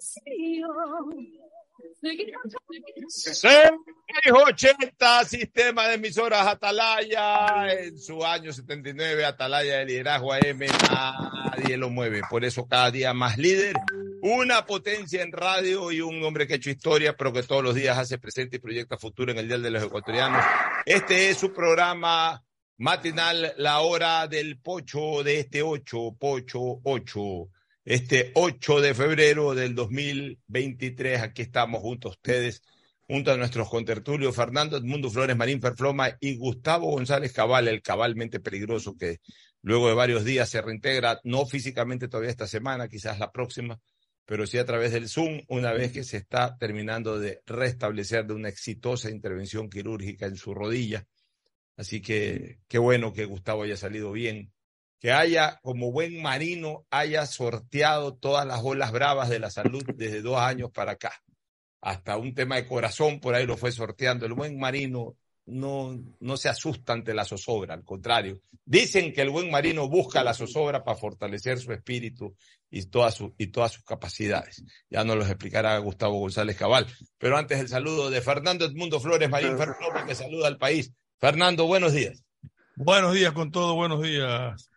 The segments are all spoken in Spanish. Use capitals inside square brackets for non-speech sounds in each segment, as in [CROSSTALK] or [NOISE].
680 Sistema de Emisoras Atalaya, en su año 79, Atalaya de liderazgo AM, nadie lo mueve, por eso cada día más líder, una potencia en radio y un hombre que ha hecho historia, pero que todos los días hace presente y proyecta futuro en el Día de los Ecuatorianos. Este es su programa matinal, la hora del pocho de este 8, pocho 8 este 8 de febrero del 2023. Aquí estamos junto a ustedes, junto a nuestros contertulios Fernando Edmundo Flores Marín Ferfloma y Gustavo González Cabal, el cabalmente peligroso que luego de varios días se reintegra, no físicamente todavía esta semana, quizás la próxima, pero sí a través del Zoom, una vez que se está terminando de restablecer de una exitosa intervención quirúrgica en su rodilla. Así que qué bueno que Gustavo haya salido bien que haya, como buen marino, haya sorteado todas las olas bravas de la salud desde dos años para acá. Hasta un tema de corazón por ahí lo fue sorteando. El buen marino no, no se asusta ante la zozobra, al contrario. Dicen que el buen marino busca la zozobra para fortalecer su espíritu y, todas y todas sus capacidades. Ya nos los explicará Gustavo González Cabal. Pero antes el saludo de Fernando Edmundo Flores Marín Fernández, que saluda al país. Fernando, buenos días. Buenos días con todo, buenos días.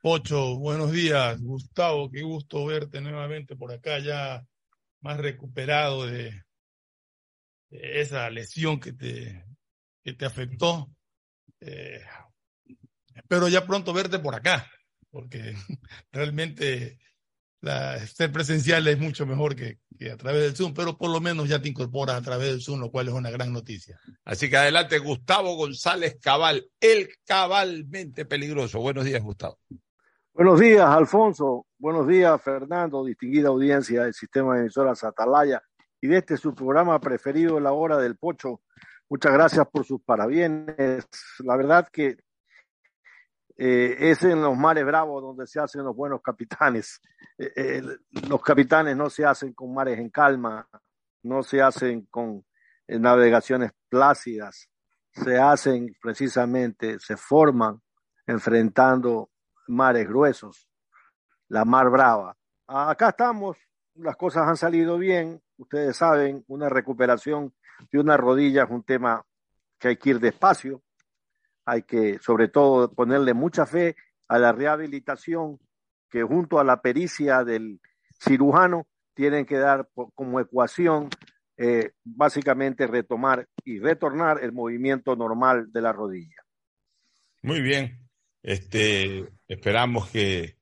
Pocho, buenos días. Gustavo, qué gusto verte nuevamente por acá, ya más recuperado de, esa lesión que te, que te afectó. Eh, espero ya pronto verte por acá, porque [LAUGHS] realmente la, ser presencial es mucho mejor que, que, a través del Zoom, pero por lo menos ya te incorporas a través del Zoom, lo cual es una gran noticia. Así que adelante, Gustavo González Cabal, el cabalmente peligroso. Buenos días, Gustavo. Buenos días, Alfonso. Buenos días, Fernando, distinguida audiencia del sistema de emisoras Atalaya y de este su programa preferido, La Hora del Pocho. Muchas gracias por sus parabienes. La verdad que eh, es en los mares bravos donde se hacen los buenos capitanes. Eh, eh, los capitanes no se hacen con mares en calma, no se hacen con navegaciones plácidas, se hacen precisamente, se forman enfrentando mares gruesos, la mar brava. Acá estamos, las cosas han salido bien, ustedes saben, una recuperación de una rodilla es un tema que hay que ir despacio, hay que sobre todo ponerle mucha fe a la rehabilitación que junto a la pericia del cirujano tienen que dar como ecuación eh, básicamente retomar y retornar el movimiento normal de la rodilla. Muy bien. Este, esperamos que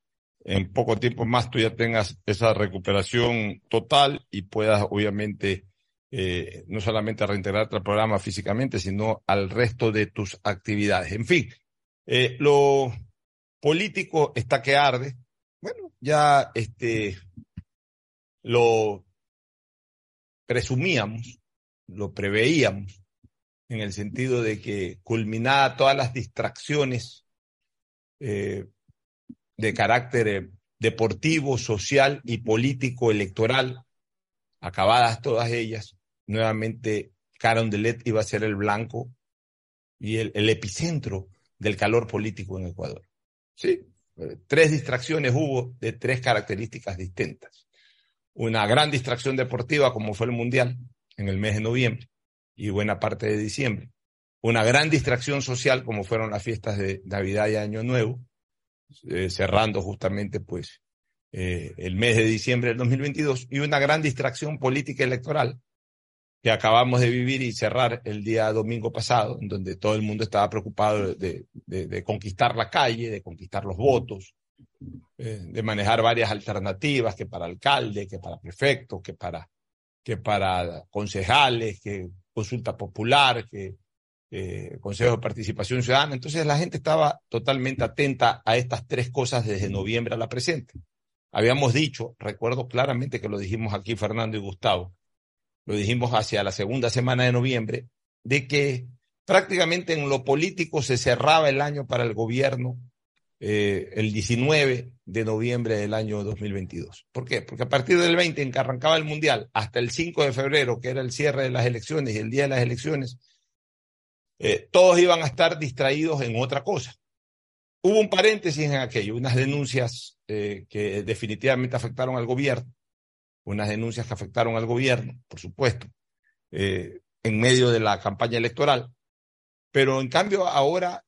en poco tiempo más tú ya tengas esa recuperación total y puedas, obviamente, eh, no solamente reintegrarte al programa físicamente, sino al resto de tus actividades. En fin, eh, lo político está que arde. Bueno, ya este, lo presumíamos, lo preveíamos, en el sentido de que culminada todas las distracciones eh, de carácter eh, deportivo, social y político electoral, acabadas todas ellas, nuevamente Carondelet iba a ser el blanco y el, el epicentro del calor político en Ecuador. Sí, eh, tres distracciones hubo de tres características distintas. Una gran distracción deportiva como fue el Mundial en el mes de noviembre y buena parte de diciembre una gran distracción social como fueron las fiestas de Navidad y Año Nuevo, eh, cerrando justamente pues eh, el mes de diciembre del 2022, y una gran distracción política electoral que acabamos de vivir y cerrar el día domingo pasado, en donde todo el mundo estaba preocupado de, de, conquistar la calle, de conquistar los votos, eh, de manejar varias alternativas, que para alcalde, que para prefecto, que para, que para concejales, que consulta popular, que eh, Consejo de Participación Ciudadana. Entonces la gente estaba totalmente atenta a estas tres cosas desde noviembre a la presente. Habíamos dicho, recuerdo claramente que lo dijimos aquí Fernando y Gustavo, lo dijimos hacia la segunda semana de noviembre, de que prácticamente en lo político se cerraba el año para el gobierno eh, el 19 de noviembre del año 2022. ¿Por qué? Porque a partir del 20 en que arrancaba el Mundial hasta el 5 de febrero, que era el cierre de las elecciones y el día de las elecciones, eh, todos iban a estar distraídos en otra cosa. Hubo un paréntesis en aquello, unas denuncias eh, que definitivamente afectaron al gobierno, unas denuncias que afectaron al gobierno, por supuesto, eh, en medio de la campaña electoral. Pero en cambio ahora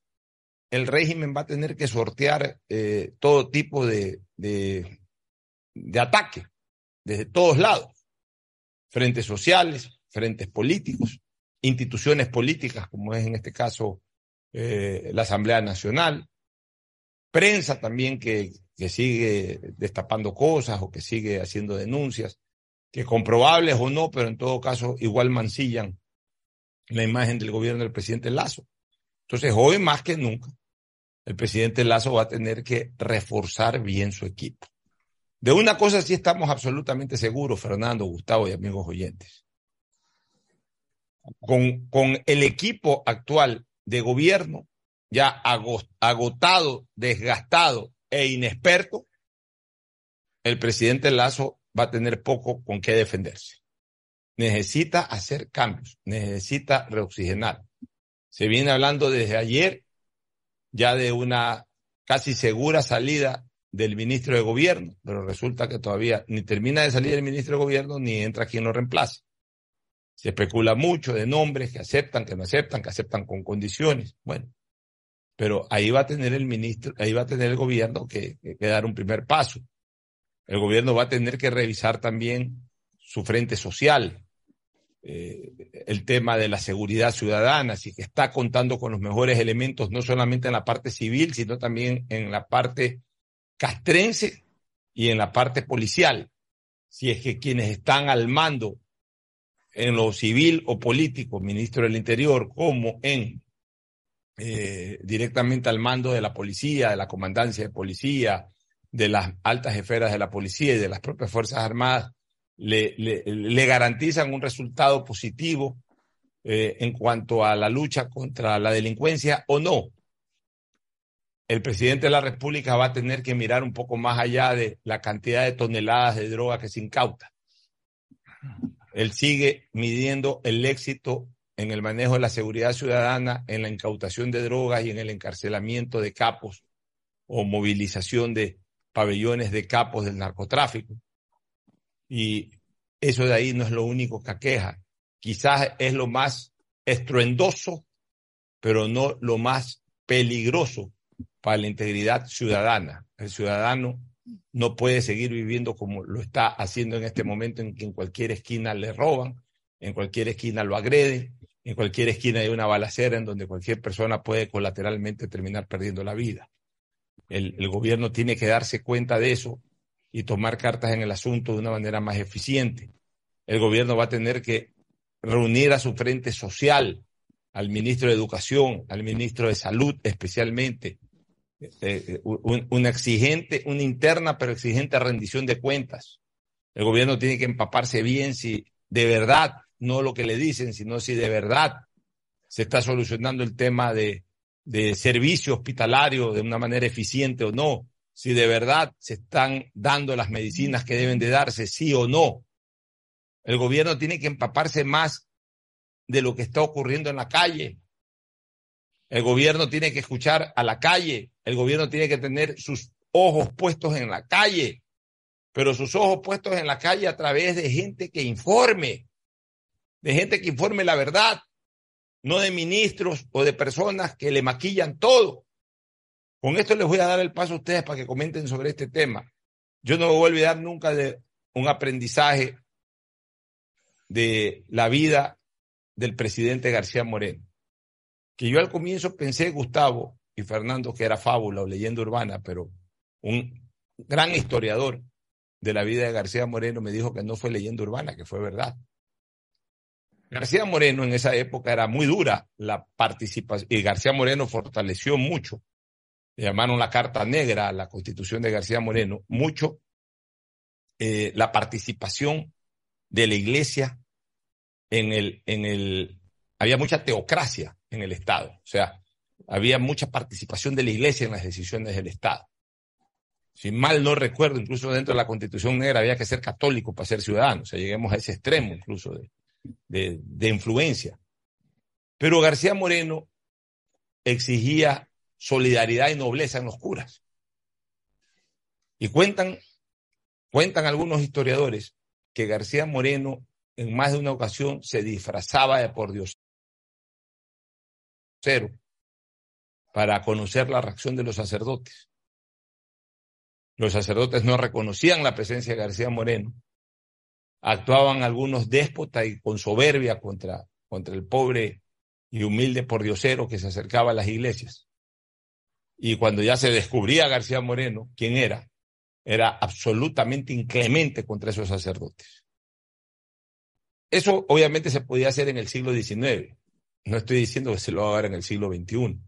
el régimen va a tener que sortear todo tipo de, de, de ataque desde todos lados, frentes sociales, frentes políticos, instituciones políticas, como es en este caso eh, la Asamblea Nacional, prensa también que, que sigue destapando cosas o que sigue haciendo denuncias, que comprobables o no, pero en todo caso igual mancillan la imagen del gobierno del presidente Lazo. Entonces, hoy más que nunca, el presidente Lazo va a tener que reforzar bien su equipo. De una cosa sí estamos absolutamente seguros, Fernando, Gustavo y amigos oyentes. Con, el equipo actual de gobierno, ya agotado, desgastado e inexperto, el presidente Lazo va a tener poco con qué defenderse. Necesita hacer cambios, necesita reoxigenar. Se viene hablando desde ayer ya de una casi segura salida del ministro de gobierno, pero resulta que todavía ni termina de salir el ministro de gobierno ni entra quien lo reemplace. Se especula mucho de nombres que aceptan, que no aceptan, que aceptan con condiciones. Bueno, pero ahí va a tener el ministro, ahí va a tener el gobierno que, que, dar un primer paso. El gobierno va a tener que revisar también su frente social, eh, el tema de la seguridad ciudadana, si está contando con los mejores elementos, no solamente en la parte civil, sino también en la parte castrense y en la parte policial. Si es que quienes están al mando en lo civil o político, ministro del Interior, como en eh, directamente al mando de la policía, de la comandancia de policía, de las altas esferas de la policía y de las propias Fuerzas Armadas, le, garantizan un resultado positivo eh, en cuanto a la lucha contra la delincuencia o no. El presidente de la República va a tener que mirar un poco más allá de la cantidad de toneladas de droga que se incauta. Él sigue midiendo el éxito en el manejo de la seguridad ciudadana, en la incautación de drogas y en el encarcelamiento de capos o movilización de pabellones de capos del narcotráfico. Y eso de ahí no es lo único que aqueja. Quizás es lo más estruendoso, pero no lo más peligroso para la integridad ciudadana. El ciudadano no puede seguir viviendo como lo está haciendo en este momento en que en cualquier esquina le roban, en cualquier esquina lo agreden, en cualquier esquina hay una balacera en donde cualquier persona puede colateralmente terminar perdiendo la vida. El, el gobierno tiene que darse cuenta de eso y tomar cartas en el asunto de una manera más eficiente. El gobierno va a tener que reunir a su frente social, al ministro de Educación, al ministro de Salud especialmente, eh, eh un, una exigente, una interna pero exigente rendición de cuentas. El gobierno tiene que empaparse bien si de verdad, no lo que le dicen, sino si de verdad se está solucionando el tema de, de servicio hospitalario de una manera eficiente o no, si de verdad se están dando las medicinas que deben de darse, sí o no. El gobierno tiene que empaparse más de lo que está ocurriendo en la calle. El gobierno tiene que escuchar a la calle. El gobierno tiene que tener sus ojos puestos en la calle, pero sus ojos puestos en la calle a través de gente que informe, de gente que informe la verdad, no de ministros o de personas que le maquillan todo. Con esto les voy a dar el paso a ustedes para que comenten sobre este tema. Yo no me voy a olvidar nunca de un aprendizaje de la vida del presidente García Moreno, que yo al comienzo pensé, Gustavo y Fernando, que era fábula o leyenda urbana, pero un gran historiador de la vida de García Moreno me dijo que no fue leyenda urbana, que fue verdad. García Moreno en esa época era muy dura la participación y García Moreno fortaleció mucho le llamaron la Carta Negra a la Constitución de García Moreno, mucho eh, la participación de la Iglesia en el, en el, había mucha teocracia en el Estado, o sea, había mucha participación de la Iglesia en las decisiones del Estado. Si mal no recuerdo, incluso dentro de la Constitución Negra había que ser católico para ser ciudadano, o sea, lleguemos a ese extremo incluso de, de, influencia. Pero García Moreno exigía solidaridad y nobleza en los curas. Y cuentan, cuentan algunos historiadores que García Moreno en más de una ocasión se disfrazaba de por Dios cero para conocer la reacción de los sacerdotes. Los sacerdotes no reconocían la presencia de García Moreno. Actuaban algunos déspotas y con soberbia contra, contra el pobre y humilde pordiosero que se acercaba a las iglesias. Y cuando ya se descubría García Moreno, quién era, era absolutamente inclemente contra esos sacerdotes. Eso obviamente se podía hacer en el siglo XIX. No estoy diciendo que se lo haga en el siglo XXI.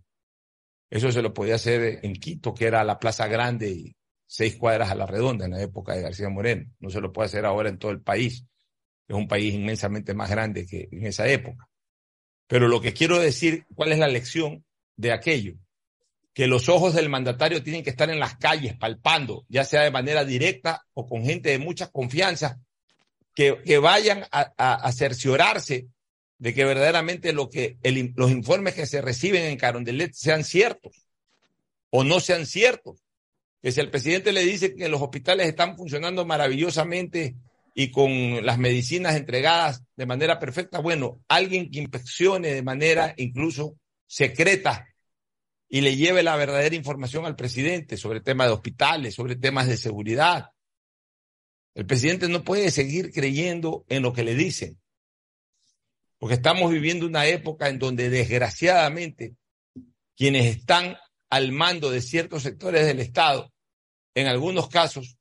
Eso se lo podía hacer en Quito, que era la Plaza Grande y seis cuadras a la redonda en la época de García Moreno. No se lo puede hacer ahora en todo el país. Es un país inmensamente más grande que en esa época. Pero lo que quiero decir, ¿cuál es la lección de aquello? Que los ojos del mandatario tienen que estar en las calles, palpando, ya sea de manera directa o con gente de mucha confianza, que, vayan a, cerciorarse de que verdaderamente lo que los informes que se reciben en Carondelet sean ciertos o no sean ciertos. Que si el presidente le dice que los hospitales están funcionando maravillosamente y con las medicinas entregadas de manera perfecta, bueno, alguien que inspeccione de manera incluso secreta y le lleve la verdadera información al presidente sobre temas de hospitales, sobre temas de seguridad. El presidente no puede seguir creyendo en lo que le dicen, porque estamos viviendo una época en donde desgraciadamente quienes están al mando de ciertos sectores del Estado, en algunos casos,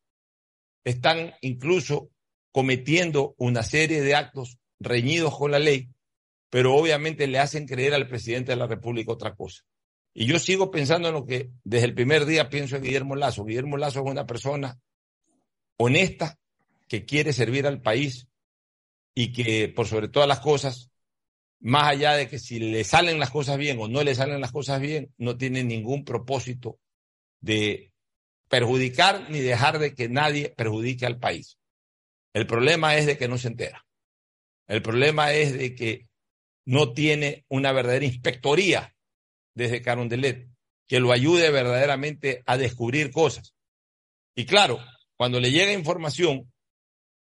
están incluso cometiendo una serie de actos reñidos con la ley, pero obviamente le hacen creer al presidente de la República otra cosa. Y yo sigo pensando en lo que desde el primer día pienso en Guillermo Lazo. Guillermo Lazo es una persona honesta que quiere servir al país y que por sobre todas las cosas, más allá de que si le salen las cosas bien o no le salen las cosas bien, no tiene ningún propósito de perjudicar ni dejar de que nadie perjudique al país. El problema es de que no se entera. El problema es de que no tiene una verdadera inspectoría desde Carondelet que lo ayude verdaderamente a descubrir cosas. Y claro, cuando le llega información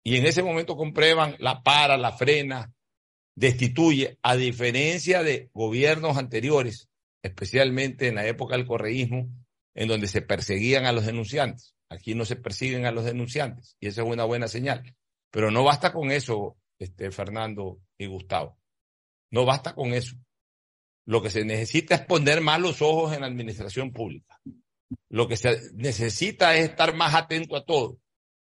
y en ese momento comprueban, la para, la frena, destituye, a diferencia de gobiernos anteriores, especialmente en la época del correísmo, en donde se perseguían a los denunciantes. Aquí no se persiguen a los denunciantes y esa es una buena señal. Pero no basta con eso, este, Fernando y Gustavo. No basta con eso. Lo que se necesita es poner más los ojos en la administración pública. Lo que se necesita es estar más atento a todo.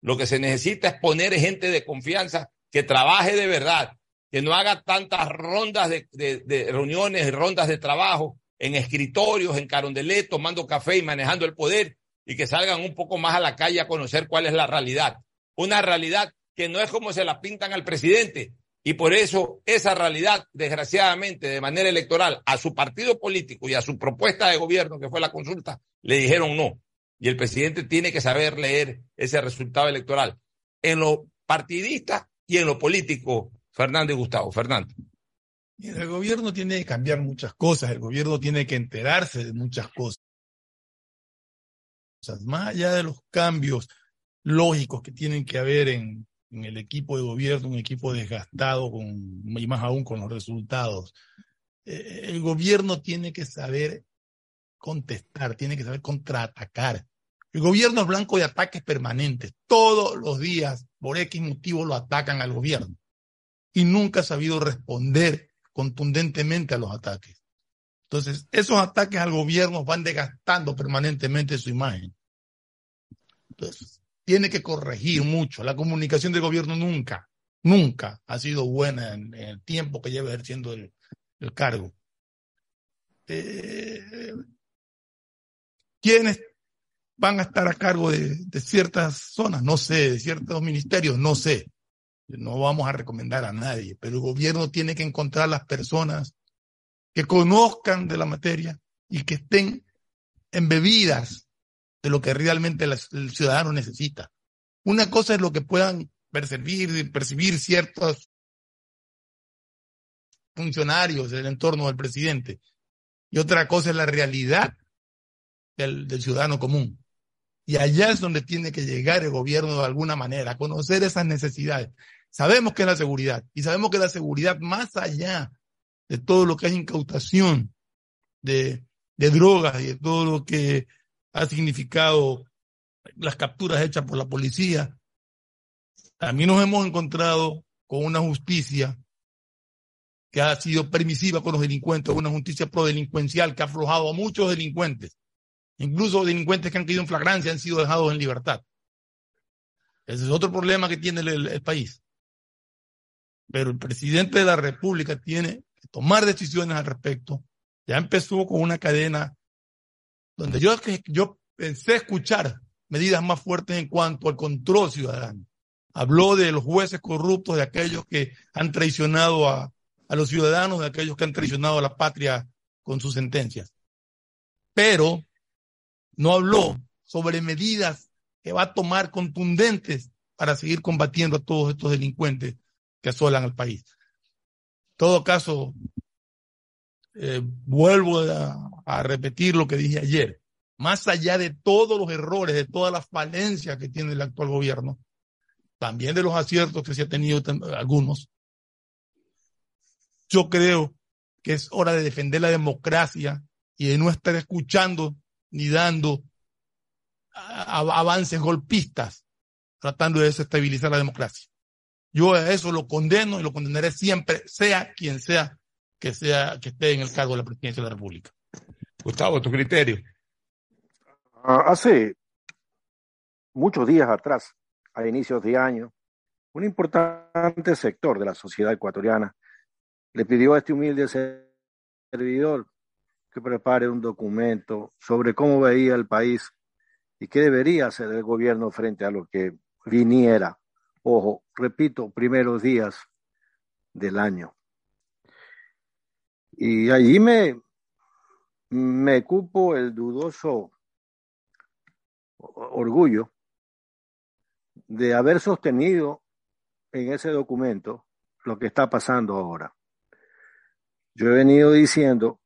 Lo que se necesita es poner gente de confianza que trabaje de verdad, que no haga tantas rondas de, de, de reuniones, rondas de trabajo en escritorios, en Carondelet, tomando café y manejando el poder, y que salgan un poco más a la calle a conocer cuál es la realidad. Una realidad que no es como se la pintan al presidente. Y por eso esa realidad, desgraciadamente, de manera electoral, a su partido político y a su propuesta de gobierno, que fue la consulta, le dijeron no. Y el presidente tiene que saber leer ese resultado electoral en lo partidista y en lo político, Fernando y Gustavo. Fernando. el gobierno tiene que cambiar muchas cosas, el gobierno tiene que enterarse de muchas cosas más allá de los cambios lógicos que tienen que haber en, el equipo de gobierno, un equipo desgastado con, y más aún con los resultados, eh, el gobierno tiene que saber contestar, tiene que saber contraatacar. El gobierno es blanco de ataques permanentes. Todos los días, por X motivo, lo atacan al gobierno. Y nunca ha sabido responder contundentemente a los ataques. Entonces, esos ataques al gobierno van desgastando permanentemente su imagen. Entonces, tiene que corregir mucho. La comunicación del gobierno nunca, nunca ha sido buena en, el tiempo que lleva ejerciendo el, cargo. Eh, ¿Quiénes van a estar a cargo de, de, ciertas zonas? No sé, de ciertos ministerios, no sé. No vamos a recomendar a nadie, pero el gobierno tiene que encontrar las personas que conozcan de la materia y que estén embebidas de lo que realmente el ciudadano necesita. Una cosa es lo que puedan percibir, percibir ciertos funcionarios del entorno del presidente y otra cosa es la realidad del, del ciudadano común. Y allá es donde tiene que llegar el gobierno de alguna manera, a conocer esas necesidades. Sabemos que es la seguridad y sabemos que la seguridad más allá de todo lo que es incautación de, drogas y de todo lo que ha significado las capturas hechas por la policía, también nos hemos encontrado con una justicia que ha sido permisiva con los delincuentes, una justicia prodelincuencial que ha aflojado a muchos delincuentes, incluso delincuentes que han caído en flagrancia han sido dejados en libertad. Ese es otro problema que tiene el país. Pero el presidente de la República tiene que tomar decisiones al respecto. Ya empezó con una cadena donde yo, yo pensé escuchar medidas más fuertes en cuanto al control ciudadano. Habló de los jueces corruptos, de aquellos que han traicionado a, a los ciudadanos, de aquellos que han traicionado a la patria con sus sentencias. Pero no habló sobre medidas que va a tomar contundentes para seguir combatiendo a todos estos delincuentes que asolan al país. En todo caso, eh, vuelvo a, a repetir lo que dije ayer. Más allá de todos los errores, de todas las falencias que tiene el actual gobierno, también de los aciertos que se ha tenido algunos, yo creo que es hora de defender la democracia y de no estar escuchando ni dando avances golpistas tratando de desestabilizar la democracia. Yo a eso lo condeno y lo condenaré siempre, sea quien sea que sea que esté en el cargo de la presidencia de la República. Gustavo, tu criterio. Uh, hace muchos días atrás, a inicios de año, un importante sector de la sociedad ecuatoriana le pidió a este humilde servidor que prepare un documento sobre cómo veía el país y qué debería hacer el gobierno frente a lo que viniera. Ojo, repito, primeros días del año. Y allí me, me cupo el dudoso orgullo de haber sostenido en ese documento lo que está pasando ahora. Yo he venido diciendo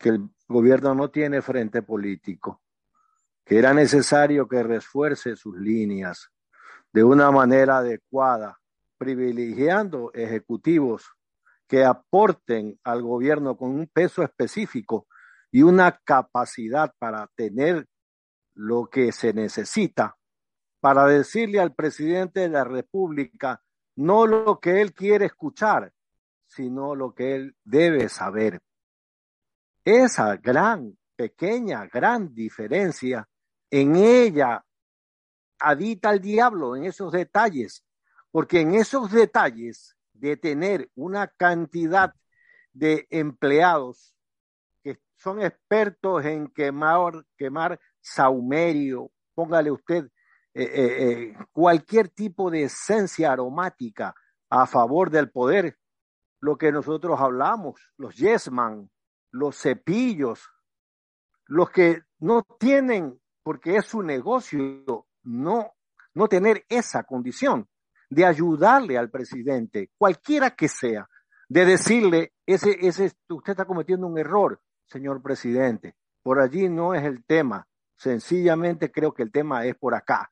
que el gobierno no tiene frente político, que era necesario que refuerce sus líneas de una manera adecuada, privilegiando ejecutivos que aporten al gobierno con un peso específico y una capacidad para tener lo que se necesita para decirle al presidente de la República no lo que él quiere escuchar, sino lo que él debe saber. Esa gran, pequeña, gran diferencia, en ella habita el diablo, en esos detalles, porque en esos detalles de tener una cantidad de empleados que son expertos en quemar, quemar saumerio, póngale usted eh, eh, eh, cualquier tipo de esencia aromática a favor del poder, lo que nosotros hablamos, los yesman, los cepillos, los que no tienen, porque es su negocio, no, no tener esa condición de ayudarle al presidente, cualquiera que sea, de decirle, ese, ese, usted está cometiendo un error, señor presidente, por allí no es el tema, sencillamente creo que el tema es por acá.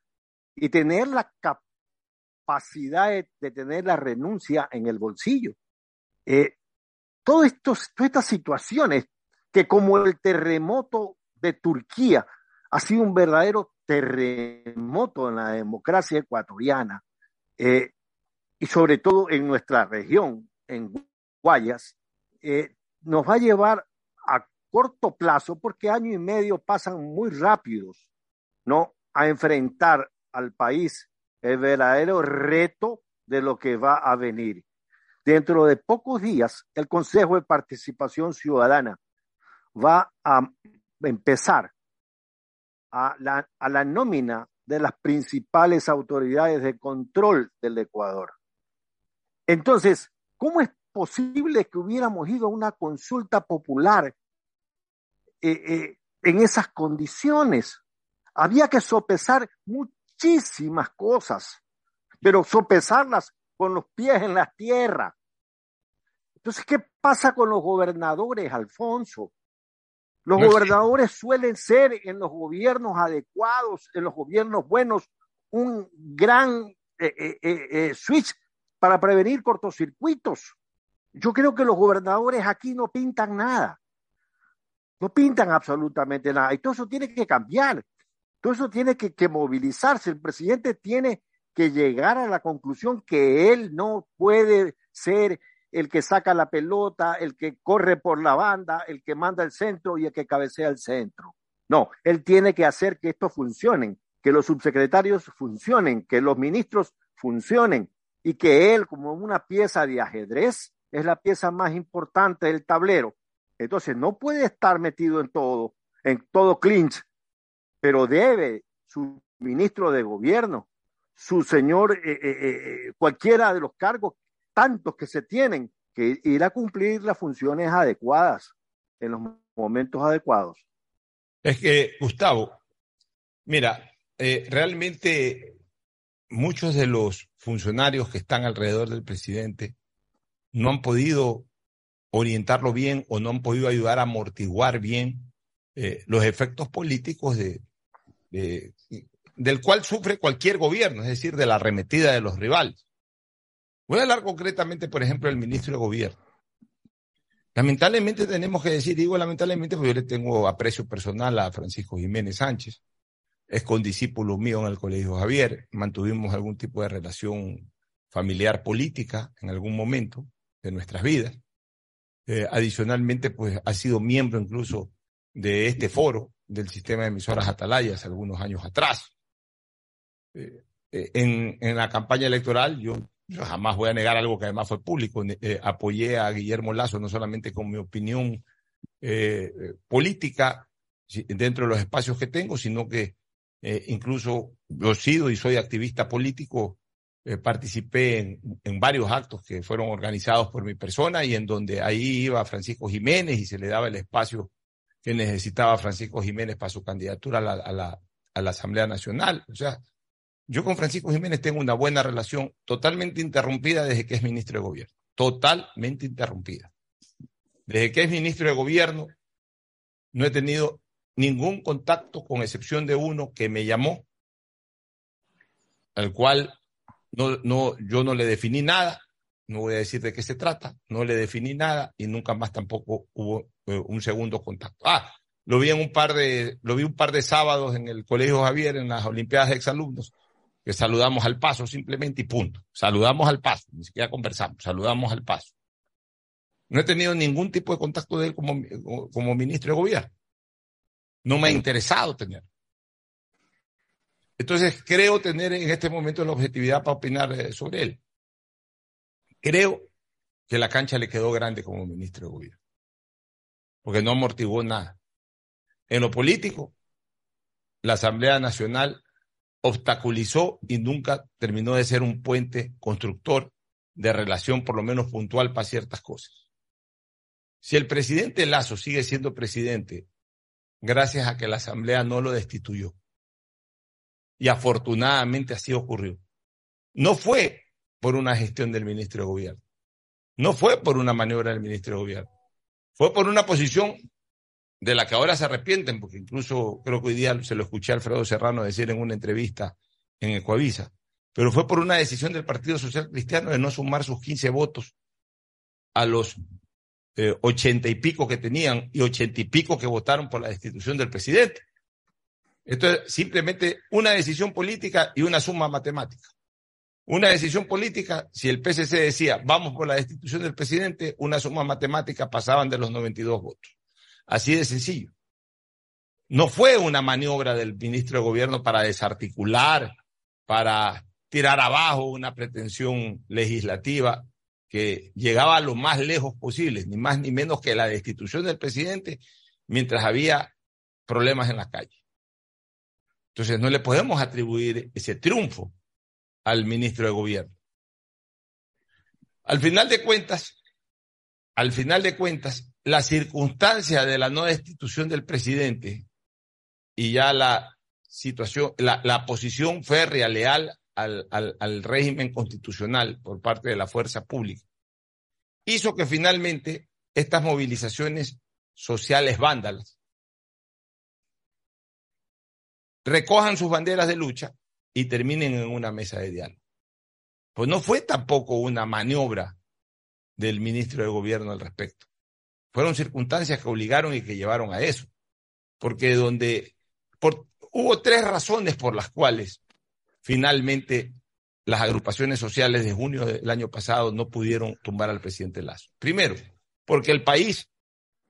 Y tener la capacidad de, tener la renuncia en el bolsillo. Eh, estos, todas estas situaciones que como el terremoto de Turquía ha sido un verdadero terremoto en la democracia ecuatoriana eh, y sobre todo en nuestra región, en Guayas, eh, nos va a llevar a corto plazo, porque año y medio pasan muy rápidos, ¿no? A enfrentar al país el verdadero reto de lo que va a venir. Dentro de pocos días, el Consejo de Participación Ciudadana va a empezar a la, a la nómina de las principales autoridades de control del Ecuador. Entonces, ¿cómo es posible que hubiéramos ido a una consulta popular eh, eh, en esas condiciones? Había que sopesar muchísimas cosas, pero sopesarlas con los pies en la tierra. Entonces, ¿qué pasa con los gobernadores, Alfonso? Los gobernadores suelen ser en los gobiernos adecuados, en los gobiernos buenos, un gran eh, eh, eh, switch para prevenir cortocircuitos. Yo creo que los gobernadores aquí no pintan nada. No pintan absolutamente nada. Y todo eso tiene que cambiar. Todo eso tiene que, que movilizarse. El presidente tiene que llegar a la conclusión que él no puede ser el que saca la pelota, el que corre por la banda, el que manda el centro y el que cabecea el centro. No, él tiene que hacer que esto funcione, que los subsecretarios funcionen, que los ministros funcionen y que él, como una pieza de ajedrez, es la pieza más importante del tablero. Entonces, no puede estar metido en todo, en todo clinch, pero debe su ministro de gobierno, su señor, eh, eh, eh, cualquiera de los cargos, tantos que se tienen, que ir a cumplir las funciones adecuadas en los momentos adecuados. Es que, Gustavo, mira, realmente muchos de los funcionarios que están alrededor del presidente no han podido orientarlo bien o no han podido ayudar a amortiguar bien los efectos políticos de, del cual sufre cualquier gobierno, es decir, de la arremetida de los rivales. Voy a hablar concretamente, por ejemplo, del ministro de Gobierno. Lamentablemente tenemos que decir, digo lamentablemente porque yo le tengo aprecio personal a Francisco Jiménez Sánchez, es condiscípulo mío en el Colegio Javier, mantuvimos algún tipo de relación familiar política en algún momento de nuestras vidas. Eh, adicionalmente, pues ha sido miembro incluso de este foro del sistema de emisoras Atalayas algunos años atrás. Eh, eh, en, en, la campaña electoral, yo, jamás voy a negar algo que además fue público. Eh, apoyé a Guillermo Lazo no solamente con mi opinión política dentro de los espacios que tengo, sino que incluso yo he sido y soy activista político. participé en, en, varios actos que fueron organizados por mi persona y en donde ahí iba Francisco Jiménez y se le daba el espacio que necesitaba Francisco Jiménez para su candidatura a la, a la, a la Asamblea Nacional. O sea, yo con Francisco Jiménez tengo una buena relación totalmente interrumpida desde que es ministro de Gobierno. Totalmente interrumpida. Desde que es ministro de Gobierno, no he tenido ningún contacto, con excepción de uno que me llamó, al cual no, no, yo no le definí nada, no voy a decir de qué se trata, no le definí nada y nunca más tampoco hubo eh, un segundo contacto. Ah, lo vi en un par de, lo vi un par de sábados en el Colegio Javier, en las Olimpiadas de Exalumnos, saludamos al paso simplemente y punto. Saludamos al paso, ni siquiera conversamos, saludamos al paso. No he tenido ningún tipo de contacto de él como, como ministro de gobierno. No me ha interesado tener. Entonces, creo tener en este momento la objetividad para opinar eh, sobre él. Creo que la cancha le quedó grande como ministro de gobierno, porque no amortiguó nada. En lo político, la Asamblea Nacional obstaculizó y nunca terminó de ser un puente constructor de relación, por lo menos puntual, para ciertas cosas. Si el presidente Lazo sigue siendo presidente gracias a que la Asamblea no lo destituyó, y afortunadamente así ocurrió, no fue por una gestión del ministro de Gobierno, no fue por una maniobra del ministro de Gobierno, fue por una posición de la que ahora se arrepienten, porque incluso creo que hoy día se lo escuché a Alfredo Serrano decir en una entrevista en Ecuavisa, pero fue por una decisión del Partido Social Cristiano de no sumar sus 15 votos a los eh, ochenta y pico que tenían y ochenta y pico que votaron por la destitución del presidente. Esto es simplemente una decisión política y una suma matemática. Una decisión política, si el PSC decía vamos por la destitución del presidente, una suma matemática pasaban de los 92 votos. Así de sencillo. No fue una maniobra del ministro de Gobierno para desarticular, para tirar abajo una pretensión legislativa que llegaba lo más lejos posible, ni más ni menos que la destitución del presidente mientras había problemas en la calle. Entonces no le podemos atribuir ese triunfo al ministro de Gobierno. Al final de cuentas, al final de cuentas, la circunstancia de la no destitución del presidente y ya la situación, la, la posición férrea, leal al, al, al régimen constitucional por parte de la fuerza pública, hizo que finalmente estas movilizaciones sociales vándalas recojan sus banderas de lucha y terminen en una mesa de diálogo. Pues no fue tampoco una maniobra del ministro de Gobierno al respecto. Fueron circunstancias que obligaron y que llevaron a eso. Porque donde hubo tres razones por las cuales finalmente las agrupaciones sociales de junio del año pasado no pudieron tumbar al presidente Lazo. Primero, porque el país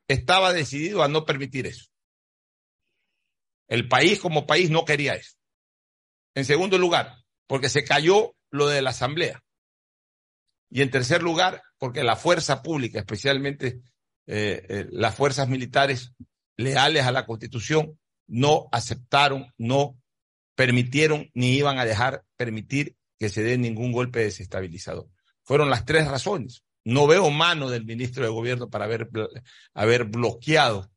estaba decidido a no permitir eso. El país como país no quería eso. En segundo lugar, porque se cayó lo de la asamblea. Y en tercer lugar, porque la fuerza pública, especialmente eh, eh, las fuerzas militares leales a la constitución, no aceptaron, no permitieron ni iban a dejar permitir que se dé ningún golpe desestabilizador. Fueron las tres razones. No veo mano del ministro de Gobierno para haber, haber bloqueado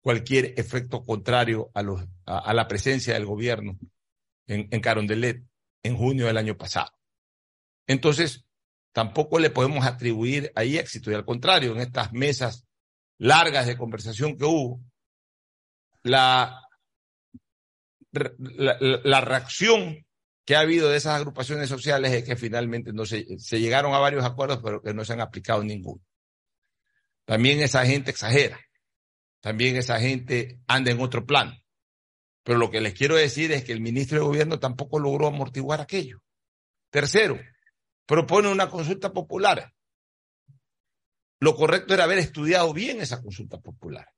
cualquier efecto contrario a, los, a, la presencia del gobierno en, en Carondelet en junio del año pasado. Entonces, tampoco le podemos atribuir ahí éxito. Y al contrario, en estas mesas largas de conversación que hubo, la, la, reacción que ha habido de esas agrupaciones sociales es que finalmente no se, se llegaron a varios acuerdos, pero que no se han aplicado ninguno. También esa gente exagera. También esa gente anda en otro plan. Pero lo que les quiero decir es que el ministro de Gobierno tampoco logró amortiguar aquello. Tercero, propone una consulta popular. Lo correcto era haber estudiado bien esa consulta popular.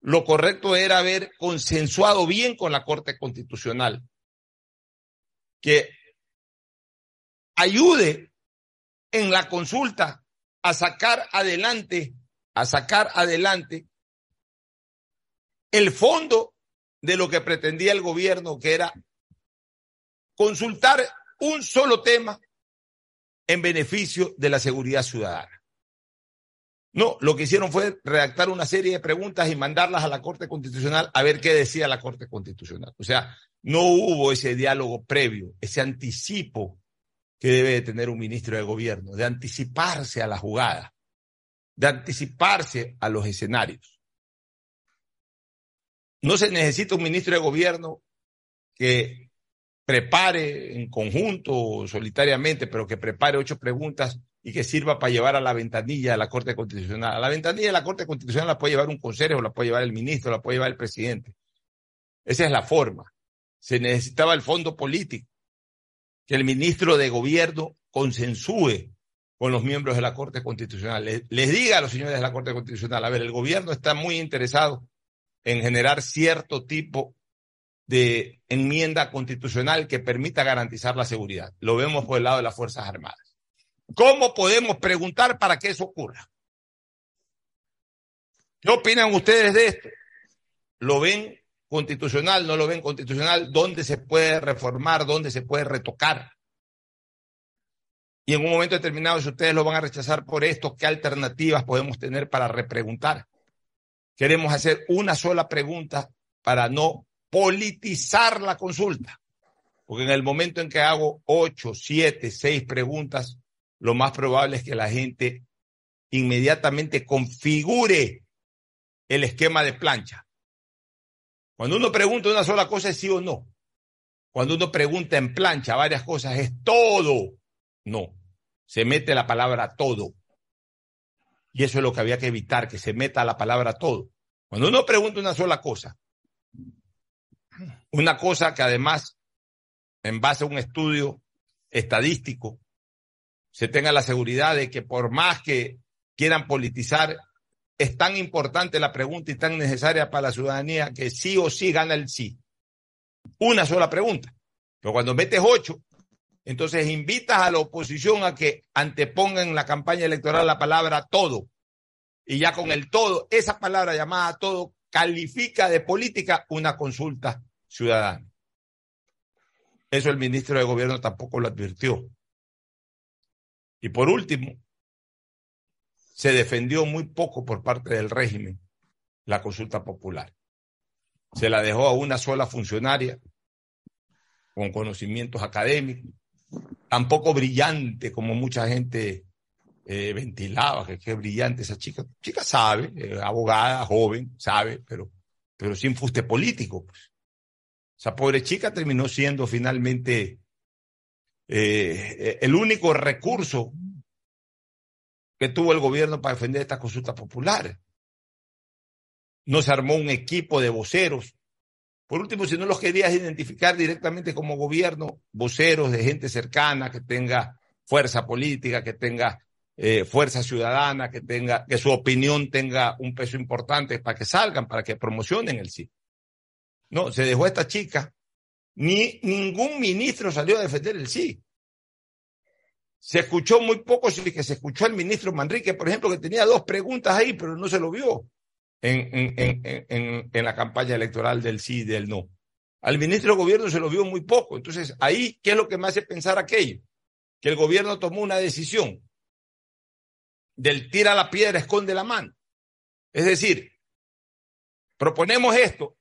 Lo correcto era haber consensuado bien con la Corte Constitucional que ayude en la consulta a sacar adelante, a sacar adelante el fondo de lo que pretendía el gobierno, que era consultar un solo tema en beneficio de la seguridad ciudadana. No, lo que hicieron fue redactar una serie de preguntas y mandarlas a la Corte Constitucional a ver qué decía la Corte Constitucional. O sea, no hubo ese diálogo previo, ese anticipo que debe de tener un ministro de gobierno, de anticiparse a la jugada, de anticiparse a los escenarios. No se necesita un ministro de gobierno que prepare en conjunto o solitariamente, pero que prepare ocho preguntas y que sirva para llevar a la ventanilla de la Corte Constitucional. A la ventanilla de la Corte Constitucional la puede llevar un consejero, la puede llevar el ministro, la puede llevar el presidente. Esa es la forma. Se necesitaba el fondo político, que el ministro de gobierno consensúe con los miembros de la Corte Constitucional. Les, les diga a los señores de la Corte Constitucional, a ver, el gobierno está muy interesado en generar cierto tipo de enmienda constitucional que permita garantizar la seguridad. Lo vemos por el lado de las Fuerzas Armadas. ¿Cómo podemos preguntar para que eso ocurra? ¿Qué opinan ustedes de esto? ¿Lo ven constitucional? ¿No lo ven constitucional? ¿Dónde se puede reformar? ¿Dónde se puede retocar? Y en un momento determinado, si ustedes lo van a rechazar por esto, ¿qué alternativas podemos tener para repreguntar? Queremos hacer una sola pregunta para no politizar la consulta. Porque en el momento en que hago ocho, siete, seis preguntas, lo más probable es que la gente inmediatamente configure el esquema de plancha. Cuando uno pregunta una sola cosa es sí o no. Cuando uno pregunta en plancha varias cosas es todo. No. Se mete la palabra todo. Y eso es lo que había que evitar, que se meta la palabra todo. Cuando uno pregunta una sola cosa, una cosa que además, en base a un estudio estadístico, se tenga la seguridad de que por más que quieran politizar, es tan importante la pregunta y tan necesaria para la ciudadanía que sí o sí gana el sí. Una sola pregunta. Pero cuando metes ocho, entonces invitas a la oposición a que anteponga en la campaña electoral la palabra todo. Y ya con el todo, esa palabra llamada todo califica de política una consulta ciudadana. Eso el ministro de Gobierno tampoco lo advirtió. Y por último, se defendió muy poco por parte del régimen la consulta popular. Se la dejó a una sola funcionaria con conocimientos académicos, tampoco brillante como mucha gente eh, ventilaba, que qué brillante esa chica. Chica sabe, eh, abogada, joven, sabe, pero, pero sin fuste político. Pues. Esa pobre chica terminó siendo finalmente eh, el único recurso que tuvo el gobierno para defender esta consulta popular. No se armó un equipo de voceros. Por último, si no los querías identificar directamente como gobierno, voceros de gente cercana que tenga fuerza política, que tenga eh, fuerza ciudadana, que tenga, que su opinión tenga un peso importante para que salgan, para que promocionen el sí. No, se dejó a esta chica. Ni ningún ministro salió a defender el sí. Se escuchó muy poco, sí que se escuchó al ministro Manrique, por ejemplo, que tenía dos preguntas ahí, pero no se lo vio en, en, en, en la campaña electoral del sí y del no. Al ministro de gobierno se lo vio muy poco. Entonces, ahí, ¿qué es lo que me hace pensar aquello? Que el gobierno tomó una decisión del tira la piedra, esconde la mano. Es decir, proponemos esto,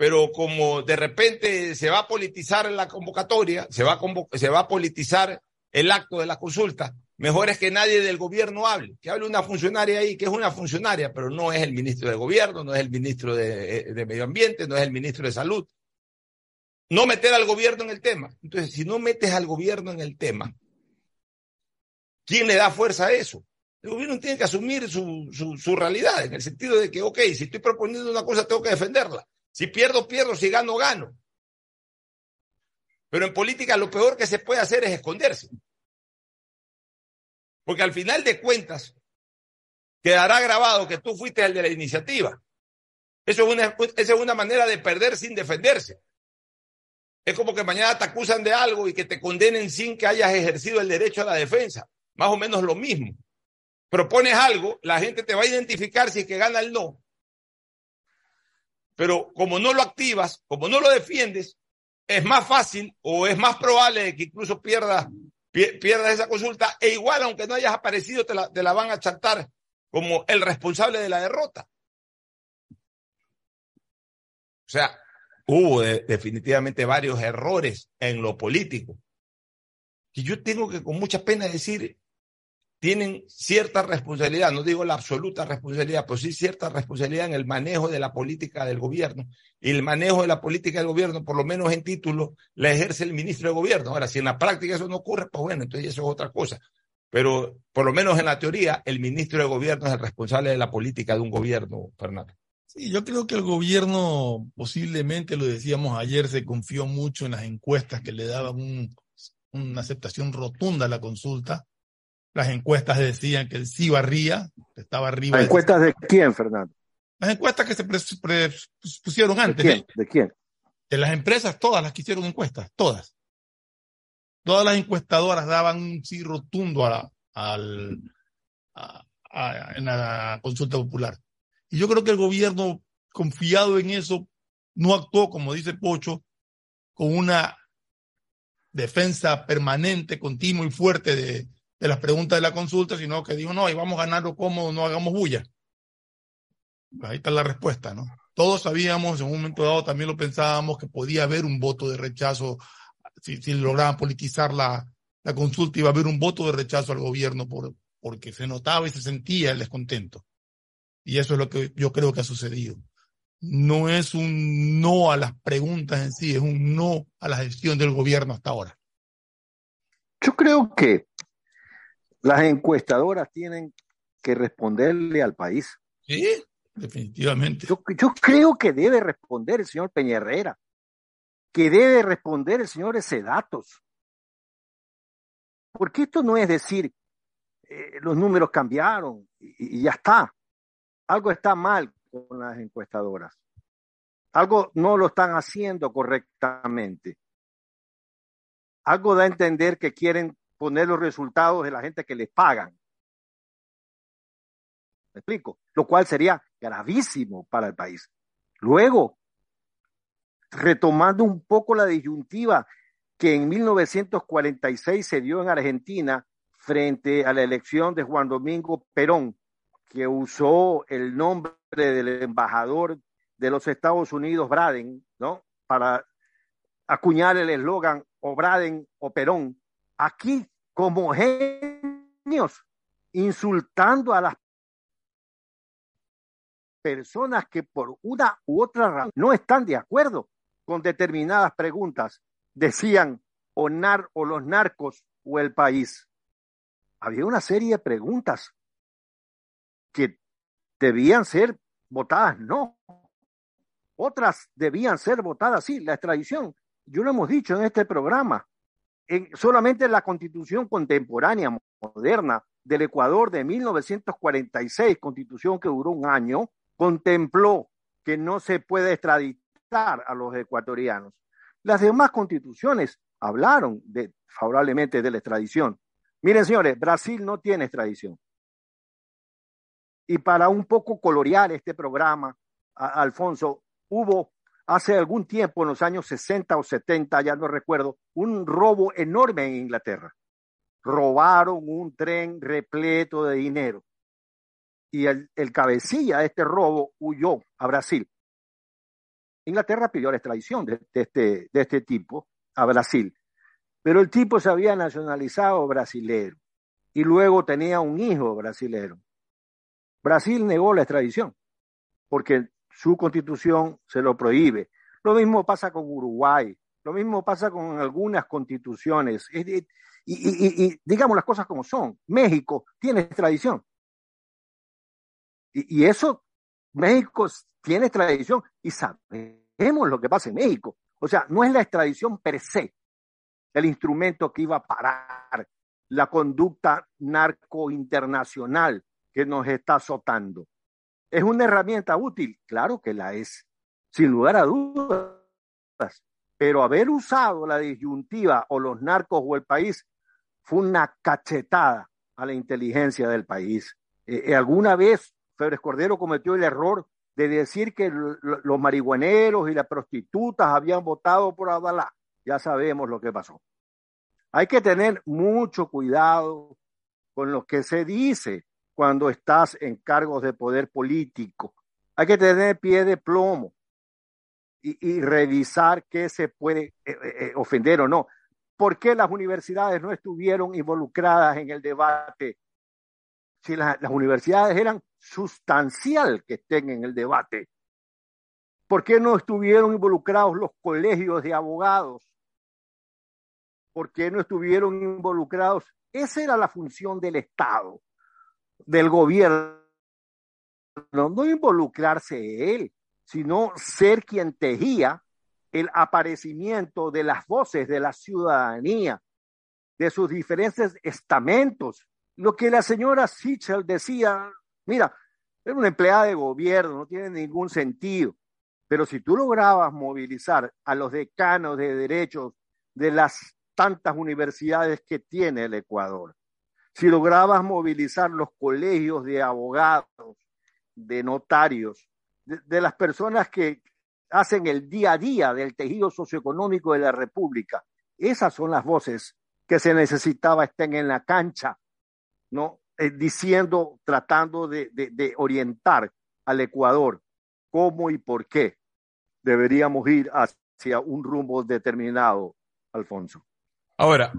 pero como de repente se va a politizar la convocatoria, se va a, se va politizar el acto de la consulta, mejor es que nadie del gobierno hable, que hable una funcionaria ahí, que es una funcionaria, pero no es el ministro de gobierno, no es el ministro de, de Medio Ambiente, no es el ministro de Salud. No meter al gobierno en el tema. Entonces, si no metes al gobierno en el tema, ¿quién le da fuerza a eso? El gobierno tiene que asumir su, su, su, realidad, en el sentido de que, ok, si estoy proponiendo una cosa, tengo que defenderla. Si pierdo, pierdo, si gano, gano. Pero en política lo peor que se puede hacer es esconderse. Porque al final de cuentas, quedará grabado que tú fuiste el de la iniciativa. Eso es una, esa es una manera de perder sin defenderse. Es como que mañana te acusan de algo y que te condenen sin que hayas ejercido el derecho a la defensa. Más o menos lo mismo propones algo, la gente te va a identificar si es que gana el no. Pero como no lo activas, como no lo defiendes, es más fácil o es más probable que incluso pierdas pierdas esa consulta e igual, aunque no hayas aparecido, te la, te la van a chantar como el responsable de la derrota. O sea, hubo definitivamente varios errores en lo político. Y yo tengo que con mucha pena decir, tienen cierta responsabilidad, no digo la absoluta responsabilidad, pero sí cierta responsabilidad en el manejo de la política del gobierno. Y el manejo de la política del gobierno, por lo menos en título, la ejerce el ministro de gobierno. Ahora, si en la práctica eso no ocurre, pues bueno, entonces eso es otra cosa. Pero por lo menos en la teoría, el ministro de gobierno es el responsable de la política de un gobierno, Fernando. Sí, yo creo que el gobierno, posiblemente lo decíamos ayer, se confió mucho en las encuestas que le daban un, una aceptación rotunda a la consulta las encuestas decían que el sí barría, estaba arriba. ¿Las encuestas de quién, Fernando? Las encuestas que se pusieron antes. ¿De quién? ¿De quién? De las empresas, todas las que hicieron encuestas, todas. Todas las encuestadoras daban un sí rotundo a la, al, a, a, en la consulta popular. Y yo creo que el gobierno, confiado en eso, no actuó, como dice Pocho, con una defensa permanente, continua y fuerte de, de las preguntas de la consulta, sino que dijo, no, ahí vamos a ganarlo cómodo, no hagamos bulla. Ahí está la respuesta, ¿no? Todos sabíamos, en un momento dado también lo pensábamos, que podía haber un voto de rechazo, si, lograban politizar la, la consulta, iba a haber un voto de rechazo al gobierno por, porque se notaba y se sentía el descontento. Y eso es lo que yo creo que ha sucedido. No es un no a las preguntas en sí, es un no a la gestión del gobierno hasta ahora. Yo creo que las encuestadoras tienen que responderle al país. Sí, definitivamente. Yo, yo creo que debe responder el señor Peña que debe responder el señor ese datos. Porque esto no es decir, eh, los números cambiaron y, y ya está. Algo está mal con las encuestadoras. Algo no lo están haciendo correctamente. Algo da a entender que quieren poner los resultados de la gente que les pagan. ¿Me explico? Lo cual sería gravísimo para el país. Luego, retomando un poco la disyuntiva que en 1946 se dio en Argentina frente a la elección de Juan Domingo Perón, que usó el nombre del embajador de los Estados Unidos, Braden, ¿no? Para acuñar el eslogan o Braden o Perón. Aquí como genios, insultando a las personas que por una u otra razón no están de acuerdo con determinadas preguntas. Decían, o, nar, o los narcos o el país. Había una serie de preguntas que debían ser votadas no. Otras debían ser votadas sí. La extradición, yo lo hemos dicho en este programa, en, solamente la constitución contemporánea, moderna, del Ecuador de 1946, constitución que duró un año, contempló que no se puede extraditar a los ecuatorianos. Las demás constituciones hablaron favorablemente de la extradición. Miren, señores, Brasil no tiene extradición. Y para un poco colorear este programa, Alfonso, hubo hace algún tiempo, en los años 60 o 70, ya no recuerdo, un robo enorme en Inglaterra. Robaron un tren repleto de dinero. Y el, cabecilla de este robo huyó a Brasil. Inglaterra pidió la extradición de, de, este, de este tipo a Brasil. Pero el tipo se había nacionalizado brasilero y luego tenía un hijo brasilero. Brasil negó la extradición porque su constitución se lo prohíbe. Lo mismo pasa con Uruguay, lo mismo pasa con algunas constituciones. Y, digamos las cosas como son. México tiene extradición. Y, eso, México tiene extradición y sabemos lo que pasa en México. O sea, no es la extradición per se el instrumento que iba a parar la conducta narco internacional que nos está azotando. ¿Es una herramienta útil? Claro que la es, sin lugar a dudas. Pero haber usado la disyuntiva o los narcos o el país fue una cachetada a la inteligencia del país. Eh, eh alguna vez Febres Cordero cometió el error de decir que los marihuaneros y las prostitutas habían votado por Abdalá. Ya sabemos lo que pasó. Hay que tener mucho cuidado con lo que se dice cuando estás en cargos de poder político. Hay que tener pie de plomo y, revisar qué se puede eh, eh, eh, ofender o no. ¿Por qué las universidades no estuvieron involucradas en el debate? Si la, las universidades eran sustancial que estén en el debate. ¿Por qué no estuvieron involucrados los colegios de abogados? ¿Por qué no estuvieron involucrados? Esa era la función del Estado, del gobierno, no involucrarse él, sino ser quien tejía el aparecimiento de las voces de la ciudadanía, de sus diferentes estamentos. Lo que la señora Sichel decía, mira, era una empleada de gobierno, no tiene ningún sentido. Pero si tú lograbas movilizar a los decanos de derechos de las tantas universidades que tiene el Ecuador, si lograbas movilizar los colegios de abogados, de notarios, de, las personas que hacen el día a día del tejido socioeconómico de la República, esas son las voces que se necesitaba estén en la cancha, ¿no? Eh, diciendo, tratando de orientar al Ecuador cómo y por qué deberíamos ir hacia un rumbo determinado, Alfonso. Ahora,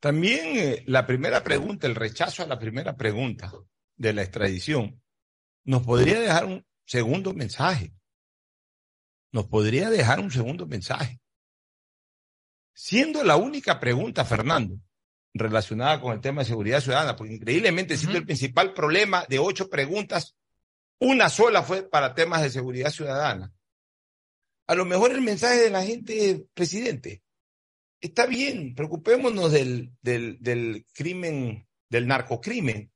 también eh, la primera pregunta, el rechazo a la primera pregunta de la extradición, nos podría dejar un segundo mensaje. Nos podría dejar un segundo mensaje. Siendo la única pregunta, Fernando, relacionada con el tema de seguridad ciudadana, porque increíblemente, uh -huh. siendo el principal problema de ocho preguntas, una sola fue para temas de seguridad ciudadana. A lo mejor el mensaje de la gente, presidente, está bien, preocupémonos del, del, del crimen, del narcocrimen,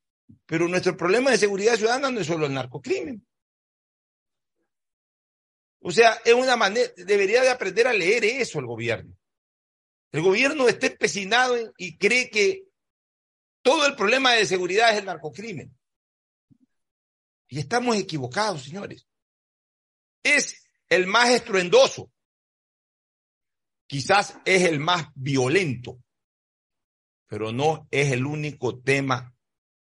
pero nuestro problema de seguridad ciudadana no es solo el narcocrimen. O sea, es una manera, debería de aprender a leer eso el gobierno. El gobierno está empecinado y cree que todo el problema de seguridad es el narcocrimen. Y estamos equivocados, señores. Es el más estruendoso, quizás es el más violento, pero no es el único tema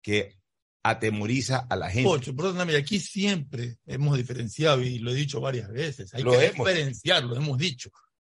que atemoriza a la gente. Ocho, perdóname, aquí siempre hemos diferenciado y lo he dicho varias veces. Hay lo que hemos. diferenciar, lo hemos dicho.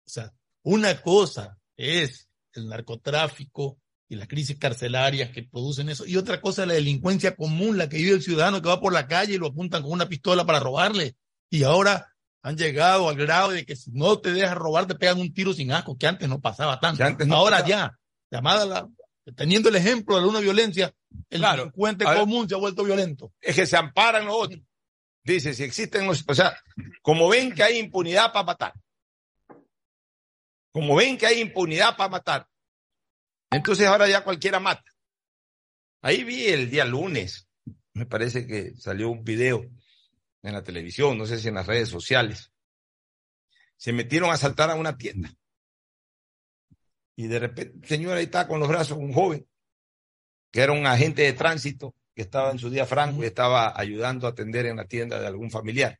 O sea, una cosa es el narcotráfico y las crisis carcelarias que producen eso, y otra cosa es la delincuencia común, la que vive el ciudadano que va por la calle y lo apuntan con una pistola para robarle. Y ahora han llegado al grado de que si no te dejas robar te pegan un tiro sin asco, que antes no pasaba tanto. antes no Ahora pasaba. ya, llamada la, teniendo el ejemplo de una violencia, el Claro. delincuente ver. común se ha vuelto violento. Es que se amparan los otros. Dice, si existen los, o sea, como ven que hay impunidad para matar, como ven que hay impunidad para matar, entonces ahora ya cualquiera mata. Ahí vi el día lunes, me parece que salió un video en la televisión, no sé si en las redes sociales. Se metieron a asaltar a una tienda. Y de repente, el señor ahí está con los brazos, un joven, que era un agente de tránsito, que estaba en su día franco y estaba ayudando a atender en la tienda de algún familiar.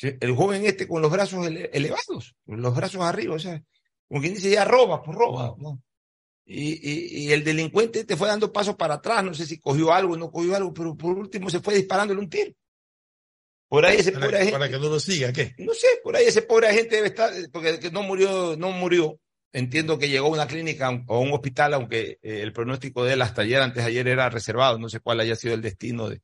El joven este con los brazos ele- elevados, con los brazos arriba, o sea, como quien dice, ya roba, pues roba. ¿no? Y, y, y el delincuente te fue dando pasos para atrás, no sé si cogió algo o no cogió algo, pero por último se fue disparándole un tiro. Por ahí ese Para, pobre agente, para que no lo siga, ¿qué? no sé, por ahí ese pobre agente debe estar, porque que no murió, no murió. Entiendo que llegó a una clínica o a un hospital, aunque eh, el pronóstico de él hasta ayer, antes de ayer, era reservado. No sé cuál haya sido el destino de,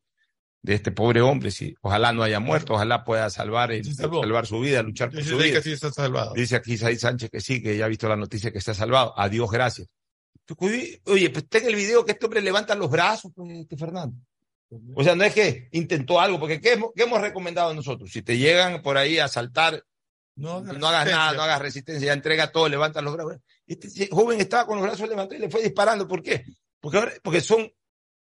de este pobre hombre. Si, ojalá no haya muerto, ojalá pueda salvar, el- salvar su vida, luchar por Dice su que vida. sí está salvado. Dice aquí Sánchez que sí, que ya ha visto la noticia que está salvado. Adiós, gracias. Oye, pues está en el video que este hombre levanta los brazos, pues, este Fernando. O sea, no es que intentó algo, porque ¿qué hemos, qué hemos recomendado nosotros? Si te llegan por ahí a asaltar, No, no hagas nada, no hagas resistencia, ya entrega todo, levanta los brazos. Este joven estaba con los brazos levantados y le fue disparando. ¿Por qué? Porque, ahora, porque son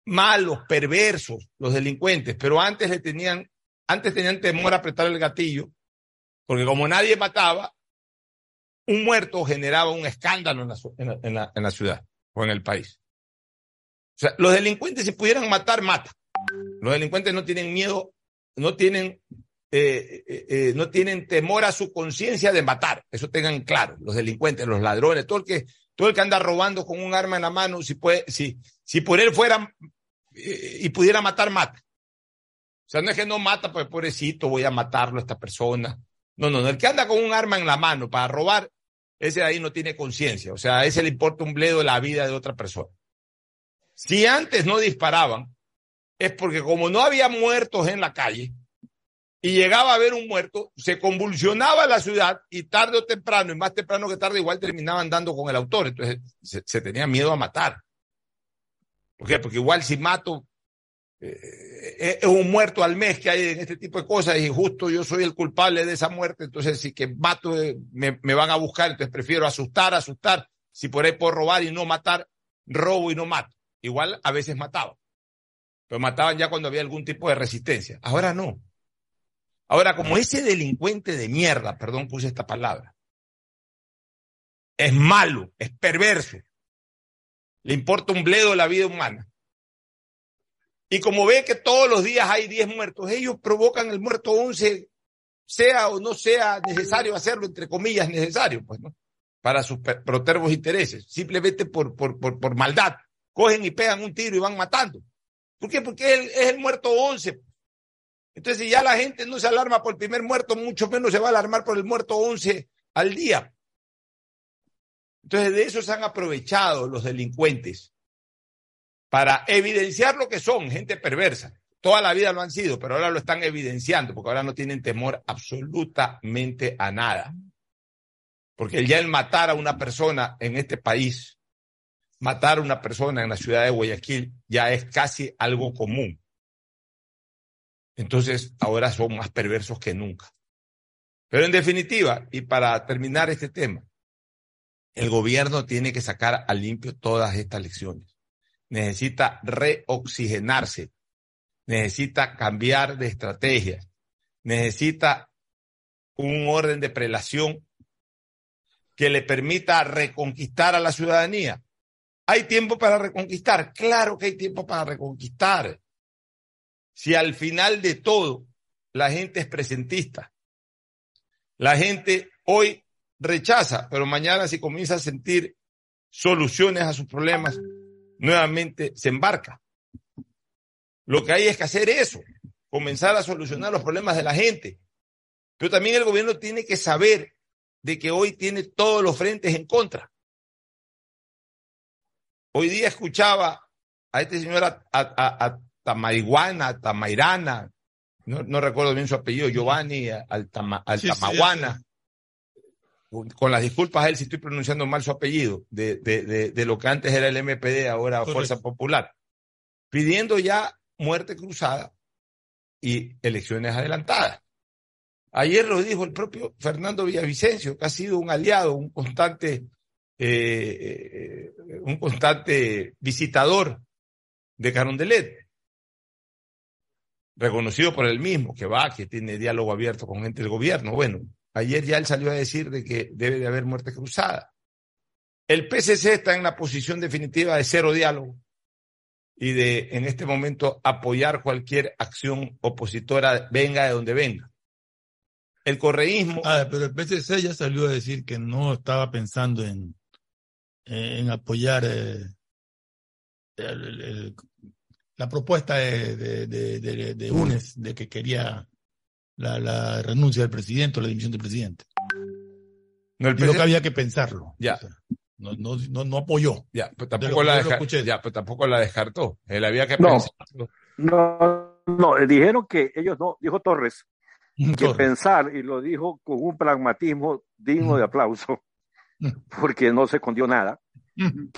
malos, perversos los delincuentes, pero antes le tenían, antes tenían temor a apretar el gatillo, porque como nadie mataba, un muerto generaba un escándalo la- en la- en la ciudad o en el país. O sea, los delincuentes si pudieran matar, matan. Los delincuentes no tienen miedo, no tienen, eh, eh, eh, no tienen temor a su conciencia de matar. Eso tengan claro. Los delincuentes, los ladrones, todo el que, todo el que anda robando con un arma en la mano, si puede, si, si por él fuera eh, y pudiera matar, mata. O sea, no es que no mata, pues pobrecito, voy a matarlo a esta persona. No, no, no. El que anda con un arma en la mano para robar, ese de ahí no tiene conciencia. O sea, a ese le importa un bledo la vida de otra persona. Si antes no disparaban, es porque como no había muertos en la calle y llegaba a haber un muerto, se convulsionaba la ciudad y tarde o temprano, y más temprano que tarde, igual terminaban dando con el autor. Entonces se, tenía miedo a matar. ¿Por qué? Porque igual si mato, eh, es un muerto al mes que hay en este tipo de cosas y justo yo soy el culpable de esa muerte, entonces si que mato eh, me, me van a buscar, entonces prefiero asustar, asustar. Si por ahí puedo robar y no matar, robo y no mato. Igual a veces mataba. Pero mataban ya cuando había algún tipo de resistencia. Ahora no. Ahora, como ese delincuente de mierda, perdón que use esta palabra, es malo, es perverso, le importa un bledo la vida humana. Y como ve que todos los días hay 10 muertos, ellos provocan el muerto 11, sea o no sea necesario hacerlo, entre comillas, necesario, pues, ¿no? Para sus protervos intereses, simplemente por, por, por, por maldad. Cogen y pegan un tiro y van matando. ¿Por qué? Porque él es el muerto 11. Entonces, si ya la gente no se alarma por el primer muerto, mucho menos se va a alarmar por el muerto 11 al día. Entonces, de eso se han aprovechado los delincuentes para evidenciar lo que son, gente perversa. Toda la vida lo han sido, pero ahora lo están evidenciando, porque ahora no tienen temor absolutamente a nada. Porque ya el matar a una persona en este país, matar a una persona en la ciudad de Guayaquil, ya es casi algo común. Entonces, ahora son más perversos que nunca. Pero en definitiva, y para terminar este tema, el gobierno tiene que sacar a limpio todas estas lecciones. Necesita reoxigenarse, necesita cambiar de estrategia, necesita un orden de prelación que le permita reconquistar a la ciudadanía. ¿Hay tiempo para reconquistar? Claro que hay tiempo para reconquistar. Si al final de todo la gente es presentista, la gente hoy rechaza, pero mañana si comienza a sentir soluciones a sus problemas, nuevamente se embarca. Lo que hay es que hacer eso, comenzar a solucionar los problemas de la gente. Pero también el gobierno tiene que saber de que hoy tiene todos los frentes en contra. Hoy día escuchaba a este señor a, a, a, Tamaiguana, Tamairana, no, recuerdo bien su apellido, Giovanni Altamaguana. Con las disculpas a él si estoy pronunciando mal su apellido, de, de, de, lo que antes era el MPD, ahora Fuerza Popular, pidiendo ya muerte cruzada y elecciones adelantadas. Ayer lo dijo el propio Fernando Villavicencio, que ha sido un aliado, un constante, eh, eh, un constante visitador de Carondelet, reconocido por él mismo, que va, que tiene diálogo abierto con gente del gobierno. Bueno, ayer ya él salió a decir de que debe de haber muerte cruzada. El PCC está en la posición definitiva de cero diálogo y de, en este momento, apoyar cualquier acción opositora, venga de donde venga. El correísmo. Ah, pero el PCC ya salió a decir que no estaba pensando en, en apoyar eh, la propuesta de, de, de, UNES de que quería la, la, renuncia del presidente o la dimisión del presidente. No, el que había que pensarlo. Ya. no, no, no, no, apoyó. Ya, pero tampoco, la ya, pero tampoco la descartó. Él había que pensarlo. No, no, dijeron que ellos no, dijo Torres, [LAUGHS] que pensar, y lo dijo con un pragmatismo digno de aplauso, [LAUGHS] porque no se escondió nada,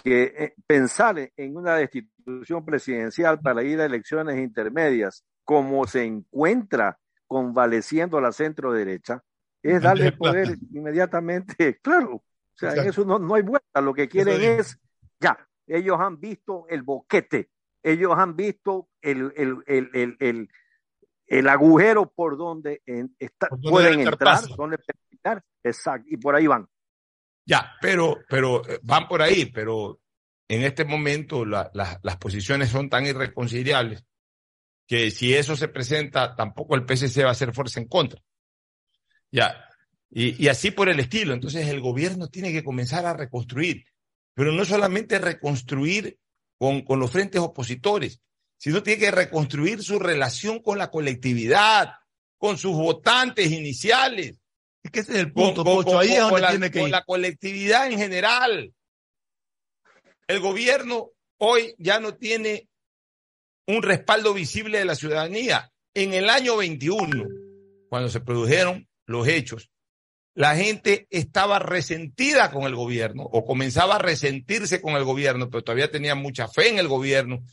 que eh, pensar en una destitución presidencial para ir a elecciones intermedias, como se encuentra convaleciendo la centro derecha, es darle [LAUGHS] poder inmediatamente, [LAUGHS] claro, o sea, en eso no, no hay vuelta, lo que quieren es, ya, ellos han visto el boquete, ellos han visto el, el, el, el el agujero por donde pueden entrar, donde terminar, exacto, y por ahí van. Ya, pero, pero eh, van por ahí, pero en este momento las posiciones son tan irreconciliables que si eso se presenta, tampoco el PSC va a hacer fuerza en contra. Ya, y, y así por el estilo. Entonces el gobierno tiene que comenzar a reconstruir, pero no solamente reconstruir con, con los frentes opositores, sino tiene que reconstruir su relación con la colectividad, con sus votantes iniciales. Es que ese es el punto, con, ahí es donde la, tiene que con la colectividad en general. El gobierno hoy ya no tiene un respaldo visible de la ciudadanía. En el año 21, cuando se produjeron los hechos, la gente estaba resentida con el gobierno o comenzaba a resentirse con el gobierno, pero todavía tenía mucha fe en el gobierno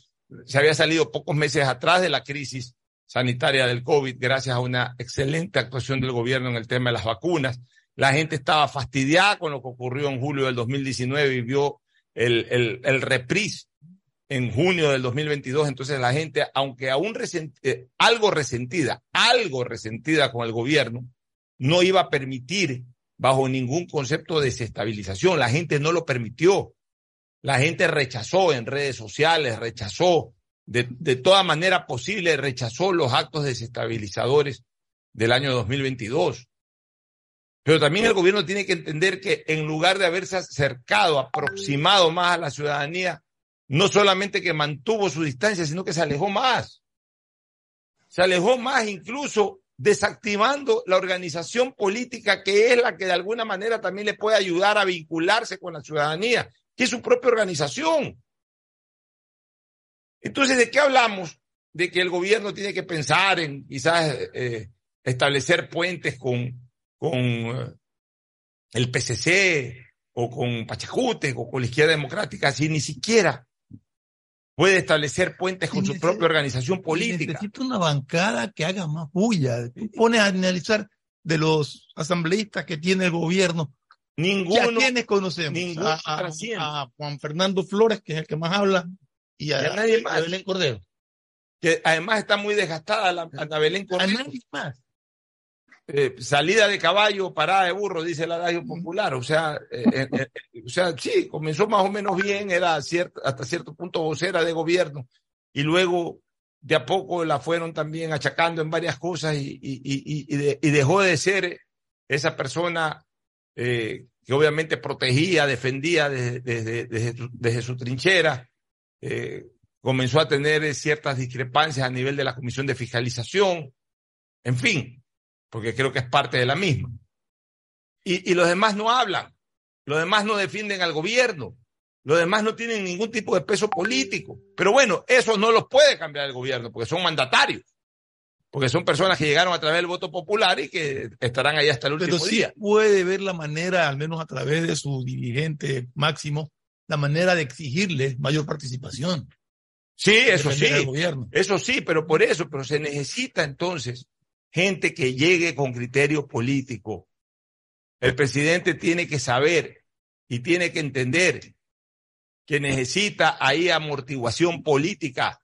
se había salido pocos meses atrás de la crisis sanitaria del COVID gracias a una excelente actuación del gobierno en el tema de las vacunas. La gente estaba fastidiada con lo que ocurrió en julio del 2019 y vio el, el, el reprise en junio del 2022. Entonces la gente, aunque aún eh, algo resentida, algo resentida con el gobierno, no iba a permitir bajo ningún concepto de desestabilización. La gente no lo permitió. La gente rechazó en redes sociales, rechazó de, de toda manera posible, rechazó los actos desestabilizadores del año 2022. Pero también el gobierno tiene que entender que en lugar de haberse acercado, aproximado más a la ciudadanía, no solamente que mantuvo su distancia, sino que se alejó más. Se alejó más incluso desactivando la organización política que es la que de alguna manera también le puede ayudar a vincularse con la ciudadanía que es su propia organización. Entonces, ¿de qué hablamos? De que el gobierno tiene que pensar en quizás eh, establecer puentes con, con eh, el PCC o con Pachacute o con la izquierda democrática, si ni siquiera puede establecer puentes con su propia organización política. Necesita una bancada que haga más bulla. Pone a analizar de los asambleístas que tiene el gobierno Ninguno. quiénes conocemos? a, Juan Fernando Flores, que es el que más habla, y a, nadie más. Belén Cordero. Que además está muy desgastada la, Ana Belén Cordero. A nadie más. Eh, salida de caballo, parada de burro, dice el adagio popular. O sea, eh, eh, o sea, sí, comenzó más o menos bien, era cierto, hasta cierto punto vocera de gobierno, y luego de a poco la fueron también achacando en varias cosas y, y, y, y dejó de ser esa persona que obviamente protegía, defendía desde, desde, su trinchera, eh, comenzó a tener ciertas discrepancias a nivel de la Comisión de Fiscalización, en fin, porque creo que es parte de la misma. Y, y los demás no hablan, los demás no defienden al gobierno, los demás no tienen ningún tipo de peso político. Pero bueno, eso no los puede cambiar el gobierno, porque son mandatarios. porque son personas que llegaron a través del voto popular y que estarán ahí hasta el último Pero sí día. puede ver la manera, al menos a través de su dirigente máximo, la manera de exigirle mayor participación. Sí, eso sí. gobierno. Eso sí, pero por eso, pero se necesita entonces gente que llegue con criterio político. El presidente tiene que saber y tiene que entender que necesita ahí amortiguación política.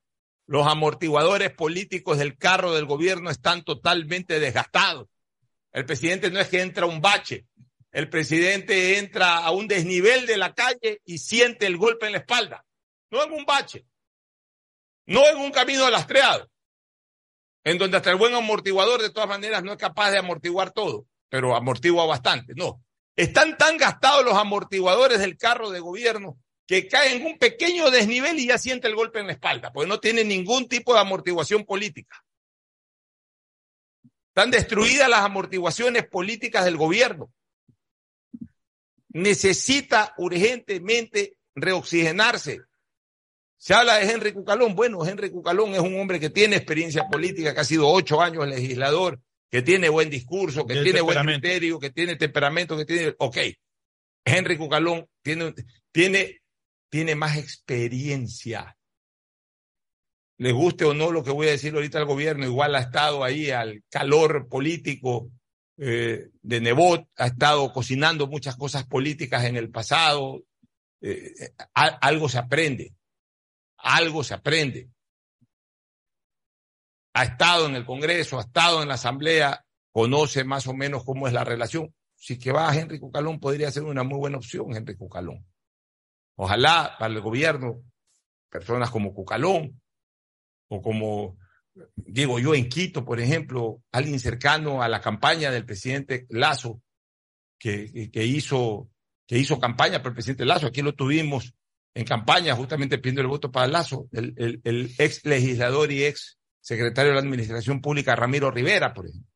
Los amortiguadores políticos del carro del gobierno están totalmente desgastados. El presidente no es que entra un bache, el presidente entra a un desnivel de la calle y siente el golpe en la espalda, no en un bache, no en un camino lastreado, en donde hasta el buen amortiguador de todas maneras no es capaz de amortiguar todo, pero amortigua bastante. No, están tan gastados los amortiguadores del carro de gobierno que cae en un pequeño desnivel y ya siente el golpe en la espalda, porque no tiene ningún tipo de amortiguación política. Están destruidas las amortiguaciones políticas del gobierno. Necesita urgentemente reoxigenarse. Se habla de Henry Cucalón. Bueno, Henry Cucalón es un hombre que tiene experiencia política, que ha sido ocho años legislador, que tiene buen discurso, que tiene buen criterio, que tiene temperamento, que tiene... Ok, Henry Cucalón tiene, tiene, tiene más experiencia. Les guste o no lo que voy a decir ahorita al gobierno, igual ha estado ahí al calor político eh, de Nebot, ha estado cocinando muchas cosas políticas en el pasado. Eh, algo se aprende, algo se aprende. Ha estado en el Congreso, ha estado en la Asamblea, conoce más o menos cómo es la relación. Si que va a Henry Cucalón, podría ser una muy buena opción, Henry Cucalón. Ojalá para el gobierno, personas como Cucalón, o como digo yo en Quito, por ejemplo, alguien cercano a la campaña del presidente Lazo, que, hizo, que hizo campaña para el presidente Lazo. Aquí lo tuvimos en campaña, justamente pidiendo el voto para Lazo, el, ex legislador y ex secretario de la Administración Pública, Ramiro Rivera, por ejemplo.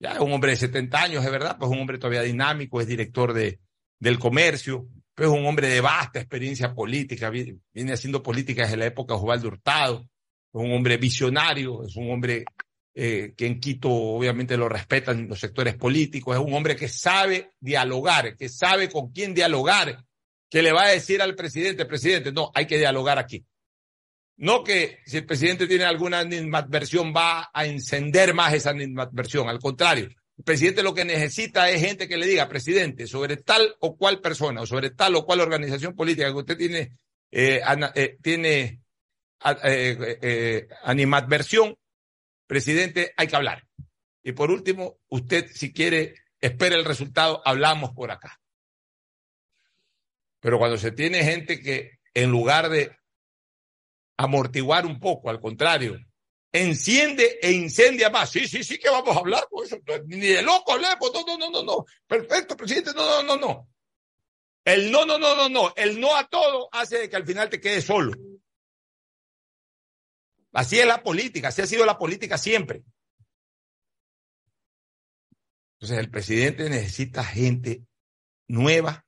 Ya un hombre de 70 años, es verdad, pues un hombre todavía dinámico, es director de, del comercio, pues es un hombre de vasta experiencia política, vi- viene haciendo política desde la época de Osvaldo Hurtado, un hombre visionario, es un hombre eh, que en Quito obviamente lo respetan los sectores políticos, es un hombre que sabe dialogar, que sabe con quién dialogar, que le va a decir al presidente, presidente, no, hay que dialogar aquí. No que si el presidente tiene alguna animadversión va a encender más esa animadversión, al contrario. El presidente lo que necesita es gente que le diga, presidente, sobre tal o cual persona o sobre tal o cual organización política que usted tiene, eh, eh, tiene eh, eh, animadversión, presidente, hay que hablar. Y por último, usted, si quiere, espere el resultado, hablamos por acá. Pero cuando se tiene gente que, en lugar de amortiguar un poco, al contrario, enciende e incendia más. Sí, sí, sí que vamos a hablar con eso. Ni de loco hablemos. No, no, no, no, no. Perfecto, presidente. No, no, no, no. El no, no, no, no, no. El no a todo hace que al final te quedes solo. Así es la política, así ha sido la política siempre. Entonces el presidente necesita gente nueva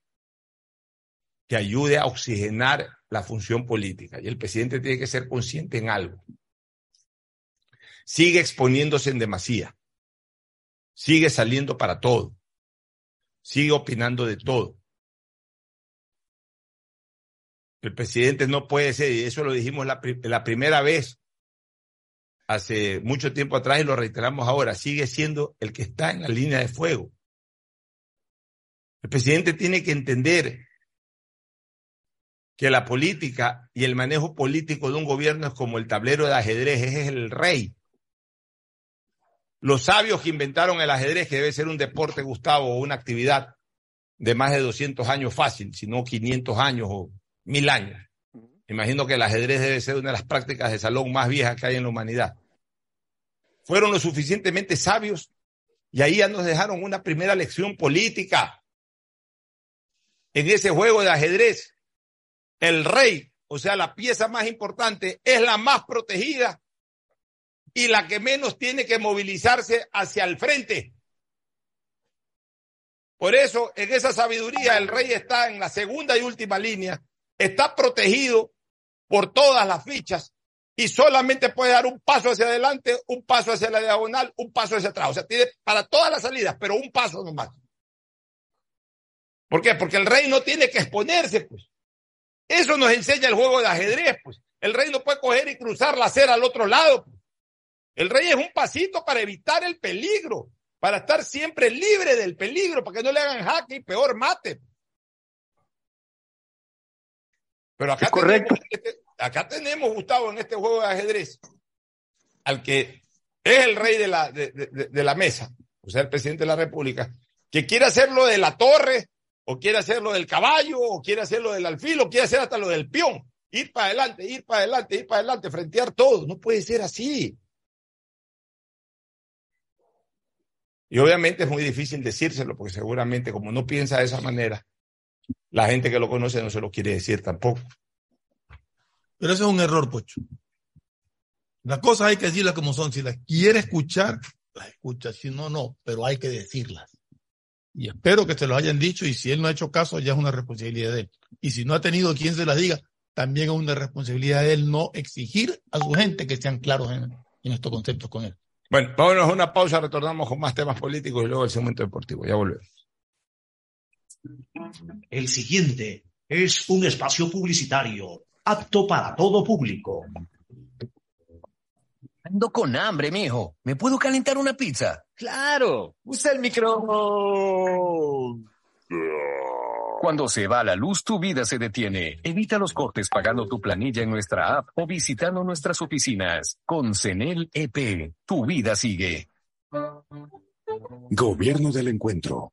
que ayude a oxigenar la función política. Y el presidente tiene que ser consciente en algo. Sigue exponiéndose en demasía. Sigue saliendo para todo. Sigue opinando de todo. El presidente no puede ser, y eso lo dijimos la, la primera vez hace mucho tiempo atrás y lo reiteramos ahora, sigue siendo el que está en la línea de fuego. El presidente tiene que entender que la política y el manejo político de un gobierno es como el tablero de ajedrez, es el rey. Los sabios que inventaron el ajedrez, que debe ser un deporte, Gustavo, o una actividad de más de 200 años fácil, sino 500 años o 1000 años. Imagino que el ajedrez debe ser una de las prácticas de salón más viejas que hay en la humanidad. Fueron lo suficientemente sabios y ahí ya nos dejaron una primera lección política. En ese juego de ajedrez, el rey, o sea, la pieza más importante, es la más protegida y la que menos tiene que movilizarse hacia el frente. Por eso, en esa sabiduría, el rey está en la segunda y última línea, está protegido por todas las fichas y solamente puede dar un paso hacia adelante, un paso hacia la diagonal, un paso hacia atrás. O sea, tiene para todas las salidas, pero un paso nomás. ¿Por qué? Porque el rey no tiene que exponerse, pues. Eso nos enseña el juego de ajedrez, pues. El rey no puede coger y cruzar la acera al otro lado. Pues. El rey es un pasito para evitar el peligro, para estar siempre libre del peligro, para que no le hagan jaque y peor mate. Pero acá tenemos, este, acá tenemos, Gustavo, en este juego de ajedrez, al que es el rey de la, de, de la mesa, o sea, el presidente de la República, que quiere hacerlo de la torre, o quiere hacer lo del caballo, o quiere hacer lo del alfil, o quiere hacer hasta lo del peón. Ir para adelante, ir para adelante, ir para adelante, frentear todo. No puede ser así. Y obviamente es muy difícil decírselo, porque seguramente como no piensa de esa manera, la gente que lo conoce no se lo quiere decir tampoco. Pero eso es un error, Pocho. Las cosas hay que decirlas como son. Si las quiere escuchar, las escucha. Si no, no. Pero hay que decirlas. Y espero que se lo hayan dicho y si él no ha hecho caso ya es una responsabilidad de él. Y si no ha tenido quien se las diga, también es una responsabilidad de él no exigir a su gente que sean claros en, en estos conceptos con él. Bueno, vámonos a una pausa, retornamos con más temas políticos y luego el segmento deportivo. Ya volvemos. El siguiente es un espacio publicitario apto para todo público. Ando con hambre, mijo. ¿Me puedo calentar una pizza? Claro, usa el micro. Cuando se va la luz, tu vida se detiene. Evita los cortes pagando tu planilla en nuestra app o visitando nuestras oficinas. Con CENEL EP, tu vida sigue. Gobierno del Encuentro.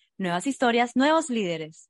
Nuevas historias, nuevos líderes.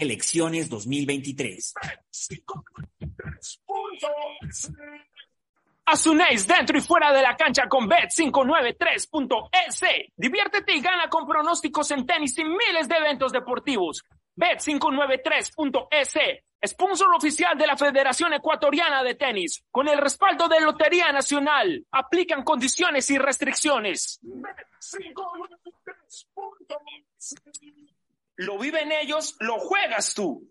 Elecciones 2023. Asunéis dentro y fuera de la cancha con Bet593.es. Diviértete y gana con pronósticos en tenis y miles de eventos deportivos. Bet593.es, sponsor oficial de la Federación Ecuatoriana de Tenis, con el respaldo de Lotería Nacional. Aplican condiciones y restricciones. Bet593.es. Lo viven ellos, lo juegas tú.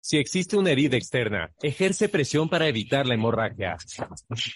Si existe una herida externa, ejerce presión para evitar la hemorragia.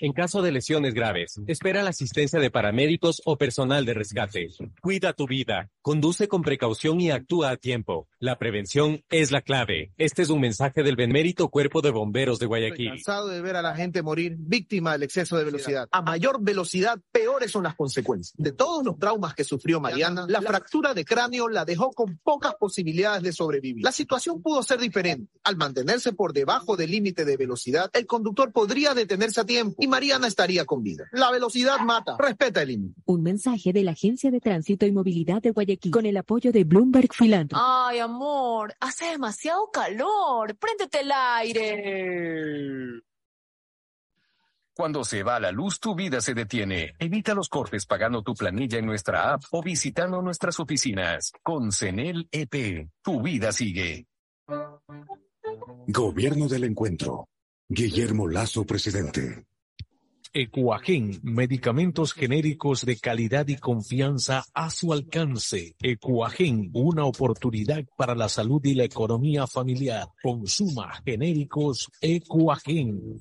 En caso de lesiones graves, espera la asistencia de paramédicos o personal de rescate. Cuida tu vida, conduce con precaución y actúa a tiempo. La prevención es la clave. Este es un mensaje del Benmérito Cuerpo de Bomberos de Guayaquil. Cansado de ver a la gente morir víctima del exceso de velocidad. A mayor velocidad, peores son las consecuencias. De todos los traumas que sufrió Mariana, la fractura de cráneo la dejó con pocas posibilidades de sobrevivir. La situación pudo ser diferente. Al mantenerse por debajo del límite de velocidad, el conductor podría detenerse a tiempo y Mariana estaría con vida. La velocidad mata. Respeta el límite. Un mensaje de la Agencia de Tránsito y Movilidad de Guayaquil con el apoyo de Bloomberg Philanthropy. Ay, amor, hace demasiado calor. Préndete el aire. Cuando se va la luz, tu vida se detiene. Evita los cortes pagando tu planilla en nuestra app o visitando nuestras oficinas. Con CENEL EP, tu vida sigue. Gobierno del Encuentro. Guillermo Lazo, presidente. Ecuagen, medicamentos genéricos de calidad y confianza a su alcance. Ecuagen, una oportunidad para la salud y la economía familiar. Consuma genéricos Ecuagen.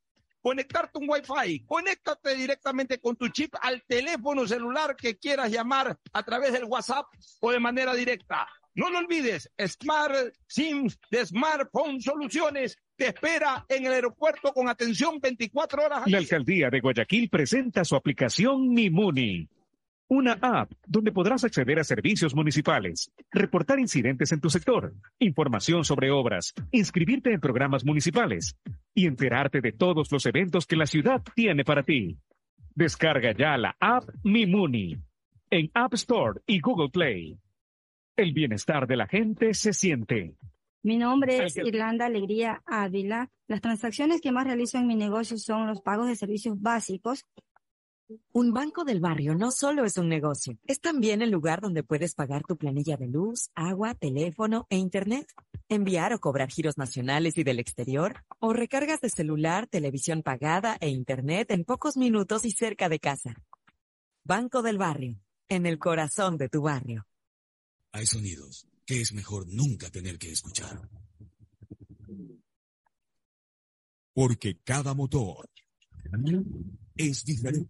conectarte un Wi-Fi. Conéctate directamente con tu chip al teléfono celular que quieras llamar a través del WhatsApp o de manera directa. No lo olvides, Smart SIM de Smartphone Soluciones te espera en el aeropuerto con atención 24 horas. La alcaldía de Guayaquil presenta su aplicación Mimuni. Una app donde podrás acceder a servicios municipales, reportar incidentes en tu sector, información sobre obras, inscribirte en programas municipales y enterarte de todos los eventos que la ciudad tiene para ti. Descarga ya la app Mimuni en App Store y Google Play. El bienestar de la gente se siente. Mi nombre es Irlanda Alegría Ávila. Las transacciones que más realizo en mi negocio son los pagos de servicios básicos un banco del barrio no solo es un negocio, es también el lugar donde puedes pagar tu planilla de luz, agua, teléfono e internet, enviar o cobrar giros nacionales y del exterior, o recargas de celular, televisión pagada e internet en pocos minutos y cerca de casa. Banco del barrio, en el corazón de tu barrio. Hay sonidos que es mejor nunca tener que escuchar. Porque cada motor es diferente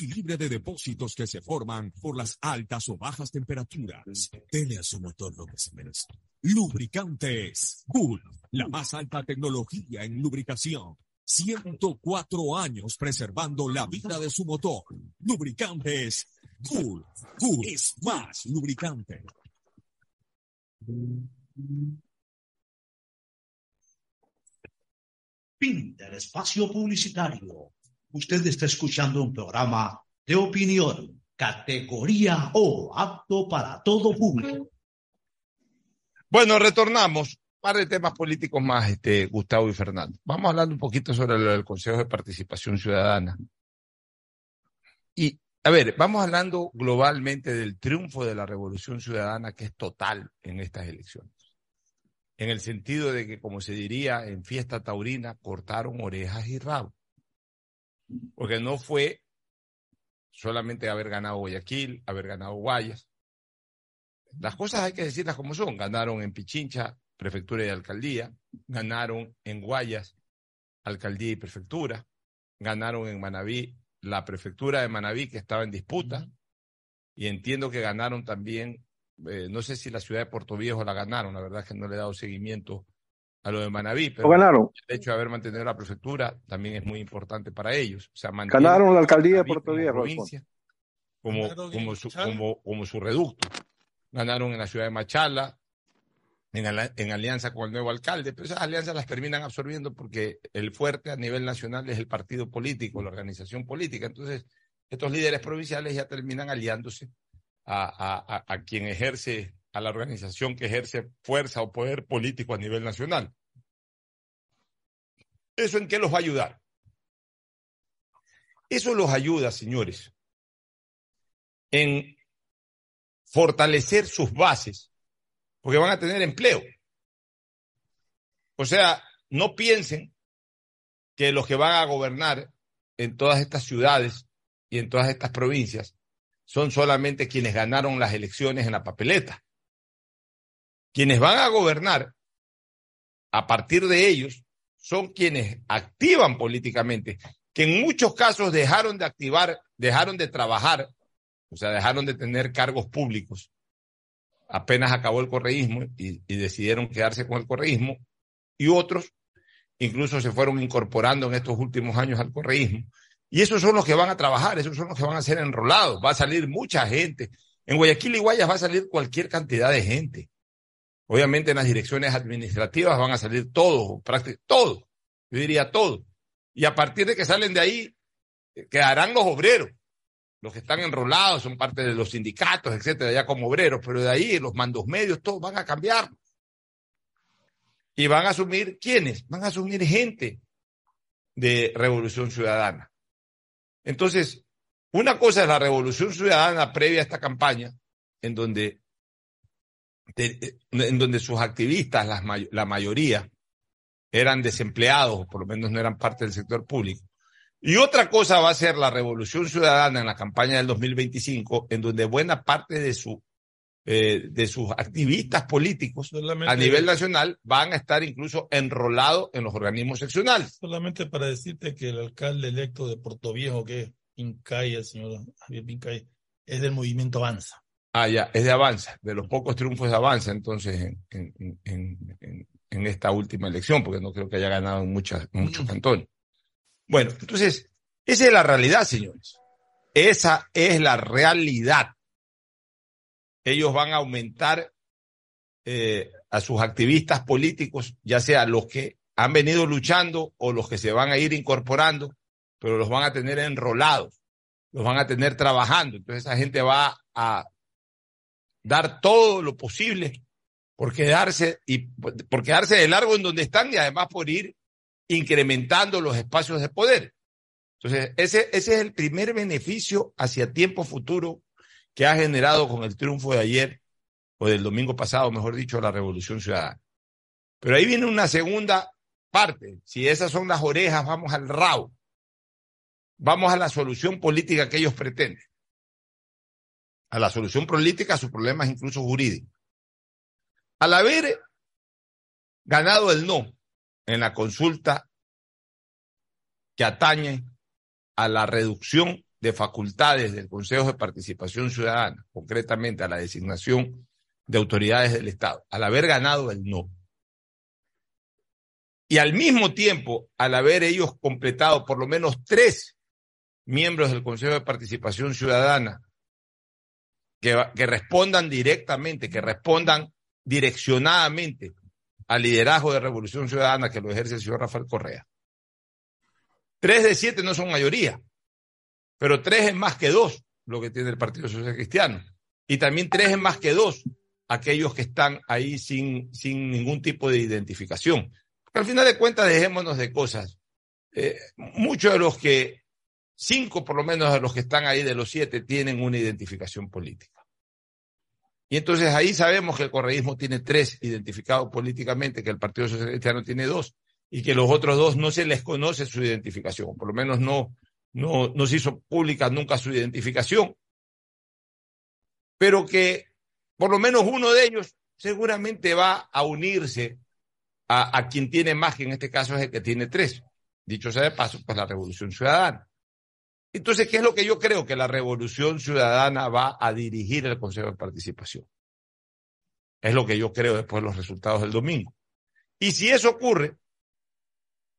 y de depósitos que se forman por las altas o bajas temperaturas. Dele a su motor lo que se merece. Lubricantes Cool, la más alta tecnología en lubricación. 104 años preservando la vida de su motor. Lubricantes Cool. Cool es más lubricante. Pinter espacio publicitario. Usted está escuchando un programa de opinión, categoría O, apto para todo público. Bueno, retornamos. Un par de temas políticos más, este, Gustavo y Fernando. Vamos hablando un poquito sobre lo del Consejo de Participación Ciudadana. Y, a ver, vamos hablando globalmente del triunfo de la Revolución Ciudadana, que es total en estas elecciones. En el sentido de que, como se diría en fiesta taurina, cortaron orejas y rabo. Porque no fue solamente haber ganado Guayaquil, haber ganado Guayas. Las cosas hay que decirlas como son. Ganaron en Pichincha, prefectura y alcaldía. Ganaron en Guayas, alcaldía y prefectura. Ganaron en Manabí, la prefectura de Manabí que estaba en disputa. Y entiendo que ganaron también, eh, no sé si la ciudad de Puerto Viejo la ganaron, la verdad es que no le he dado seguimiento a lo de Manabí, pero ganaron. el hecho de haber mantenido la prefectura también es muy importante para ellos. O sea, ganaron la alcaldía de Puerto Viejo. Provincia, como, como, su, como, como su reducto. Ganaron en la ciudad de Machala, en, en alianza con el nuevo alcalde, pero esas alianzas las terminan absorbiendo porque el fuerte a nivel nacional es el partido político, la organización política. Entonces, estos líderes provinciales ya terminan aliándose a, a, a quien ejerce a la organización que ejerce fuerza o poder político a nivel nacional. ¿Eso en qué los va a ayudar? Eso los ayuda, señores, en fortalecer sus bases, porque van a tener empleo. O sea, no piensen que los que van a gobernar en todas estas ciudades y en todas estas provincias son solamente quienes ganaron las elecciones en la papeleta quienes van a gobernar a partir de ellos son quienes activan políticamente, que en muchos casos dejaron de activar, dejaron de trabajar, o sea, dejaron de tener cargos públicos. Apenas acabó el correísmo y, decidieron quedarse con el correísmo, y otros incluso se fueron incorporando en estos últimos años al correísmo. Y esos son los que van a trabajar, esos son los que van a ser enrolados. Va a salir mucha gente. En Guayaquil y Guayas va a salir cualquier cantidad de gente. Obviamente en las direcciones administrativas van a salir todos, prácticamente todos, yo diría todos. Y a partir de que salen de ahí, eh, quedarán los obreros. Los que están enrolados son parte de los sindicatos, etcétera, ya como obreros, pero de ahí los mandos medios, todos van a cambiar. Y van a asumir, ¿quiénes? Van a asumir gente de Revolución Ciudadana. Entonces, una cosa es la Revolución Ciudadana previa a esta campaña, en donde de, en donde sus activistas, las, la mayoría, eran desempleados, por lo menos no eran parte del sector público. Y otra cosa va a ser la revolución ciudadana en la campaña del 2025, en donde buena parte de, su, eh, de sus activistas políticos Solamente, a nivel nacional van a estar incluso enrolados en los organismos seccionales. Solamente para decirte que el alcalde electo de Puerto Viejo, que es Pincay, el señor Javier Pincay, es del movimiento Avanza. Ah, ya, es de Avanza, de los pocos triunfos de Avanza, entonces, en, en, en, en esta última elección, porque no creo que haya ganado en, muchas, muchos cantones. Bueno, entonces, esa es la realidad, señores. Esa es la realidad. Ellos van a aumentar eh, a sus activistas políticos, ya sea los que han venido luchando o los que se van a ir incorporando, pero los van a tener enrolados, los van a tener trabajando. Entonces esa gente va a dar todo lo posible por quedarse y por quedarse de largo en donde están y además por ir incrementando los espacios de poder. Entonces, ese, ese es el primer beneficio hacia tiempo futuro que ha generado con el triunfo de ayer o del domingo pasado, mejor dicho, la Revolución Ciudadana. Pero ahí viene una segunda parte. Si esas son las orejas, vamos al rabo. Vamos a la solución política que ellos pretenden a la solución política a sus problemas incluso jurídicos. Al haber ganado el no en la consulta que atañe a la reducción de facultades del Consejo de Participación Ciudadana, concretamente a la designación de autoridades del Estado, al haber ganado el no, y al mismo tiempo, al haber ellos completado por lo menos tres miembros del Consejo de Participación Ciudadana que, respondan directamente, que respondan direccionadamente al liderazgo de Revolución Ciudadana que lo ejerce el señor Rafael Correa. Tres de siete no son mayoría, pero tres es más que dos lo que tiene el Partido Social Cristiano. Y también tres es más que dos aquellos que están ahí sin, sin ningún tipo de identificación. Porque al final de cuentas, dejémonos de cosas. Eh, muchos de los que, cinco por lo menos de los que están ahí de los siete, tienen una identificación política. Y entonces ahí sabemos que el correísmo tiene tres identificados políticamente, que el Partido Social Cristiano tiene dos, y que los otros dos no se les conoce su identificación, por lo menos no, no, no se hizo pública nunca su identificación, pero que por lo menos uno de ellos seguramente va a unirse a, a, quien tiene más, que en este caso es el que tiene tres. Dicho sea de paso, pues la Revolución Ciudadana. Entonces, ¿qué es lo que yo creo? Que la Revolución Ciudadana va a dirigir el Consejo de Participación. Es lo que yo creo después de los resultados del domingo. Y si eso ocurre,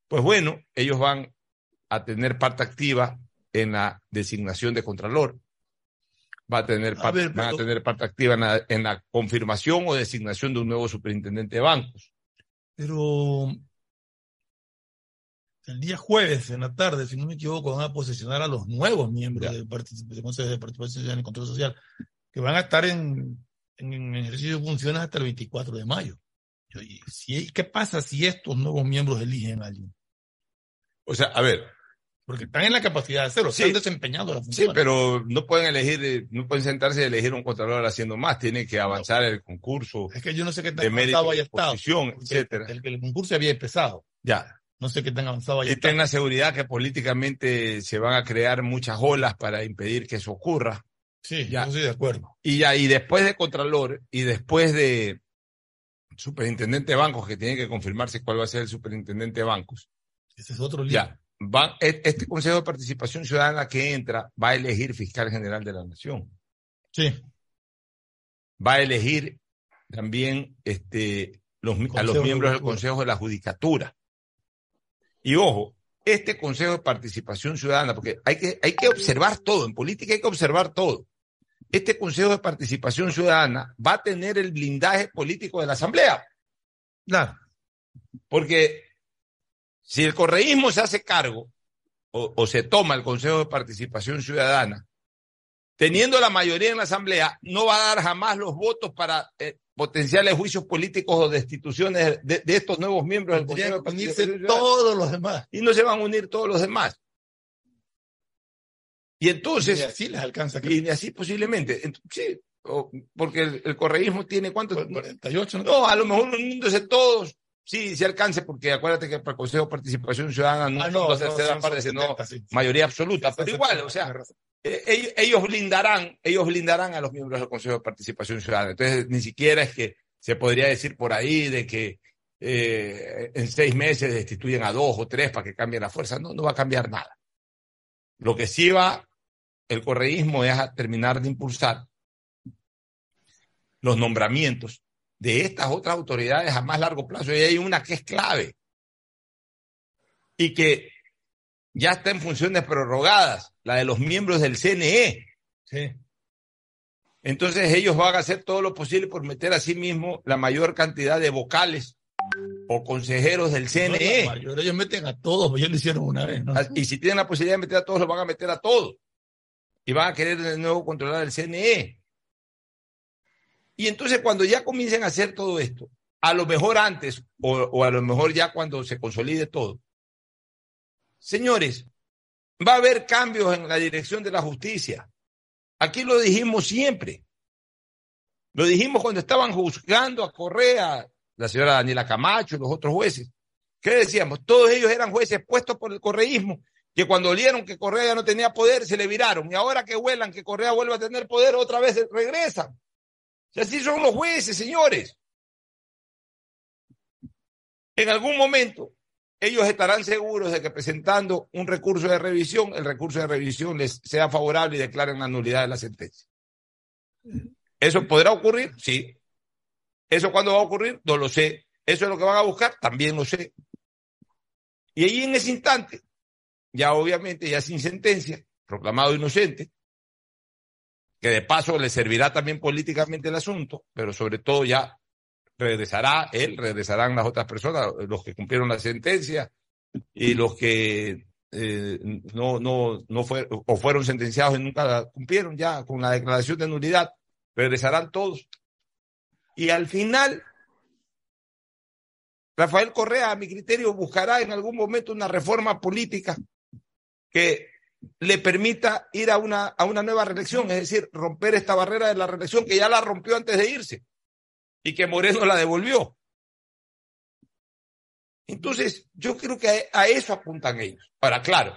pues bueno, ellos van a tener parte activa en la designación de Contralor, va a tener parte, a ver, pero... van a tener parte activa en la, en la, confirmación o designación de un nuevo superintendente de bancos. Pero el día jueves en la tarde, si no me equivoco, van a posesionar a los nuevos miembros del Consejo de Participación Social y Control Social, que van a estar en, en, en ejercicio de funciones hasta el 24 de mayo. Si, ¿Qué pasa si estos nuevos miembros eligen a alguien? O sea, a ver. Porque están en la capacidad de hacerlo, sí, se han desempeñado la función. Sí, pero no pueden elegir, no pueden sentarse y elegir un contralor haciendo más, tienen que avanzar no. el concurso. Es que yo no sé qué tan avanzado haya estado. etcétera. El, el, el, concurso había empezado. Ya. No sé qué tan avanzado haya y. Y tengan seguridad que políticamente se van a crear muchas olas para impedir que eso ocurra. Sí, ya. yo estoy de acuerdo. Y ya, y después de Contralor, y después de Superintendente de Bancos, que tiene que confirmarse cuál va a ser el Superintendente de Bancos. Ese es otro lío. Ya Va, este Consejo de Participación Ciudadana que entra va a elegir fiscal general de la Nación. Sí. Va a elegir también este, los, a los miembros del Consejo de la Judicatura. Y ojo, este Consejo de Participación Ciudadana, porque hay que, hay que observar todo, en política hay que observar todo. Este Consejo de Participación Ciudadana va a tener el blindaje político de la Asamblea. Claro. Porque si el correísmo se hace cargo o, o, se toma el Consejo de Participación Ciudadana, teniendo la mayoría en la Asamblea, no va a dar jamás los votos para eh, potenciales juicios políticos o destituciones de, de estos nuevos miembros del Consejo de Ciudadana. todos los demás. Y no se van a unir todos los demás. Y entonces. Y así les alcanza. Y así posiblemente. Sí, porque el, el correísmo tiene cuántos. 48, ¿no? No, a lo mejor uniéndose todos Sí, sí alcance, porque acuérdate que para el Consejo de Participación Ciudadana no, ah, no, no, no parte, sino sí. mayoría absoluta. Sí, pero igual, o sea, eh, ellos blindarán, ellos blindarán a los miembros del Consejo de Participación Ciudadana. Entonces, ni siquiera es que se podría decir por ahí de que eh, en seis meses destituyen a dos o tres para que cambie la fuerza. No, no va a cambiar nada. Lo que sí va el correísmo es terminar de impulsar los nombramientos de estas otras autoridades a más largo plazo. Y hay una que es clave y que ya está en funciones prorrogadas, la de los miembros del CNE. Sí. Entonces ellos van a hacer todo lo posible por meter a sí mismo la mayor cantidad de vocales o consejeros del CNE. No, ellos meten a todos, ya lo hicieron una vez. ¿no? Y si tienen la posibilidad de meter a todos, los van a meter a todos. Y van a querer de nuevo controlar el CNE. Y entonces cuando ya comiencen a hacer todo esto, a lo mejor antes o, o, a lo mejor ya cuando se consolide todo, señores, va a haber cambios en la dirección de la justicia. Aquí lo dijimos siempre. Lo dijimos cuando estaban juzgando a Correa, la señora Daniela Camacho y los otros jueces. ¿Qué decíamos? Todos ellos eran jueces puestos por el correísmo, que cuando olieron que Correa ya no tenía poder, se le viraron. Y ahora que vuelan que Correa vuelve a tener poder, otra vez regresan. Así son los jueces, señores. En algún momento, ellos estarán seguros de que presentando un recurso de revisión, el recurso de revisión les sea favorable y declaren la nulidad de la sentencia. ¿Eso podrá ocurrir? Sí. ¿Eso cuándo va a ocurrir? No lo sé. ¿Eso es lo que van a buscar? También lo sé. Y ahí en ese instante, ya obviamente, ya sin sentencia, proclamado inocente, que de paso le servirá también políticamente el asunto, pero sobre todo ya regresará él, regresarán las otras personas, los que cumplieron la sentencia y los que eh, no, no, no fueron o fueron sentenciados y nunca la cumplieron ya con la declaración de nulidad, regresarán todos. Y al final, Rafael Correa, a mi criterio, buscará en algún momento una reforma política que le permita ir a una, a una nueva reelección, es decir, romper esta barrera de la reelección que ya la rompió antes de irse y que Moreno la devolvió. Entonces, yo creo que a eso apuntan ellos. Ahora, claro,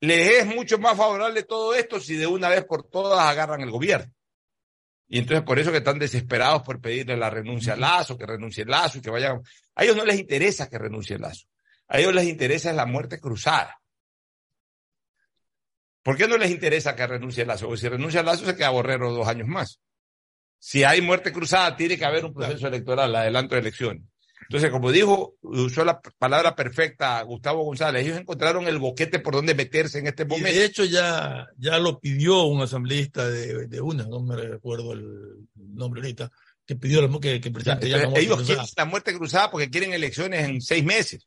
les es mucho más favorable todo esto si de una vez por todas agarran el gobierno. Y entonces por eso que están desesperados por pedirle la renuncia a Lazo, que renuncie Lazo y que vayan. A ellos no les interesa que renuncie Lazo. A ellos les interesa la muerte cruzada. ¿Por qué no les interesa que renuncie Lazo? Porque si renuncia Lazo se queda borrero dos años más. Si hay muerte cruzada, tiene que haber un proceso electoral, adelanto de elecciones. Entonces, como dijo, usó la palabra perfecta Gustavo González, ellos encontraron el boquete por donde meterse en este momento. Y de hecho, ya, ya lo pidió un asambleísta de, de una, no me recuerdo el nombre ahorita, que pidió que, que el presidente ya, ya la Ellos muerte quieren cruzada. la muerte cruzada porque quieren elecciones en seis meses,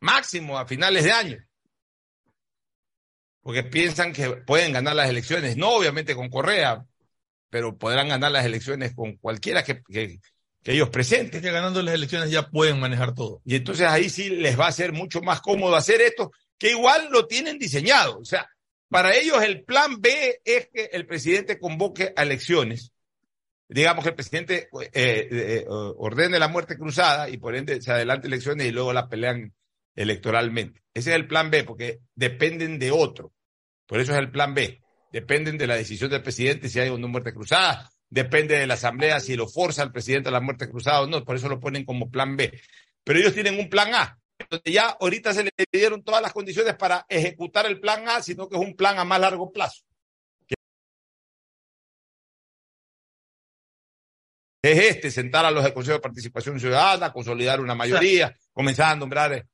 máximo a finales de año. Porque piensan que pueden ganar las elecciones, no obviamente con Correa, pero podrán ganar las elecciones con cualquiera que, que, que ellos presenten. Es que ganando las elecciones ya pueden manejar todo. Y entonces ahí sí les va a ser mucho más cómodo hacer esto, que igual lo tienen diseñado. O sea, para ellos el plan B es que el presidente convoque a elecciones. Digamos que el presidente eh, eh, ordene la muerte cruzada y por ende se adelante elecciones y luego la pelean electoralmente. Ese es el plan B, porque dependen de otro. Por eso es el plan B. Dependen de la decisión del presidente si hay una muerte cruzada. Depende de la asamblea si lo forza el presidente a la muerte cruzada o no. Por eso lo ponen como plan B. Pero ellos tienen un plan A, donde ya ahorita se le dieron todas las condiciones para ejecutar el plan A, sino que es un plan a más largo plazo. Es este, sentar a los del Consejo de Participación Ciudadana, consolidar una mayoría, comenzar a nombrar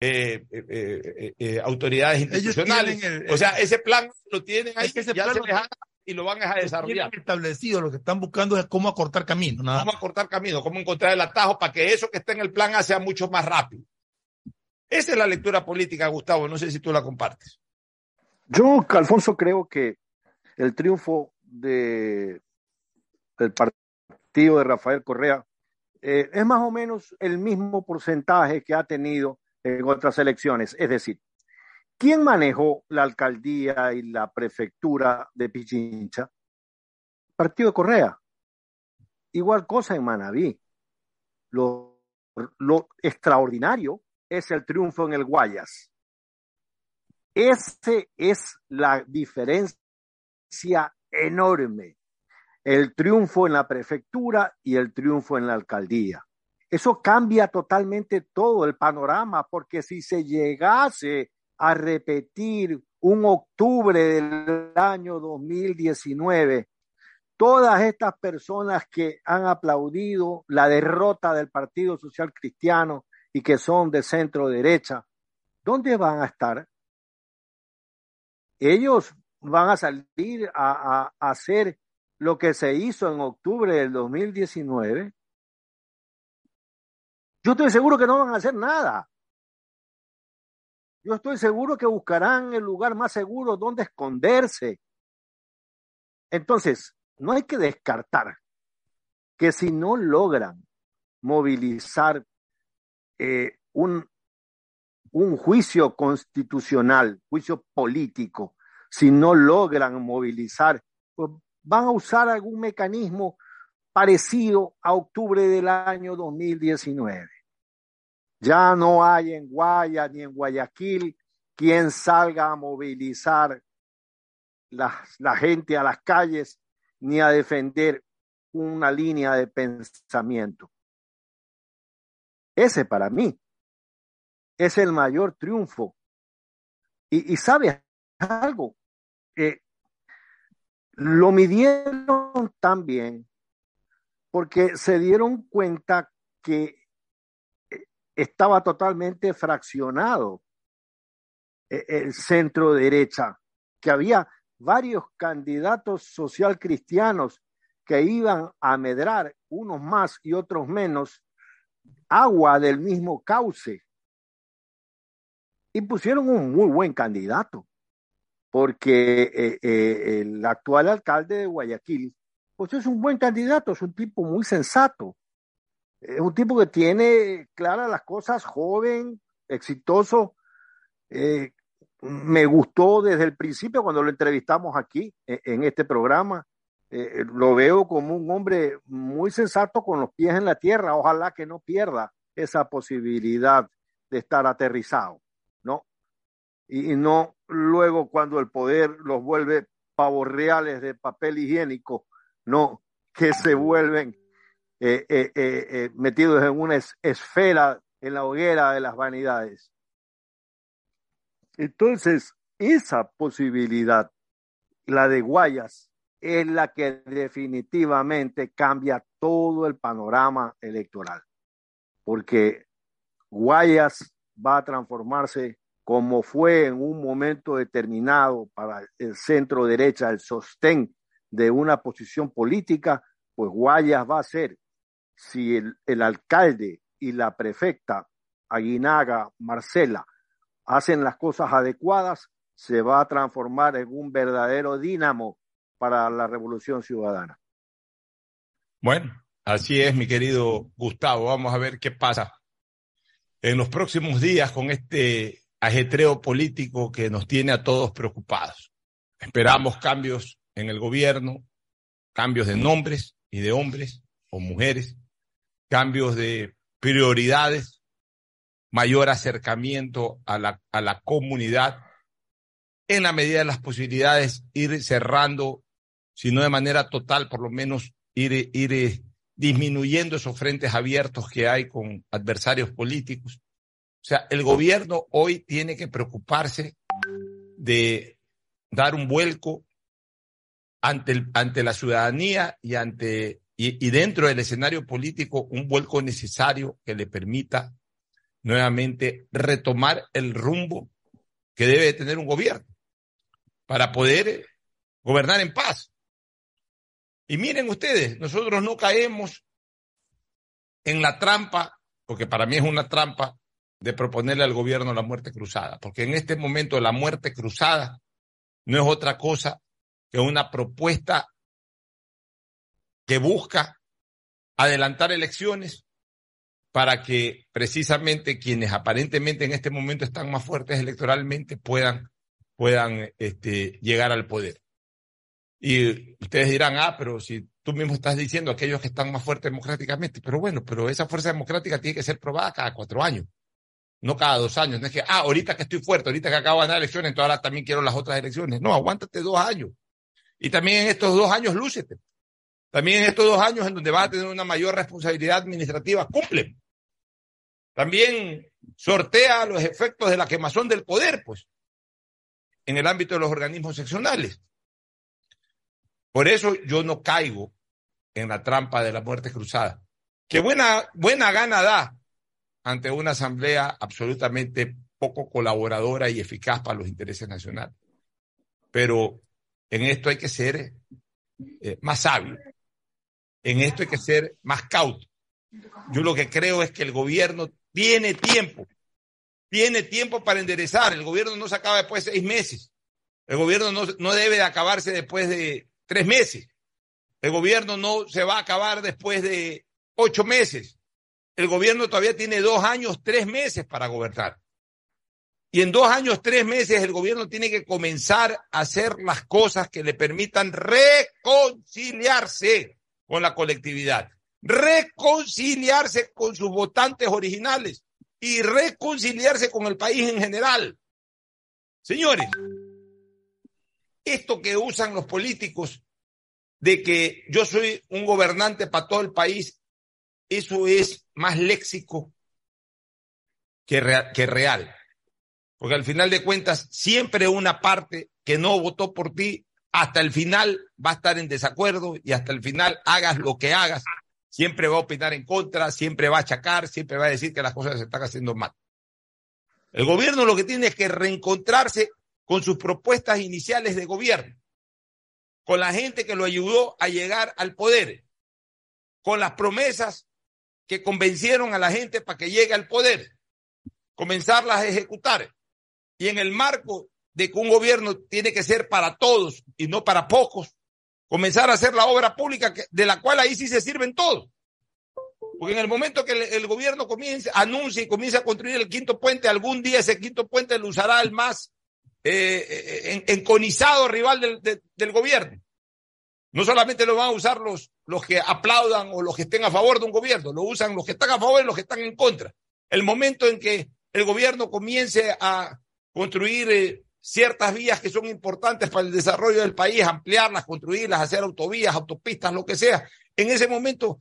eh, eh, eh, autoridades institucionales. el- o sea, ese plan lo tienen ahí Es que ese ya plan se lo les ha- y lo van a desarrollar. Establecido, lo que están buscando es cómo acortar camino, nada Cómo acortar camino, cómo encontrar el atajo para que eso que está en el plan A sea mucho más rápido. Esa es la lectura política, Gustavo. No sé si tú la compartes. Yo, Alfonso, creo que el triunfo de el partido de Rafael Correa eh, es más o menos el mismo porcentaje que ha tenido en otras elecciones. Es decir, ¿quién manejó la alcaldía y la prefectura de Pichincha? Partido de Correa. Igual cosa en Manabí. Lo, lo extraordinario es el triunfo en el Guayas. Ese es la diferencia enorme. El triunfo en la prefectura y el triunfo en la alcaldía. Eso cambia totalmente todo el panorama, porque si se llegase a repetir un octubre del año 2019, todas estas personas que han aplaudido la derrota del Partido Social Cristiano y que son de centro derecha, ¿dónde van a estar? Ellos van a salir a, hacer lo que se hizo en octubre del 2019. Yo estoy seguro que no van a hacer nada. Yo estoy seguro que buscarán el lugar más seguro donde esconderse. Entonces, no hay que descartar que si no logran movilizar eh, un, un juicio constitucional, juicio político, si no logran movilizar, pues van a usar algún mecanismo parecido a octubre del año 2019. Ya no hay en Guaya ni en Guayaquil quien salga a movilizar la, gente a las calles ni a defender una línea de pensamiento. Ese para mí es el mayor triunfo. Y, y algo, eh, lo midieron también porque se dieron cuenta que eh, estaba totalmente fraccionado eh, el centro derecha, que había varios candidatos social cristianos que iban a medrar, unos más y otros menos, agua del mismo cauce. Y pusieron un muy buen candidato, porque eh, el actual alcalde de Guayaquil, pues es un buen candidato, es un tipo muy sensato, es un tipo que tiene claras las cosas, joven, exitoso, eh, me gustó desde el principio cuando lo entrevistamos aquí e, en, este programa. Eh, lo veo como un hombre muy sensato con los pies en la tierra. Ojalá que no pierda esa posibilidad de estar aterrizado, ¿no? Y, no luego cuando el poder los vuelve pavos reales de papel higiénico, no, que se vuelven eh, eh, metidos en una esfera en la hoguera de las vanidades. Entonces, esa posibilidad, la de Guayas, es la que definitivamente cambia todo el panorama electoral, porque Guayas va a transformarse como fue en un momento determinado para el centro derecha, el sostén de una posición política, pues Guayas va a ser, si el, alcalde y la prefecta Aguinaga Marcela hacen las cosas adecuadas, se va a transformar en un verdadero dínamo para la revolución ciudadana. Bueno, así es, mi querido Gustavo. Vamos a ver qué pasa en los próximos días con este ajetreo político que nos tiene a todos preocupados. Esperamos cambios en el gobierno, cambios de nombres y de hombres o mujeres, cambios de prioridades mayor acercamiento a la, a la comunidad, en la medida de las posibilidades, ir cerrando, si no de manera total, por lo menos ir, ir eh, disminuyendo esos frentes abiertos que hay con adversarios políticos. O sea, el gobierno hoy tiene que preocuparse de dar un vuelco ante, el, ante la ciudadanía y ante y, y, dentro del escenario político un vuelco necesario que le permita nuevamente retomar el rumbo que debe tener un gobierno para poder gobernar en paz. Y miren ustedes, nosotros no caemos en la trampa, porque para mí es una trampa, de proponerle al gobierno la muerte cruzada, porque en este momento la muerte cruzada no es otra cosa que una propuesta que busca adelantar elecciones para que precisamente quienes aparentemente en este momento están más fuertes electoralmente puedan, puedan este, llegar al poder. Y ustedes dirán, ah, pero si tú mismo estás diciendo aquellos que están más fuertes democráticamente, pero bueno, pero esa fuerza democrática tiene que ser probada cada cuatro años, no cada dos años. No es que, ah, ahorita que estoy fuerte, ahorita que acabo de ganar elecciones, entonces ahora también quiero las otras elecciones. No, aguántate dos años. Y también en estos dos años lúcete. También en estos dos años en donde vas a tener una mayor responsabilidad administrativa, cumple. También sortea los efectos de la quemazón del poder, pues, en el ámbito de los organismos seccionales. Por eso yo no caigo en la trampa de la muerte cruzada, que buena, buena gana da ante una asamblea absolutamente poco colaboradora y eficaz para los intereses nacionales. Pero en esto hay que ser eh, más sabio, en esto hay que ser más cauto. Yo lo que creo es que el gobierno tiene tiempo, tiene tiempo para enderezar. El gobierno no se acaba después de seis meses. El gobierno no, no debe de acabarse después de tres meses. El gobierno no se va a acabar después de ocho meses. El gobierno todavía tiene dos años, tres meses para gobernar. Y en dos años, tres meses, el gobierno tiene que comenzar a hacer las cosas que le permitan reconciliarse con la colectividad reconciliarse con sus votantes originales y reconciliarse con el país en general. Señores, esto que usan los políticos de que yo soy un gobernante para todo el país, eso es más léxico que, rea- que real. Porque al final de cuentas, siempre una parte que no votó por ti, hasta el final va a estar en desacuerdo y hasta el final hagas lo que hagas, siempre va a opinar en contra, siempre va a achacar, siempre va a decir que las cosas se están haciendo mal. El gobierno lo que tiene es que reencontrarse con sus propuestas iniciales de gobierno, con la gente que lo ayudó a llegar al poder, con las promesas que convencieron a la gente para que llegue al poder, comenzarlas a ejecutar. Y en el marco de que un gobierno tiene que ser para todos y no para pocos, comenzar a hacer la obra pública de la cual ahí sí se sirven todos. Porque en el momento que el, gobierno comience, anuncie y comience a construir el quinto puente, algún día ese quinto puente lo usará el más eh, eh, en- enconizado rival del, de- del gobierno. No solamente lo van a usar los, los que aplaudan o los que estén a favor de un gobierno, lo usan los que están a favor y los que están en contra. El momento en que el gobierno comience a construir eh, ciertas vías que son importantes para el desarrollo del país, ampliarlas, construirlas, hacer autovías, autopistas, lo que sea, en ese momento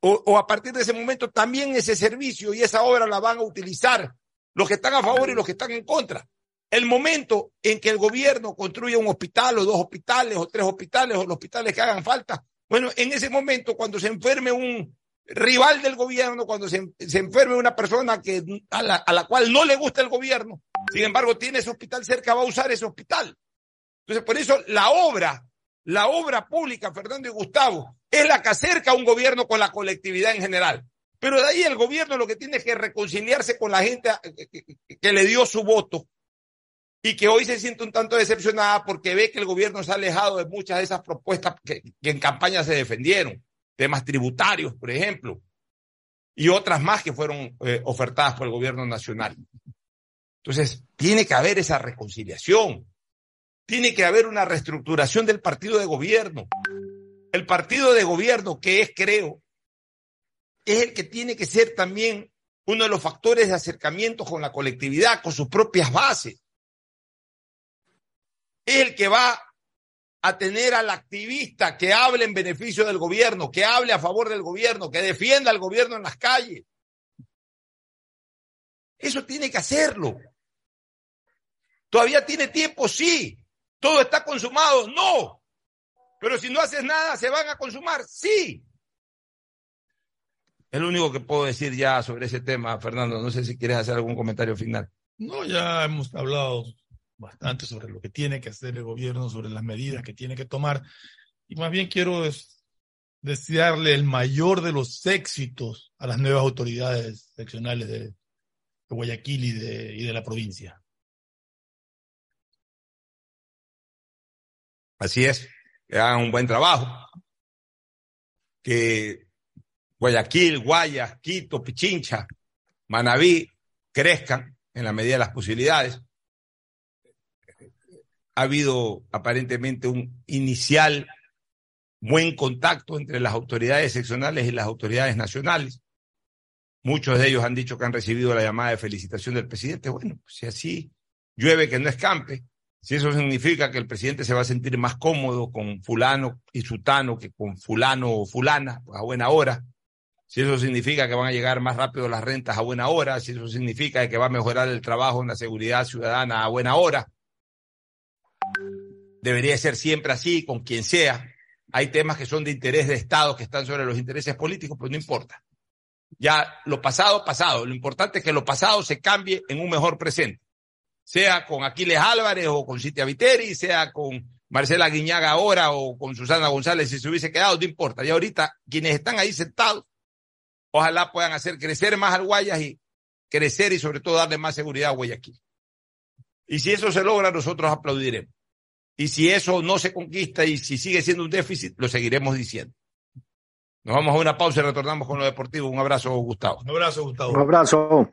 o, a partir de ese momento también ese servicio y esa obra la van a utilizar los que están a favor y los que están en contra. El momento en que el gobierno construya un hospital o dos hospitales o tres hospitales o los hospitales que hagan falta, bueno, en ese momento cuando se enferme un rival del gobierno, cuando se, se enferme una persona que, a, la, a la cual no le gusta el gobierno, sin embargo tiene ese hospital cerca, va a usar ese hospital. Entonces, por eso la obra, la obra pública, Fernando y Gustavo, es la que acerca a un gobierno con la colectividad en general. Pero de ahí el gobierno lo que tiene es que reconciliarse con la gente que, que- que le dio su voto y que hoy se siente un tanto decepcionada porque ve que el gobierno se ha alejado de muchas de esas propuestas que, que en campaña se defendieron, temas tributarios, por ejemplo, y otras más que fueron eh, ofertadas por el gobierno nacional. Entonces, tiene que haber esa reconciliación, tiene que haber una reestructuración del partido de gobierno. El partido de gobierno, que es, creo, es el que tiene que ser también uno de los factores de acercamiento con la colectividad, con sus propias bases. Es el que va a tener al activista que hable en beneficio del gobierno, que hable a favor del gobierno, que defienda al gobierno en las calles. Eso tiene que hacerlo. ¿Todavía tiene tiempo? Sí. ¿Todo está consumado? No. Pero si no haces nada, ¿se van a consumar? Sí. Es lo único que puedo decir ya sobre ese tema, Fernando. No sé si quieres hacer algún comentario final. No, ya hemos hablado bastante sobre lo que tiene que hacer el gobierno, sobre las medidas que tiene que tomar. Y más bien quiero es- desearle el mayor de los éxitos a las nuevas autoridades seccionales de, Guayaquil y de la provincia. Así es, hagan un buen trabajo. Que Guayaquil, Guayas, Quito, Pichincha, Manabí crezcan en la medida de las posibilidades. Ha habido aparentemente un inicial buen contacto entre las autoridades seccionales y las autoridades nacionales. Muchos de ellos han dicho que han recibido la llamada de felicitación del presidente. Bueno, pues si así llueve que no escampe, si eso significa que el presidente se va a sentir más cómodo con fulano y sutano que con fulano o fulana a buena hora, si eso significa que van a llegar más rápido las rentas a buena hora, si eso significa que va a mejorar el trabajo en la seguridad ciudadana a buena hora, debería ser siempre así, con quien sea. Hay temas que son de interés de Estado, que están sobre los intereses políticos, pues no importa. Ya lo pasado, pasado. Lo importante es que lo pasado se cambie en un mejor presente. Sea con Aquiles Álvarez o con Citia Viteri, sea con Marcela Guiñaga ahora o con Susana González si se hubiese quedado, no importa. Y ahorita quienes están ahí sentados, ojalá puedan hacer crecer más al Guayas y crecer y sobre todo darle más seguridad a Guayaquil. Y si eso se logra, nosotros aplaudiremos. Y si eso no se conquista y si sigue siendo un déficit, lo seguiremos diciendo. Nos vamos a una pausa y retornamos con lo deportivo. Un abrazo, Gustavo. Un abrazo, Gustavo. Un abrazo.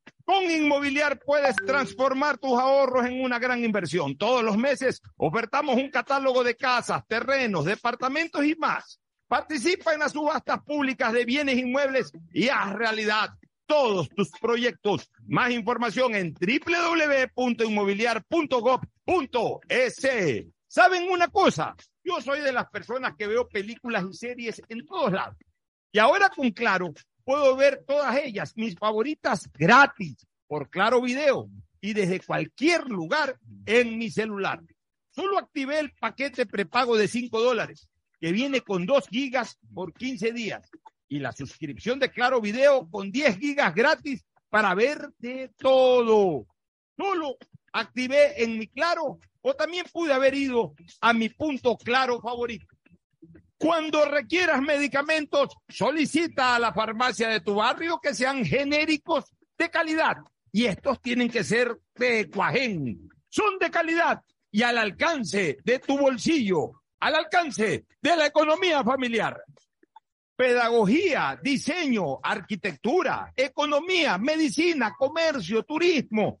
Con Inmobiliar puedes transformar tus ahorros en una gran inversión. Todos los meses ofertamos un catálogo de casas, terrenos, departamentos y más. Participa en las subastas públicas de bienes inmuebles y haz realidad todos tus proyectos. Más información en www.inmobiliar.gov.es. ¿Saben una cosa? Yo soy de las personas que veo películas y series en todos lados. Y ahora con Claro puedo ver todas ellas, mis favoritas, gratis, por Claro Video y desde cualquier lugar en mi celular. Solo activé el paquete prepago de 5 dólares, que viene con 2 gigas por 15 días, y la suscripción de Claro Video con 10 gigas gratis para ver de todo. Solo activé en mi Claro o también pude haber ido a mi punto Claro favorito. Cuando requieras medicamentos, solicita a la farmacia de tu barrio que sean genéricos de calidad. Y estos tienen que ser de Cuajén. Son de calidad y al alcance de tu bolsillo, al alcance de la economía familiar. Pedagogía, diseño, arquitectura, economía, medicina, comercio, turismo,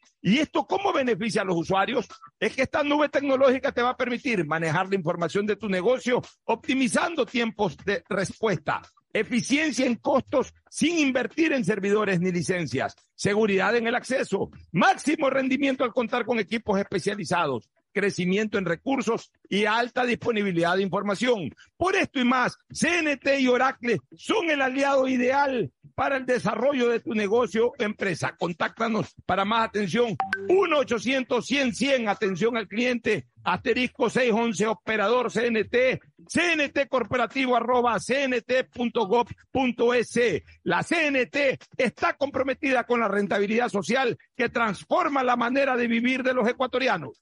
¿Y esto cómo beneficia a los usuarios? Es que esta nube tecnológica te va a permitir manejar la información de tu negocio optimizando tiempos de respuesta, eficiencia en costos sin invertir en servidores ni licencias, seguridad en el acceso, máximo rendimiento al contar con equipos especializados, crecimiento en recursos y alta disponibilidad de información. Por esto y más, CNT y Oracle son el aliado ideal para el desarrollo de tu negocio o empresa. Contáctanos para más atención. 1-800-100-100, atención al cliente, asterisco 611, operador CNT, CNT corporativo arroba cnt.gov.es. La CNT está comprometida con la rentabilidad social que transforma la manera de vivir de los ecuatorianos.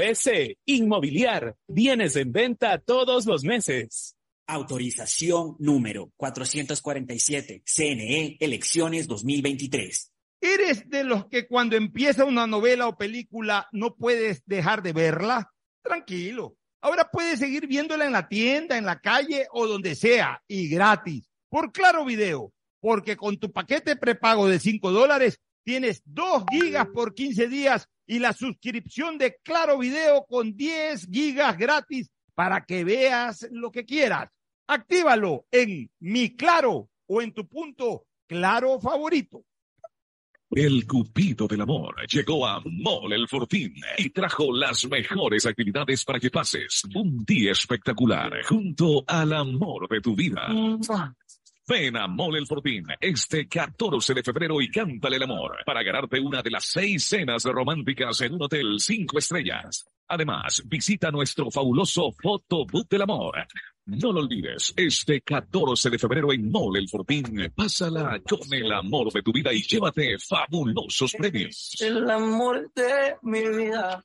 S. Inmobiliar. Bienes en venta todos los meses. Autorización número 447. CNE Elecciones 2023. ¿Eres de los que cuando empieza una novela o película no puedes dejar de verla? Tranquilo. Ahora puedes seguir viéndola en la tienda, en la calle o donde sea y gratis. Por Claro Video. Porque con tu paquete prepago de 5 dólares tienes 2 gigas por 15 días y la suscripción de Claro Video con 10 gigas gratis para que veas lo que quieras. Actívalo en Mi Claro o en tu punto Claro favorito. El Cupido del Amor llegó a Mall El Fortín y trajo las mejores actividades para que pases un día espectacular junto al amor de tu vida. Ven a Mole el Fortín este 14 de febrero y cántale el amor para ganarte una de las seis cenas románticas en un hotel cinco estrellas. Además, visita nuestro fabuloso Fotobook del Amor. No lo olvides, este 14 de febrero en Mole el Fortín, pásala con el amor de tu vida y llévate fabulosos premios. El amor de mi vida.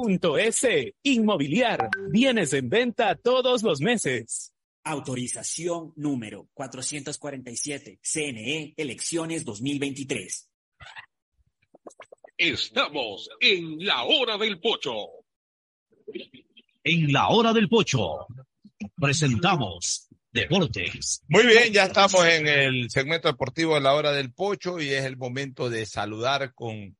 S. Inmobiliar. Bienes en venta todos los meses. Autorización número 447. CNE Elecciones 2023. Estamos en la hora del pocho. En la hora del pocho presentamos Deportes. Muy bien, ya estamos en el segmento deportivo de la hora del pocho y es el momento de saludar con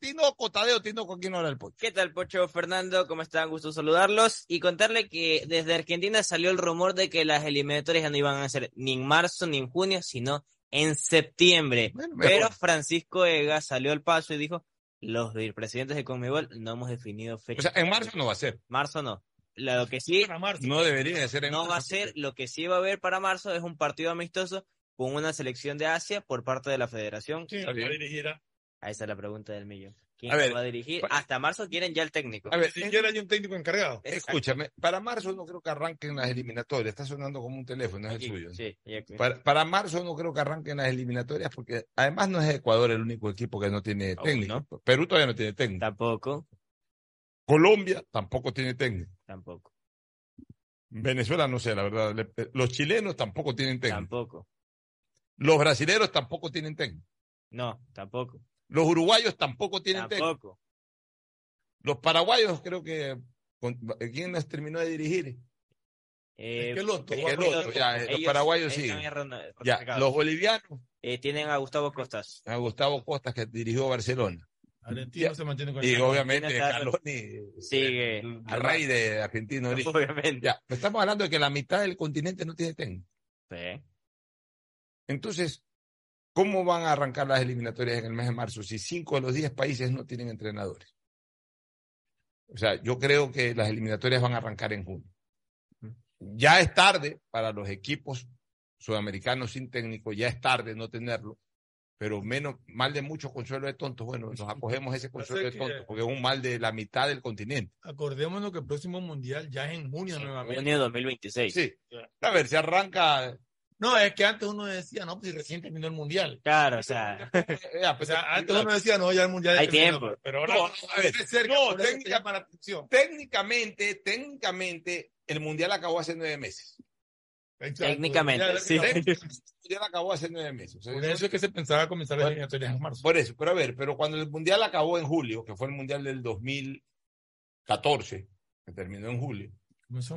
Tinoco, Tadeo, Tinoco, ¿quién hora el pocho? ¿Qué tal, Pocho Fernando? ¿Cómo están? Gusto saludarlos y contarle que desde Argentina salió el rumor de que las eliminatorias ya no iban a ser ni en marzo ni en junio, sino en septiembre. pero Francisco Ega salió al paso y dijo, los presidentes de Conmebol no hemos definido fecha. O sea, en marzo no va a ser. Marzo no. Lo que sí no debería de ser en no marzo. va a ser, lo que sí va a haber para marzo es un partido amistoso con una selección de Asia por parte de la Federación. ¿Quién lo dirigirá? Ahí está la pregunta del millón. ¿Quién A ver, va a dirigir? pa- Hasta marzo quieren ya el técnico. A ver, Ni siquiera hay un técnico encargado. Escúchame, para marzo no creo que arranquen las eliminatorias. Está sonando como un teléfono, es el suyo. Para, para marzo no creo que arranquen las eliminatorias porque además no es Ecuador el único equipo que no tiene técnico. Perú todavía no tiene técnico. Tampoco. Colombia tampoco tiene técnico. Tampoco. Venezuela no sé, la verdad. Le- Los chilenos tampoco tienen técnico. Tampoco. Los brasileros tampoco tienen técnico. No, tampoco. Los uruguayos tampoco tienen técnico. Los paraguayos creo que... ¿Quién les terminó de dirigir? Eh, Esqueloto, Esqueloto, ya, los ellos paraguayos están siguen. en ronda- Ya, recargados. los bolivianos, Eh, tienen a Gustavo Costas. a Gustavo Costas que dirigió Barcelona. Argentino Ya. se mantiene con Y el- obviamente Argentina está- Scaloni, Sigue. el rey de argentino. origen. Obviamente. Ya, pero estamos hablando de que la mitad del continente no tiene técnico. Sí. Entonces, ¿cómo van a arrancar las eliminatorias en el mes de marzo si cinco de los diez países no tienen entrenadores? O sea, yo creo que las eliminatorias van a arrancar en junio. Ya es tarde para los equipos sudamericanos sin técnico, ya es tarde no tenerlo, pero menos, mal de mucho consuelo de tontos. Bueno, nos acogemos a ese consuelo de tontos, porque es un mal de la mitad del continente. Acordémonos que el próximo mundial ya es en junio nuevamente. Junio 2026. Sí. A ver, se arranca. No, es que antes uno decía, no, pues si recién terminó el mundial. Claro, o sea, [LAUGHS] pues, [LAUGHS] antes uno decía, no, ya el mundial Hay terminó, tiempo. Pero ahora No, a ver, cerca, no, técnica- la atención. técnicamente, técnicamente, el mundial acabó hace nueve meses. Exacto. Técnicamente, Ya- sí. Técnicamente, el mundial acabó hace nueve meses. O sea, Por eso es que se pensaba comenzar las eliminatorias en marzo. Por eso, pero a ver, pero cuando el mundial acabó en julio, que fue el mundial del 2014, que terminó en julio,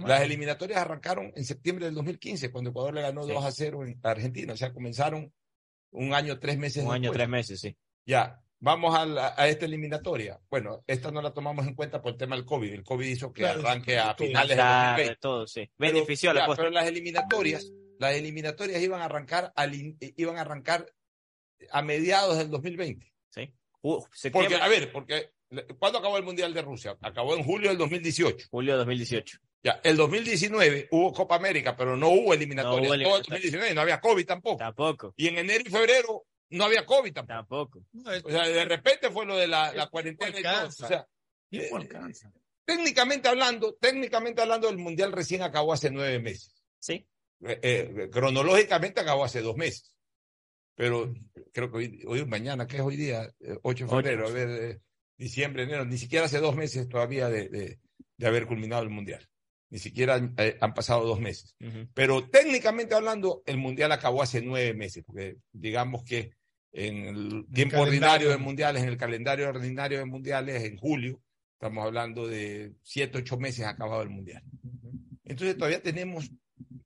las eliminatorias arrancaron en septiembre del 2015, cuando Ecuador le ganó Sí. 2 a 0 en Argentina. O sea, comenzaron un año, tres meses un año, tres meses, sí. Ya, vamos a, la- a esta eliminatoria. Bueno, esta no la tomamos en cuenta por el tema del COVID. El COVID hizo que Claro, arranque a finales del Claro, 2020. todo, sí. Pero- Benefició a la ya. Pero las eliminatorias, las eliminatorias iban a arrancar al in- iban a arrancar a mediados del 2020. Sí. Uh, Porque, a ver, porque ¿cuándo acabó el Mundial de Rusia? Acabó en julio del 2018. julio de 2018. Ya, el 2019 hubo Copa América, pero no hubo eliminatorias. No hubo Todo el eliminatorias. 2019 no había COVID tampoco. Tampoco. Y en enero y febrero no había COVID tampoco. Tampoco. No, es- O sea, de repente fue lo de la, la cuarentena y todo. O sea, eh, técnicamente hablando, técnicamente hablando, el Mundial recién acabó hace nueve meses. Sí. Eh, eh, cronológicamente acabó hace dos meses. Pero creo que hoy, hoy mañana, que es hoy día, Eh, 8 de febrero, a ver, eh, diciembre, enero, ni siquiera hace dos meses todavía de, de- de haber culminado el Mundial. Ni siquiera eh, han pasado dos meses. Pero técnicamente hablando, el Mundial acabó hace nueve meses, porque digamos que en el tiempo calendario. ordinario de mundiales, en el calendario ordinario de mundiales, en julio, estamos hablando de siete, ocho meses acabado el Mundial. Entonces todavía tenemos,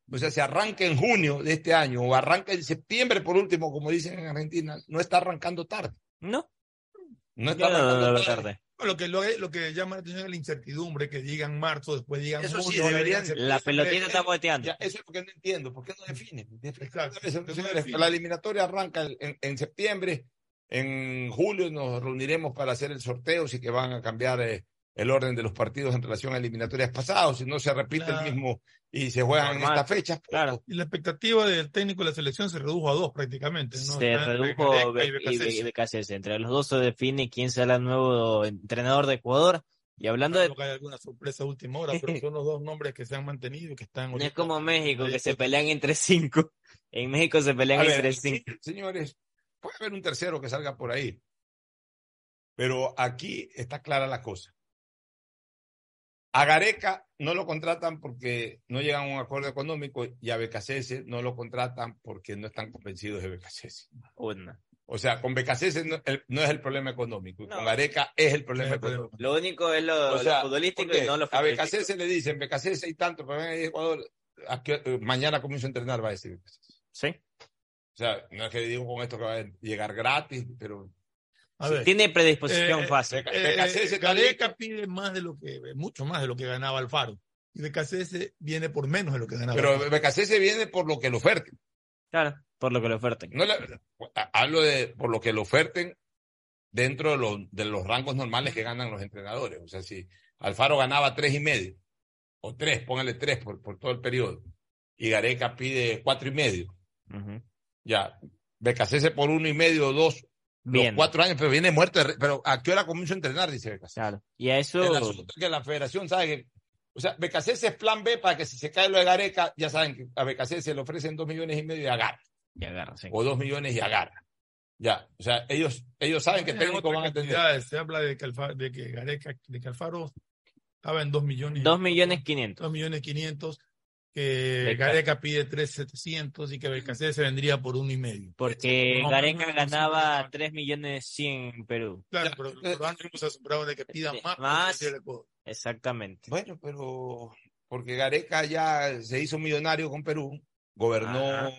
o sea, se arranca en junio de este año o arranca en septiembre por último, como dicen en Argentina, no está arrancando tarde. No. No está no arrancando tarde. Lo que, lo, lo que llama la atención es la incertidumbre, que digan marzo, después digan Eso sí, junio, deberían- La pelotita está boteando. Ya, eso es lo que no entiendo. ¿Por qué no definen? Exacto. define. La eliminatoria arranca en, en septiembre. En julio nos reuniremos para hacer el sorteo, si que van a cambiar eh, el orden de los partidos en relación a eliminatorias pasadas, si no se repite Claro. el mismo y se juegan en Normal. estas fechas. Claro. Y la expectativa del técnico de la selección se redujo a dos prácticamente. ¿no? Se redujo Be- y BKCS. Entre los dos se define quién será el nuevo entrenador de Ecuador. Y hablando de. Claro que hay alguna sorpresa a última hora, pero [LAUGHS] son los dos nombres que se han mantenido y que están No es como México, que se pelean entre cinco. [LAUGHS] En México se pelean ver, entre cinco. señores, puede haber un tercero que salga por ahí. Pero aquí está clara la cosa. A Gareca no lo contratan porque no llegan a un acuerdo económico y a Becasese no lo contratan porque no están convencidos de Becasese. Una. O sea, con Becasese no, el- no es el problema económico, y No. con Gareca es el problema problema. económico. Lo único es lo, O sea, lo futbolístico y no lo a. Becasese le dicen, Becasese y tanto, pero ahí Ecuador, ¿a qué- eh, mañana comienzo a entrenar, va a decir Becasese. Sí. O sea, no es que digo con esto que va a llegar gratis, pero A ver, Tiene predisposición Eh, fácil. Eh, está Gareca pide más de lo que, mucho más de lo que ganaba Alfaro. Y Becasese viene por menos de lo que ganaba. Pero. Becasese viene por lo que le oferten. Claro, por lo que le oferten. No hablo de por lo que le oferten dentro de, los- de los rangos normales que ganan los entrenadores. O sea, si Alfaro ganaba tres y medio, o tres, póngale tres por, por todo el periodo, y Gareca pide cuatro y medio, Ujú. ya, Becasese por uno y medio o dos, los Bien. cuatro años, pero viene muerto. de re- Pero ¿a qué hora comienzo a entrenar? Dice Becasese. Claro. Y a eso. El asunto es que la federación sabe que. O sea, Becasese es plan B para que si se cae lo de Gareca, ya saben que a Becasese le ofrecen dos millones y medio y agarra. Y agarra, sí. O dos millones y agarra. Ya. O sea, ellos, ellos saben que otras van a tener. cantidades. Se habla de que, Alfa- de que Gareca, de que Alfaro estaba en 2 millones. Dos millones quinientos. 2 millones 500. Que Gareca pide 3.700 y que Belcacé se vendría por uno y medio. Porque No, Gareca no, no, ganaba 3 millones 100 en Perú. Claro, pero antes hemos asombrado de que pidan más. Más. Exactamente. Bueno, pero porque Gareca ya se hizo millonario con Perú, gobernó Ajá.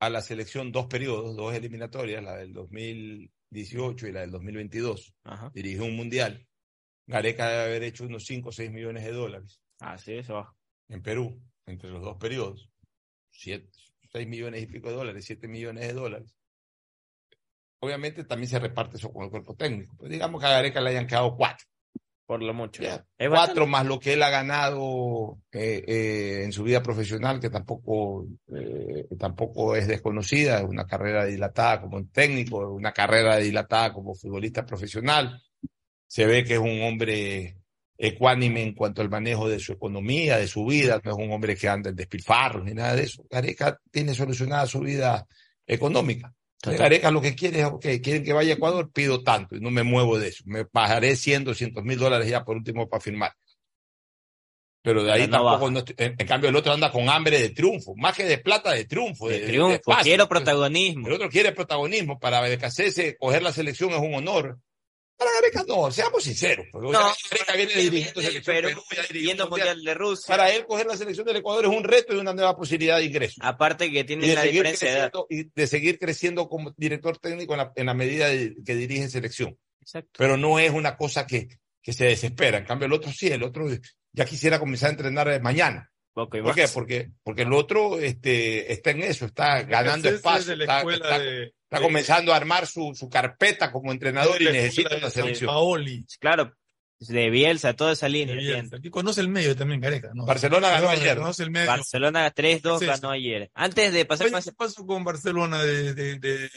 a la selección dos periodos, dos eliminatorias, la del 2018 y la del 2022. Ajá. Dirigió un mundial. Gareca debe haber hecho unos 5 o 6 millones de dólares Así eso va. en Perú, entre los dos periodos. 6 millones y pico de dólares, 7 millones de dólares. Obviamente también se reparte eso con el cuerpo técnico. Pues digamos que a Gareca le hayan quedado cuatro. Por lo mucho. Ya, cuatro bastante. más lo que él ha ganado eh, eh, en su vida profesional, que tampoco, eh, tampoco es desconocida, es una carrera dilatada como técnico, una carrera dilatada como futbolista profesional. Se ve que es un hombre ecuánime en cuanto al manejo de su economía, de su vida, no es un hombre que anda en despilfarros ni nada de eso. Gareca tiene solucionada su vida económica. Entonces, Gareca lo que quiere es, ok, quieren que vaya a Ecuador, pido tanto y no me muevo de eso. Me bajaré 100, 200 mil dólares ya por último para firmar. Pero de ahí no tampoco, no estoy- en, en cambio el otro anda con hambre de triunfo, más que de plata, de triunfo. De de- triunfo, de quiero protagonismo. El otro quiere protagonismo. Para Becasese coger la selección es un honor. Para Gareca no, seamos sinceros. No, Gareca viene dirigiendo selección Pero Perú, ya dirigió yendo un mundial. mundial de Rusia. Para él coger la selección del Ecuador es un reto y una nueva posibilidad de ingreso. Aparte que tiene la diferencia de edad. y de seguir creciendo como director técnico en la, en la medida de- que dirige selección. Exacto. Pero no es una cosa que, que se desespera. En cambio, el otro sí, el otro ya quisiera comenzar a entrenar eh, mañana. Poco y ¿Por qué? Porque, porque el otro este, está en eso, está ganando es espacio, está, está- de- está de- comenzando a armar su, su carpeta como entrenador y necesita una selección. Paoli. Claro, de Bielsa, toda esa línea. Aquí conoce el medio también, Gareca. ¿no? Barcelona ganó ayer, ¿no? Conoce el medio. Barcelona 3-2 ¿Qué es ganó ayer. Antes de pasar ¿qué pasó con Barcelona de, de- de-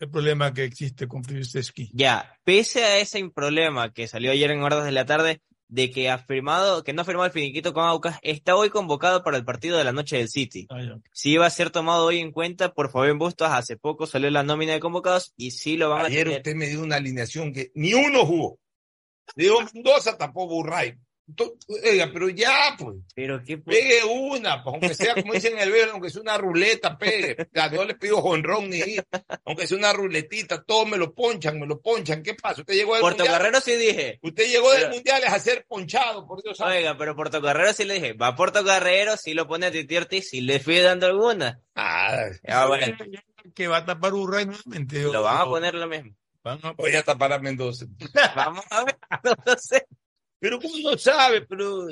el problema que existe con Friuseski? Ya, pese a ese problema que salió ayer en horas de la tarde, de que ha firmado, que no ha firmado el finiquito con Aucas, está hoy convocado para el partido de la noche del City. Sí va a ser tomado hoy en cuenta por Fabián Bustos, hace poco salió la nómina de convocados y sí lo van a Ayer tener. usted me dio una alineación que ni uno jugó. Digo Mendoza, tapó Burray. Oiga, pero ya, pues. Pero qué Pegue una, pues, aunque sea como dicen en el velo, aunque sea una ruleta, pegue. Ya, no le pido jonrón ni ir. Aunque sea una ruletita, todos me lo ponchan, me lo ponchan. ¿Qué pasa? Usted llegó del Puerto mundial. Carrero sí dije. Usted llegó del mundial es a ser ponchado, por Dios. Oiga, pero Puerto Carrero sí le dije. Va Puerto Carrero, sí lo pone a Titi Ortiz, sí le fui dando alguna. Ah, Ah, bueno, Que va a tapar Urray nuevamente. lo van a poner lo mismo. Van a- Voy a tapar a Mendoza. [LAUGHS] Vamos a ver, no sé. Pero ¿cómo no sabe? Pero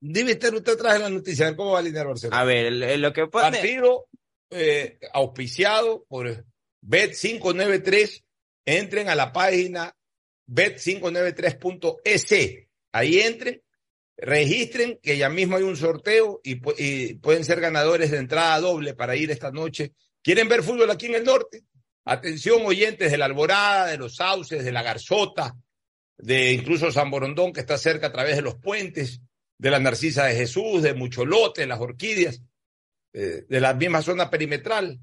debe estar usted atrás de la noticia. A ver ¿Cómo va a alinear Barcelona? A ver, lo que pone. Partido eh, auspiciado por Bet593. Entren a la página bet593.es. Ahí entren, registren que ya mismo hay un sorteo y, y pueden ser ganadores de entrada doble para ir esta noche. ¿Quieren ver fútbol aquí en el norte? Atención oyentes de la Alborada, de los Sauces, de la Garzota, de incluso San Borondón que está cerca a través de los puentes, de la Narcisa de Jesús, de Mucholote, las Orquídeas eh, de la misma zona perimetral.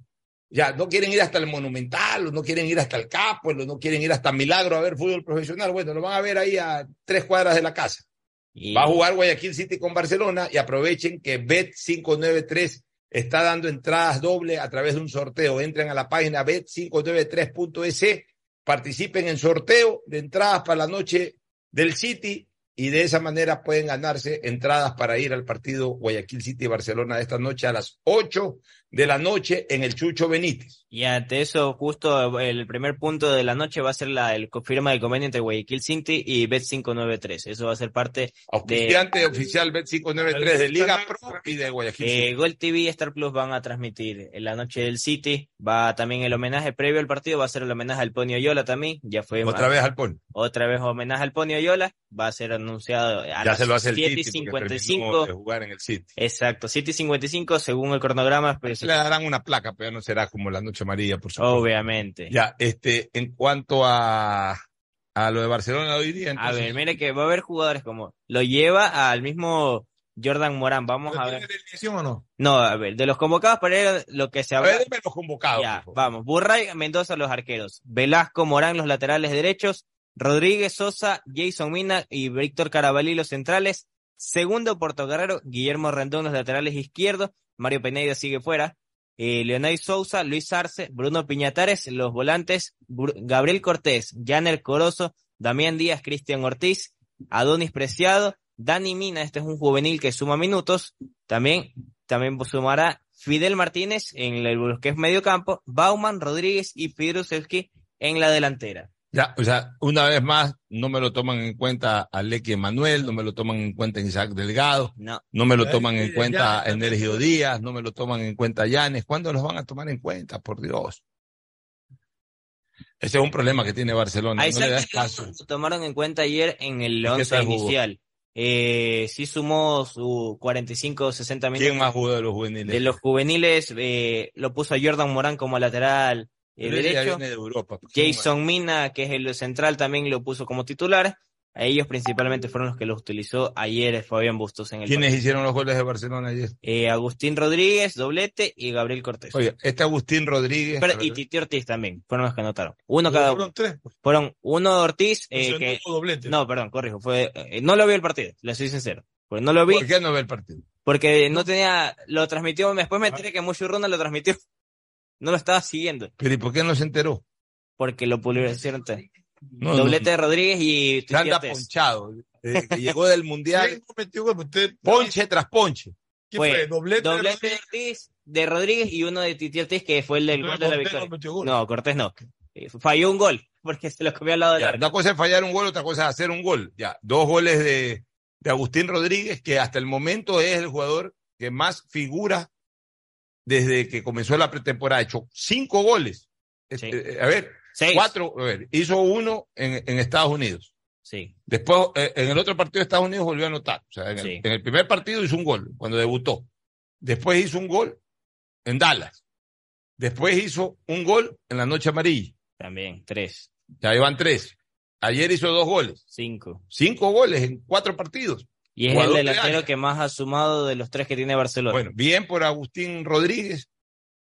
Ya, no quieren ir hasta el Monumental, o no quieren ir hasta el Capo, o no quieren ir hasta Milagro a ver fútbol profesional. Bueno, lo van a ver ahí a tres cuadras de la casa. Y- Va a jugar Guayaquil City con Barcelona y aprovechen que Bet593 está dando entradas doble a través de un sorteo. Entren a la página bet593.es, participen en sorteo de entradas para la noche del City y de esa manera pueden ganarse entradas para ir al partido Guayaquil City Barcelona de esta noche a las 8 de la noche en el Chucho Benítez. Y ante eso, justo el primer punto de la noche va a ser la el firma del convenio entre Guayaquil City y Bet593. Eso va a ser parte de Auspiciante oficial Bet593 de Liga Pro y de Guayaquil City. eh, Gol TV y Star Plus van a transmitir en la noche del City. Va también el homenaje previo al partido, va a ser el homenaje al Pony Oyola también. Ya fue Otra vez al Pon. otra vez homenaje al Pony Oyola. Va a ser anunciado a Ya las se lo hace el 7 y City porque 55. terminó de jugar en el City. Exacto, 7 y 55 según el cronograma. Pero Le darán una placa, pero no será como la Noche Amarilla, por supuesto. Obviamente. Ya, este, en cuanto a, a lo de Barcelona de hoy día, A entonces, ver, mire que va a haber jugadores como lo lleva al mismo Jordan Morán. Vamos a ver. ¿Alineación o no? No, a ver, de los convocados para ir lo que se a habla. ver, deme los convocados. Ya, vamos. Burray, Mendoza, los arqueros. Velasco, Morán, los laterales derechos. Rodríguez, Sosa, Jason Mina y Víctor Carabalí, los centrales. Segundo, Portocarrero, Guillermo Rendón, los laterales izquierdos, Mario Penedo sigue fuera, eh, Leonel Sousa, Luis Arce, Bruno Piñatares, los volantes, Gabriel Cortés, Janer Corozo, Damián Díaz, Cristian Ortiz, Adonis Preciado, Dani Mina, este es un juvenil que suma minutos, también, también sumará Fidel Martínez en el que es medio campo, Bauman, Rodríguez y Pidruselski en la delantera. Ya, o sea, una vez más, no me lo toman en cuenta a Leque Emanuel, no me lo toman en cuenta Isaac Delgado, No. no me lo toman en cuenta Energio Díaz, no me lo toman en cuenta Llanes. ¿Cuándo los van a tomar en cuenta? Por Dios. Ese es un problema que tiene Barcelona. A no le das caso. lo tomaron en cuenta ayer en el qué once tal jugó? inicial. Eh, sí sumó su 45 o 60 minutos. ¿Quién más jugó de los juveniles? De los juveniles, eh, lo puso a Jordan Morán como lateral eh, ya derecho. viene de Europa. pues, Jason Mina, que es el central, también lo puso como titular. A ellos principalmente fueron los que los utilizó ayer Fabián Bustos en el ¿Quiénes partido. hicieron los goles de Barcelona ayer? Eh, Agustín Rodríguez, doblete, y Gabriel Cortés. Oye, este Agustín Rodríguez. Pero- y Titi Ortiz también, fueron los que anotaron. Uno cada uno. Fueron tres. pues. Fueron uno de Ortiz, eh, que... no hubo doblete. No, perdón, corrijo. Fue, eh, no lo vi el partido, le soy sincero. Pues no lo vi ¿Por qué no ve el partido? porque no tenía, lo transmitió, después me enteré que Mucho Runa lo transmitió. No lo estaba siguiendo, Pero ¿y por qué no se enteró? porque lo publicaron. No, Doblete no, de Rodríguez y Se anda Titi Ortiz. ponchado. Desde que llegó del Mundial, ¿Quién metió gol? Usted- ponche tras ponche. ¿Quién fue? Doblete. de Doblete de Ortiz, de Rodríguez y uno de Titi Ortiz que fue el del gol de la victoria. no Cortés no. Eh, Falló un gol porque se lo comió al lado del Ya, arco. una cosa es fallar un gol, otra cosa es hacer un gol. Ya, dos goles de, de Agustín Rodríguez, que hasta el momento es el jugador que más figura desde que comenzó la pretemporada. Ha hecho cinco goles. Sí. Eh, a ver, Seis. cuatro, a ver, hizo uno en, en Estados Unidos. Sí. Después, eh, en el otro partido de Estados Unidos volvió a anotar. O sea, en el, Sí. en el primer partido hizo un gol, cuando debutó. Después hizo un gol en Dallas. Después hizo un gol en la Noche Amarilla. También, tres, Ya iban tres. Ayer hizo dos goles. cinco. Cinco goles en cuatro partidos. Y es el delantero que más ha sumado de los tres que tiene Barcelona. Bueno, bien por Agustín Rodríguez.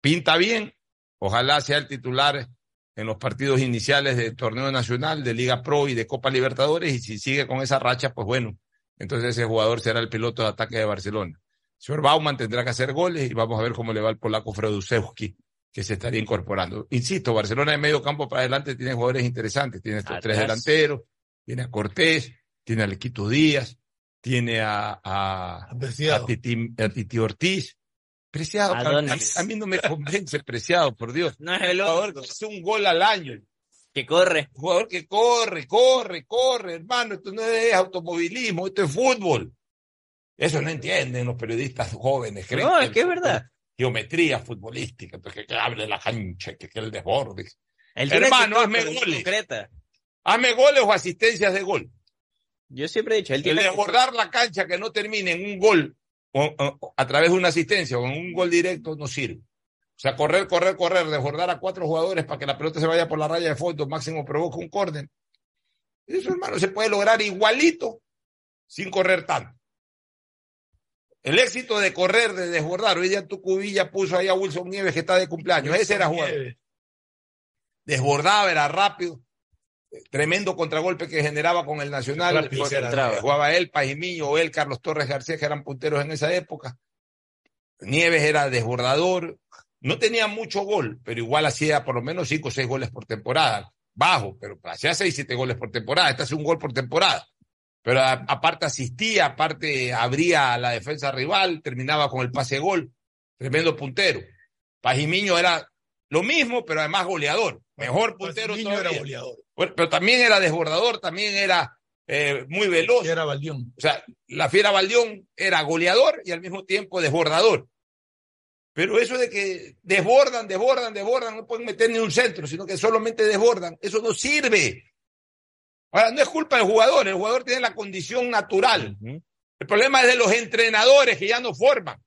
Pinta bien. Ojalá sea el titular en los partidos iniciales del torneo nacional, de Liga Pro y de Copa Libertadores. Y si sigue con esa racha, pues bueno, entonces ese jugador será el piloto de ataque de Barcelona. Señor Bauman tendrá que hacer goles y vamos a ver cómo le va al polaco Fredusewski, que se estaría incorporando. Insisto, Barcelona de medio campo para adelante tiene jugadores interesantes. Tiene estos tres delanteros, tiene a Cortés, tiene a Lequito Díaz, tiene a, a, a Titi, a Titi Ortiz. Preciado, a, mí, a mí no me convence Preciado, por Dios. no es el jugador otro que hace un gol al año. que corre. Un jugador que corre, corre, corre, hermano. Esto no es automovilismo, esto es fútbol. Eso no entienden los periodistas jóvenes. creen No, es que es verdad. Geometría futbolística, porque que hable la cancha, que, que el desborde. Hermano, hazme goles. concreta. Hazme goles o asistencias de gol. Yo siempre he dicho, él El tiene desbordar la cancha que no termine en un gol o, o- a través de una asistencia o en un gol directo no sirve. O sea, correr, correr, correr, desbordar a cuatro jugadores para que la pelota se vaya por la raya de fondo, máximo provoca un córner. Eso, hermano, se puede lograr igualito sin correr tanto. El éxito de correr, de desbordar, hoy día tu cubilla puso ahí a Wilson Nieves que está de cumpleaños. Ese era jugador. Desbordaba, era rápido. Tremendo contragolpe que generaba con el Nacional. Jugaba él, Pajimillo, o él, Carlos Torres García, que eran punteros en esa época. Nieves era desbordador. No tenía mucho gol, pero igual hacía por lo menos cinco o seis goles por temporada. Bajo, pero hacía seis, siete goles por temporada. Este hace un gol por temporada. Pero a- aparte asistía, aparte abría la defensa rival, terminaba con el pase gol. Tremendo puntero. Pajimiño era lo mismo, pero además goleador. Mejor puntero Niño era todavía. goleador. Bueno, pero también era desbordador, también era eh, muy veloz. Y era Baldión. O sea, la Fiera Baldión era goleador y al mismo tiempo desbordador. Pero eso de que desbordan, desbordan, desbordan, no pueden meter ni un centro, sino que solamente desbordan, eso no sirve. Ahora, no es culpa del jugador, el jugador tiene la condición natural. El problema es de los entrenadores que ya no forman.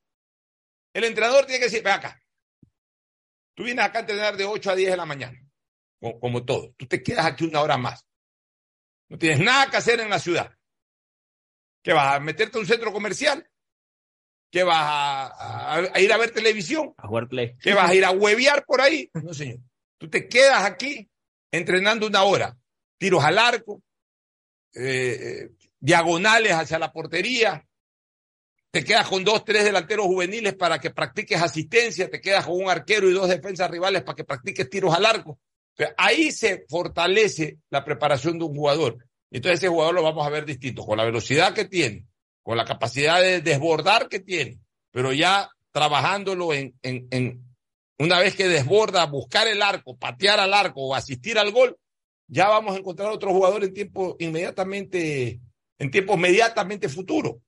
El entrenador tiene que decir, ve acá, tú vienes acá a entrenar de 8 a 10 de la mañana, como, como todo. Tú te quedas aquí una hora más. No tienes nada que hacer en la ciudad. ¿Qué vas a meterte a un centro comercial? ¿Qué vas a, a- a ir a ver televisión? A jugar play. ¿Qué vas a ir a huevear por ahí? No, señor. Tú te quedas aquí entrenando una hora. Tiros al arco, eh, eh, diagonales hacia la portería, te quedas con dos, tres delanteros juveniles para que practiques asistencia, te quedas con un arquero y dos defensas rivales para que practiques tiros al arco. ahí se fortalece la preparación de un jugador. Entonces ese jugador lo vamos a ver distinto, con la velocidad que tiene, con la capacidad de desbordar que tiene, pero ya trabajándolo en, en, en una vez que desborda, buscar el arco, patear al arco o asistir al gol, ya vamos a encontrar otro jugador en tiempo inmediatamente, en tiempo inmediatamente futuro.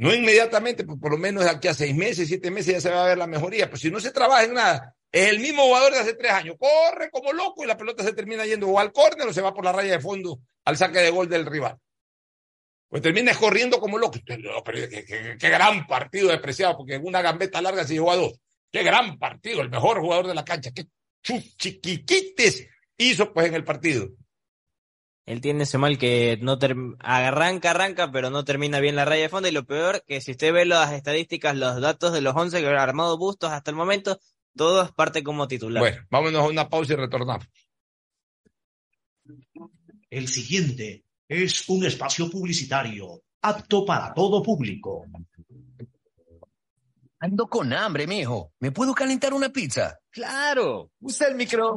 No inmediatamente, pues por lo menos aquí a seis meses, siete meses ya se va a ver la mejoría. Pero si no se trabaja en nada, es el mismo jugador de hace tres años. Corre como loco y la pelota se termina yendo o al córner o se va por la raya de fondo al saque de gol del rival. Pues termina corriendo como loco. Qué, gran partido despreciado, porque en una gambeta larga se llegó a dos. Qué gran partido, el mejor jugador de la cancha. Qué chiquiquites hizo pues en el partido. Él tiene ese mal que no arranca, arranca, pero no termina bien la raya de fondo. Y lo peor, que si usted ve las estadísticas, los datos de los 11 que han armado Bustos hasta el momento, todos parte como titular. Bueno, vámonos a una pausa y retornamos. El siguiente es un espacio publicitario apto para todo público. Ando con hambre, mijo. ¿Me puedo calentar una pizza? Claro. Usa el micro.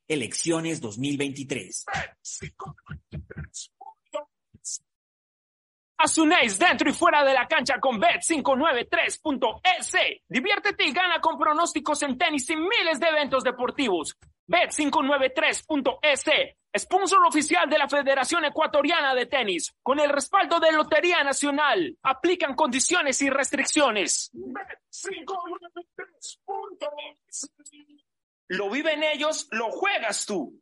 Elecciones 2023. Asunéis dentro y fuera de la cancha con Bet593.es. Diviértete y gana con pronósticos en tenis y miles de eventos deportivos. Bet593.es, sponsor oficial de la Federación Ecuatoriana de Tenis, con el respaldo de Lotería Nacional. Aplican condiciones y restricciones. Bet593.es. Lo viven ellos, lo juegas tú.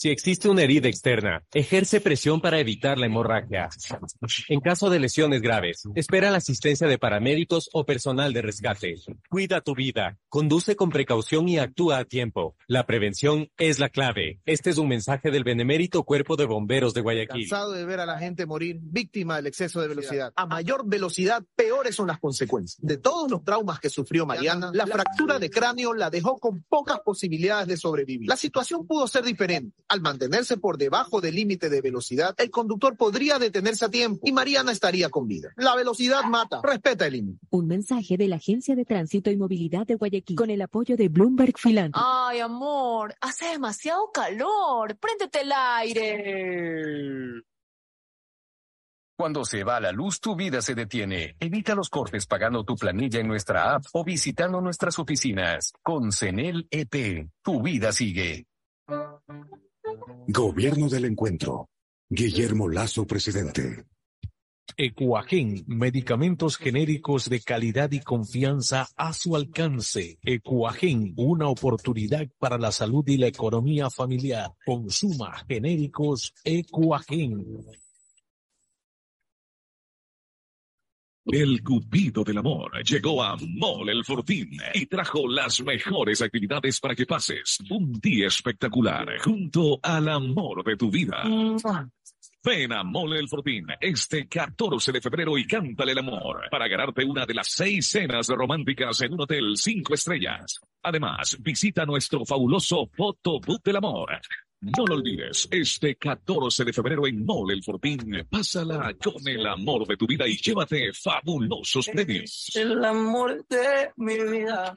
Si existe una herida externa, ejerce presión para evitar la hemorragia. En caso de lesiones graves, espera la asistencia de paramédicos o personal de rescate. Cuida tu vida, conduce con precaución y actúa a tiempo. La prevención es la clave. Este es un mensaje del benemérito Cuerpo de Bomberos de Guayaquil. Cansado de ver a la gente morir víctima del exceso de velocidad. A mayor velocidad, peores son las consecuencias. De todos los traumas que sufrió Mariana, la fractura de cráneo la dejó con pocas posibilidades de sobrevivir. La situación pudo ser diferente. Al mantenerse por debajo del límite de velocidad, el conductor podría detenerse a tiempo y Mariana estaría con vida. La velocidad mata. Respeta el límite. Un mensaje de la Agencia de Tránsito y Movilidad de Guayaquil con el apoyo de Bloomberg Philanthropy. Ay, amor, hace demasiado calor. Préndete el aire. Cuando se va la luz, tu vida se detiene. Evita los cortes pagando tu planilla en nuestra app o visitando nuestras oficinas. Con CENEL EP, tu vida sigue. Gobierno del Encuentro. Guillermo Lazo, presidente. Ecuagen, medicamentos genéricos de calidad y confianza a su alcance. Ecuagen, una oportunidad para la salud y la economía familiar. Consuma genéricos Ecuagen. El Cupido del Amor llegó a Mall El Fortín y trajo las mejores actividades para que pases un día espectacular junto al amor de tu vida. Ven a Mole El Fortín este 14 de febrero y cántale el amor para ganarte una de las seis cenas románticas en un hotel cinco estrellas. Además, visita nuestro fabuloso Fotobook del Amor. No lo olvides, este 14 de febrero en Mole El Fortín, pásala con el amor de tu vida y llévate fabulosos premios. El amor de mi vida.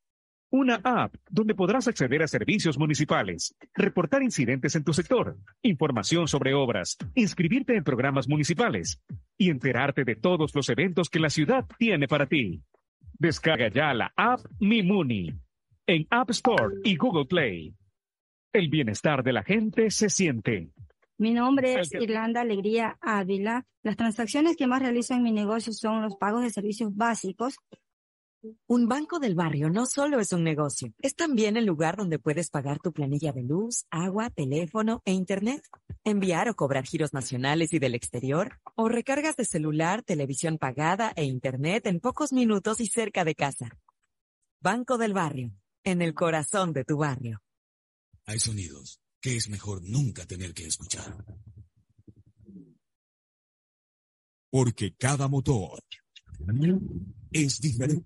Una app donde podrás acceder a servicios municipales, reportar incidentes en tu sector, información sobre obras, inscribirte en programas municipales y enterarte de todos los eventos que la ciudad tiene para ti. Descarga ya la app Mi Muni en App Store y Google Play. El bienestar de la gente se siente. Mi nombre es Irlanda Alegría Ávila. Las transacciones que más realizo en mi negocio son los pagos de servicios básicos. Un banco del barrio no solo es un negocio, es también el lugar donde puedes pagar tu planilla de luz, agua, teléfono e internet, enviar o cobrar giros nacionales y del exterior, o recargas de celular, televisión pagada e internet en pocos minutos y cerca de casa. Banco del barrio, en el corazón de tu barrio. Hay sonidos que es mejor nunca tener que escuchar. Porque cada motor es diferente.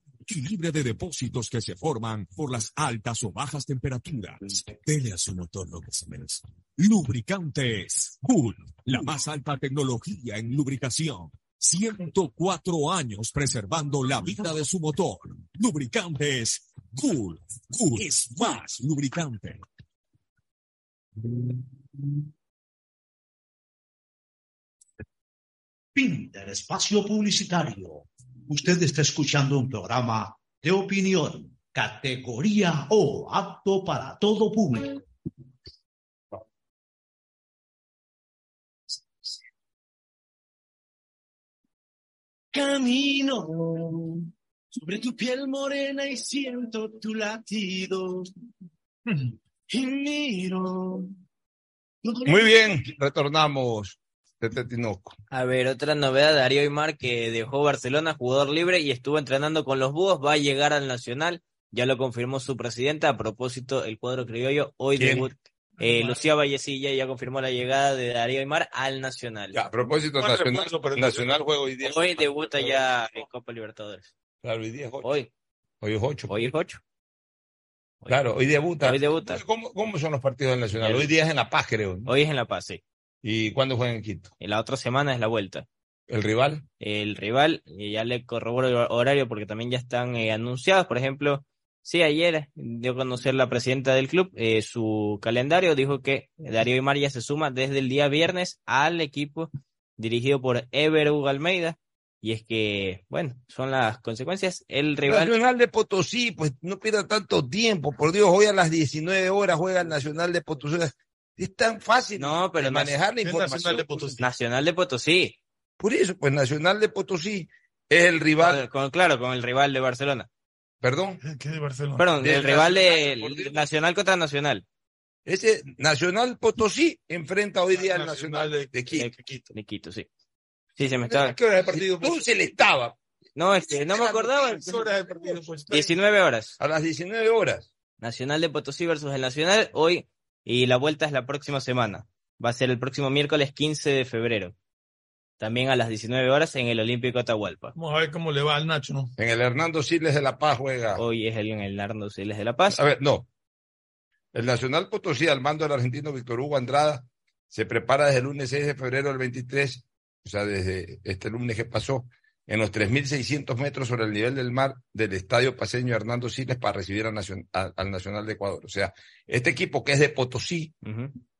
y libre de depósitos que se forman por las altas o bajas temperaturas. Dele a su motor lo que se merece. Lubricantes Cool, la más alta tecnología en lubricación. 104 años preservando la vida de su motor. Lubricantes Cool. Cool es más lubricante. Fin del espacio publicitario. Usted está escuchando un programa de opinión, categoría O, apto para todo público. Camino sobre tu piel morena y siento tu latido. Y miro. Muy bien, retornamos de Tetinoco. A ver, otra novedad, Darío Aymar que dejó Barcelona, jugador libre y estuvo entrenando con los Búhos, va a llegar al Nacional, ya lo confirmó su presidenta, a propósito, el cuadro criollo, hoy ¿Quién? debut, eh, Lucía Vallecilla ya confirmó la llegada de Darío Aymar al Nacional. Ya, a propósito, Nacional, Nacional juega hoy día. Hoy debuta ya en Copa Libertadores. Claro, hoy día es 8. Hoy. Hoy es 8. Hoy es 8. Claro, hoy debuta. Hoy debuta. ¿Cómo, cómo son los partidos del Nacional? Hoy día es en La Paz, creo. ¿no? Hoy es en La Paz, sí. ¿Y cuándo juegan en Quito? La otra semana es la vuelta. ¿El rival? El rival, eh, ya le corroboro el horario porque también ya están eh, anunciados. Por ejemplo, sí, ayer dio a conocer la presidenta del club eh, su calendario. Dijo que Darío Aymar ya se suma desde el día viernes al equipo dirigido por Ever Hugo Almeida. Y es que, bueno, son las consecuencias. El rival. Nacional de Potosí, pues no pierda tanto tiempo. Por Dios, hoy a las 19 horas juega el Nacional de Potosí. Es tan fácil No, pero de manejar la ¿Qué información. Nacional de Potosí? Nacional de Potosí. Por eso, pues Nacional de Potosí es el rival. Con, claro, con el rival de Barcelona. ¿Perdón? ¿Qué de Barcelona? Perdón, Del el rival Nacional, de Nacional contra Nacional. Ese Nacional Potosí enfrenta hoy día al Nacional de, de Quito. De Quito, sí. Sí, se me estaba. ¿A qué hora el partido? Entonces le estaba. No, es que no me acordaba. 19 horas. A las 19 horas. Nacional de Potosí versus el Nacional hoy y la vuelta es la próxima semana. Va a ser el próximo miércoles 15 de febrero. También a las 19 horas en el Olímpico Atahualpa. Vamos a ver cómo le va al Nacho, ¿no? En el Hernando Siles de La Paz juega. Hoy es el en el Hernando Siles de La Paz. A ver, no. El Nacional Potosí, al mando del argentino Víctor Hugo Andrada, se prepara desde el lunes 6 de febrero del 23, o sea, desde este lunes que pasó, en los 3.600 metros sobre el nivel del mar del Estadio Paseño Hernando Siles para recibir al, Nacion- a- al Nacional de Ecuador. O sea, este equipo que es de Potosí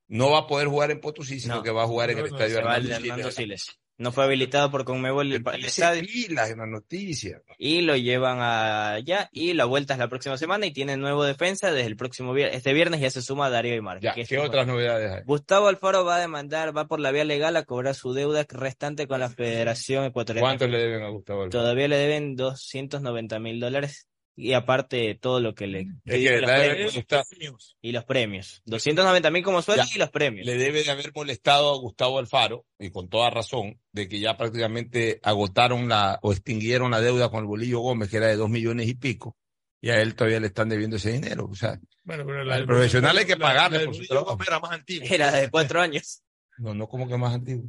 no va a poder jugar en Potosí, sino No. que va a jugar en el Estadio Hernando, al Hernando Siles. Siles. No fue habilitado por Conmebol el, el estadio. pilas en la noticia. Y lo llevan allá y la vuelta es la próxima semana y tiene nuevo defensa desde el próximo viernes. Este viernes ya se suma Darío Aymar. Ya, que ¿qué otras novedades hay? Gustavo Alfaro va a demandar, va por la vía legal a cobrar su deuda restante con la Federación Ecuatoriana. ¿Cuánto le deben a Gustavo Alfaro? Todavía le deben 290 mil dólares y aparte todo lo que le... Es que los la premios. Y los premios. 290 mil como sueldo Ya. y los premios. Le debe de haber molestado a Gustavo Alfaro, y con toda razón, de que ya prácticamente agotaron la o extinguieron la deuda con el Bolillo Gómez, que era de dos millones y pico, y a él todavía le están debiendo ese dinero. O sea, Bueno, pero al profesional hay que la- pagarle la por su trabajo. Era más antiguo. Era de cuatro años. No, no como que más antiguo.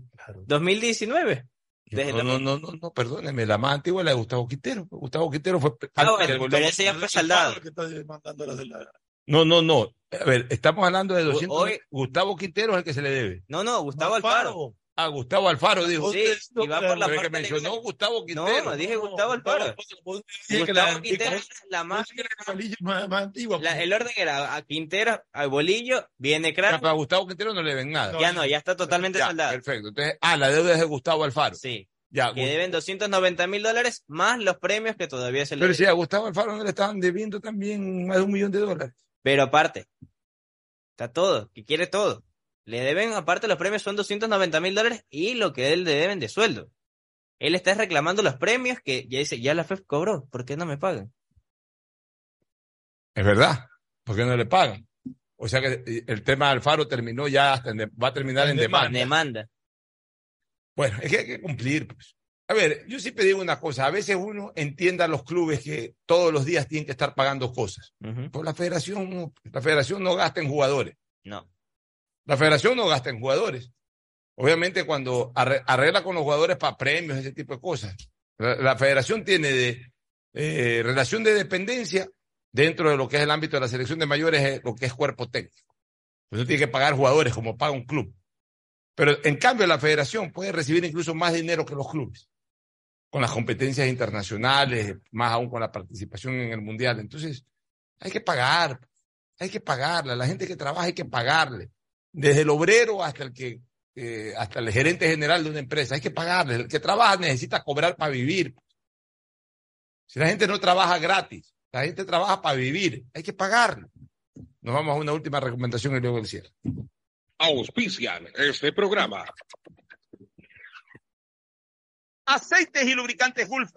2019. Desde No, no, no, no, no, perdóneme, la más antigua es la de Gustavo Quintero. Gustavo Quintero fue Ah, antes bueno, del pero Bolillo. ese ya fue saldado. No, no, no. A ver, estamos hablando de 200. Hoy- Gustavo Quintero es el que se le debe. No, no, Gustavo Alfaro. Ah, Gustavo Alfaro dijo. Sí, y va por la Pero que mencionó. Gustavo Quintero. No, dije Gustavo Alfaro. Gustavo Quintero es la más... antigua. la- el orden era a Quintero, a Bolillo, viene Crack. pero a Gustavo Quintero no le deben nada. Ya no, ya está totalmente saldado. Perfecto. Entonces, ah, la deuda es de Gustavo Alfaro. Sí. Ya, Que deben 290 mil dólares más los premios que todavía se le pero si a Gustavo Alfaro no le estaban debiendo también más de un millón de dólares. Pero aparte, está todo, que quiere todo. Le deben, aparte los premios son 290 mil dólares y lo que él le deben de sueldo. Él está reclamando los premios que ya dice, ya la FEF cobró, ¿por qué no me pagan? Es verdad. ¿Por qué no le pagan? O sea que eh, el tema de Alfaro terminó ya, hasta en de- va a terminar en demanda. Demanda. Bueno, es que hay que cumplir. Pues. A ver, yo siempre digo una cosa, a veces uno entiende a los clubes que todos los días tienen que estar pagando cosas. Pues la federación, no- la federación no gasta en jugadores. No. La federación no gasta en jugadores. Obviamente cuando arre- arregla con los jugadores para premios, ese tipo de cosas. La, federación tiene eh, relación de dependencia dentro de lo que es el ámbito de la selección de mayores, eh, lo que es cuerpo técnico. Entonces tiene que pagar jugadores como paga un club. Pero en cambio la federación puede recibir incluso más dinero que los clubes, con las competencias internacionales, más aún con la participación en el mundial. Entonces hay que pagar, hay que pagarle, a la gente que trabaja hay que pagarle, desde el obrero hasta el que, eh, hasta el gerente general de una empresa, hay que pagarle. El que trabaja necesita cobrar para vivir. Si la gente no trabaja gratis, la gente trabaja para vivir, hay que pagarle. Nos vamos a una última recomendación y luego el cierre. Auspician este programa. Aceites y lubricantes Gulf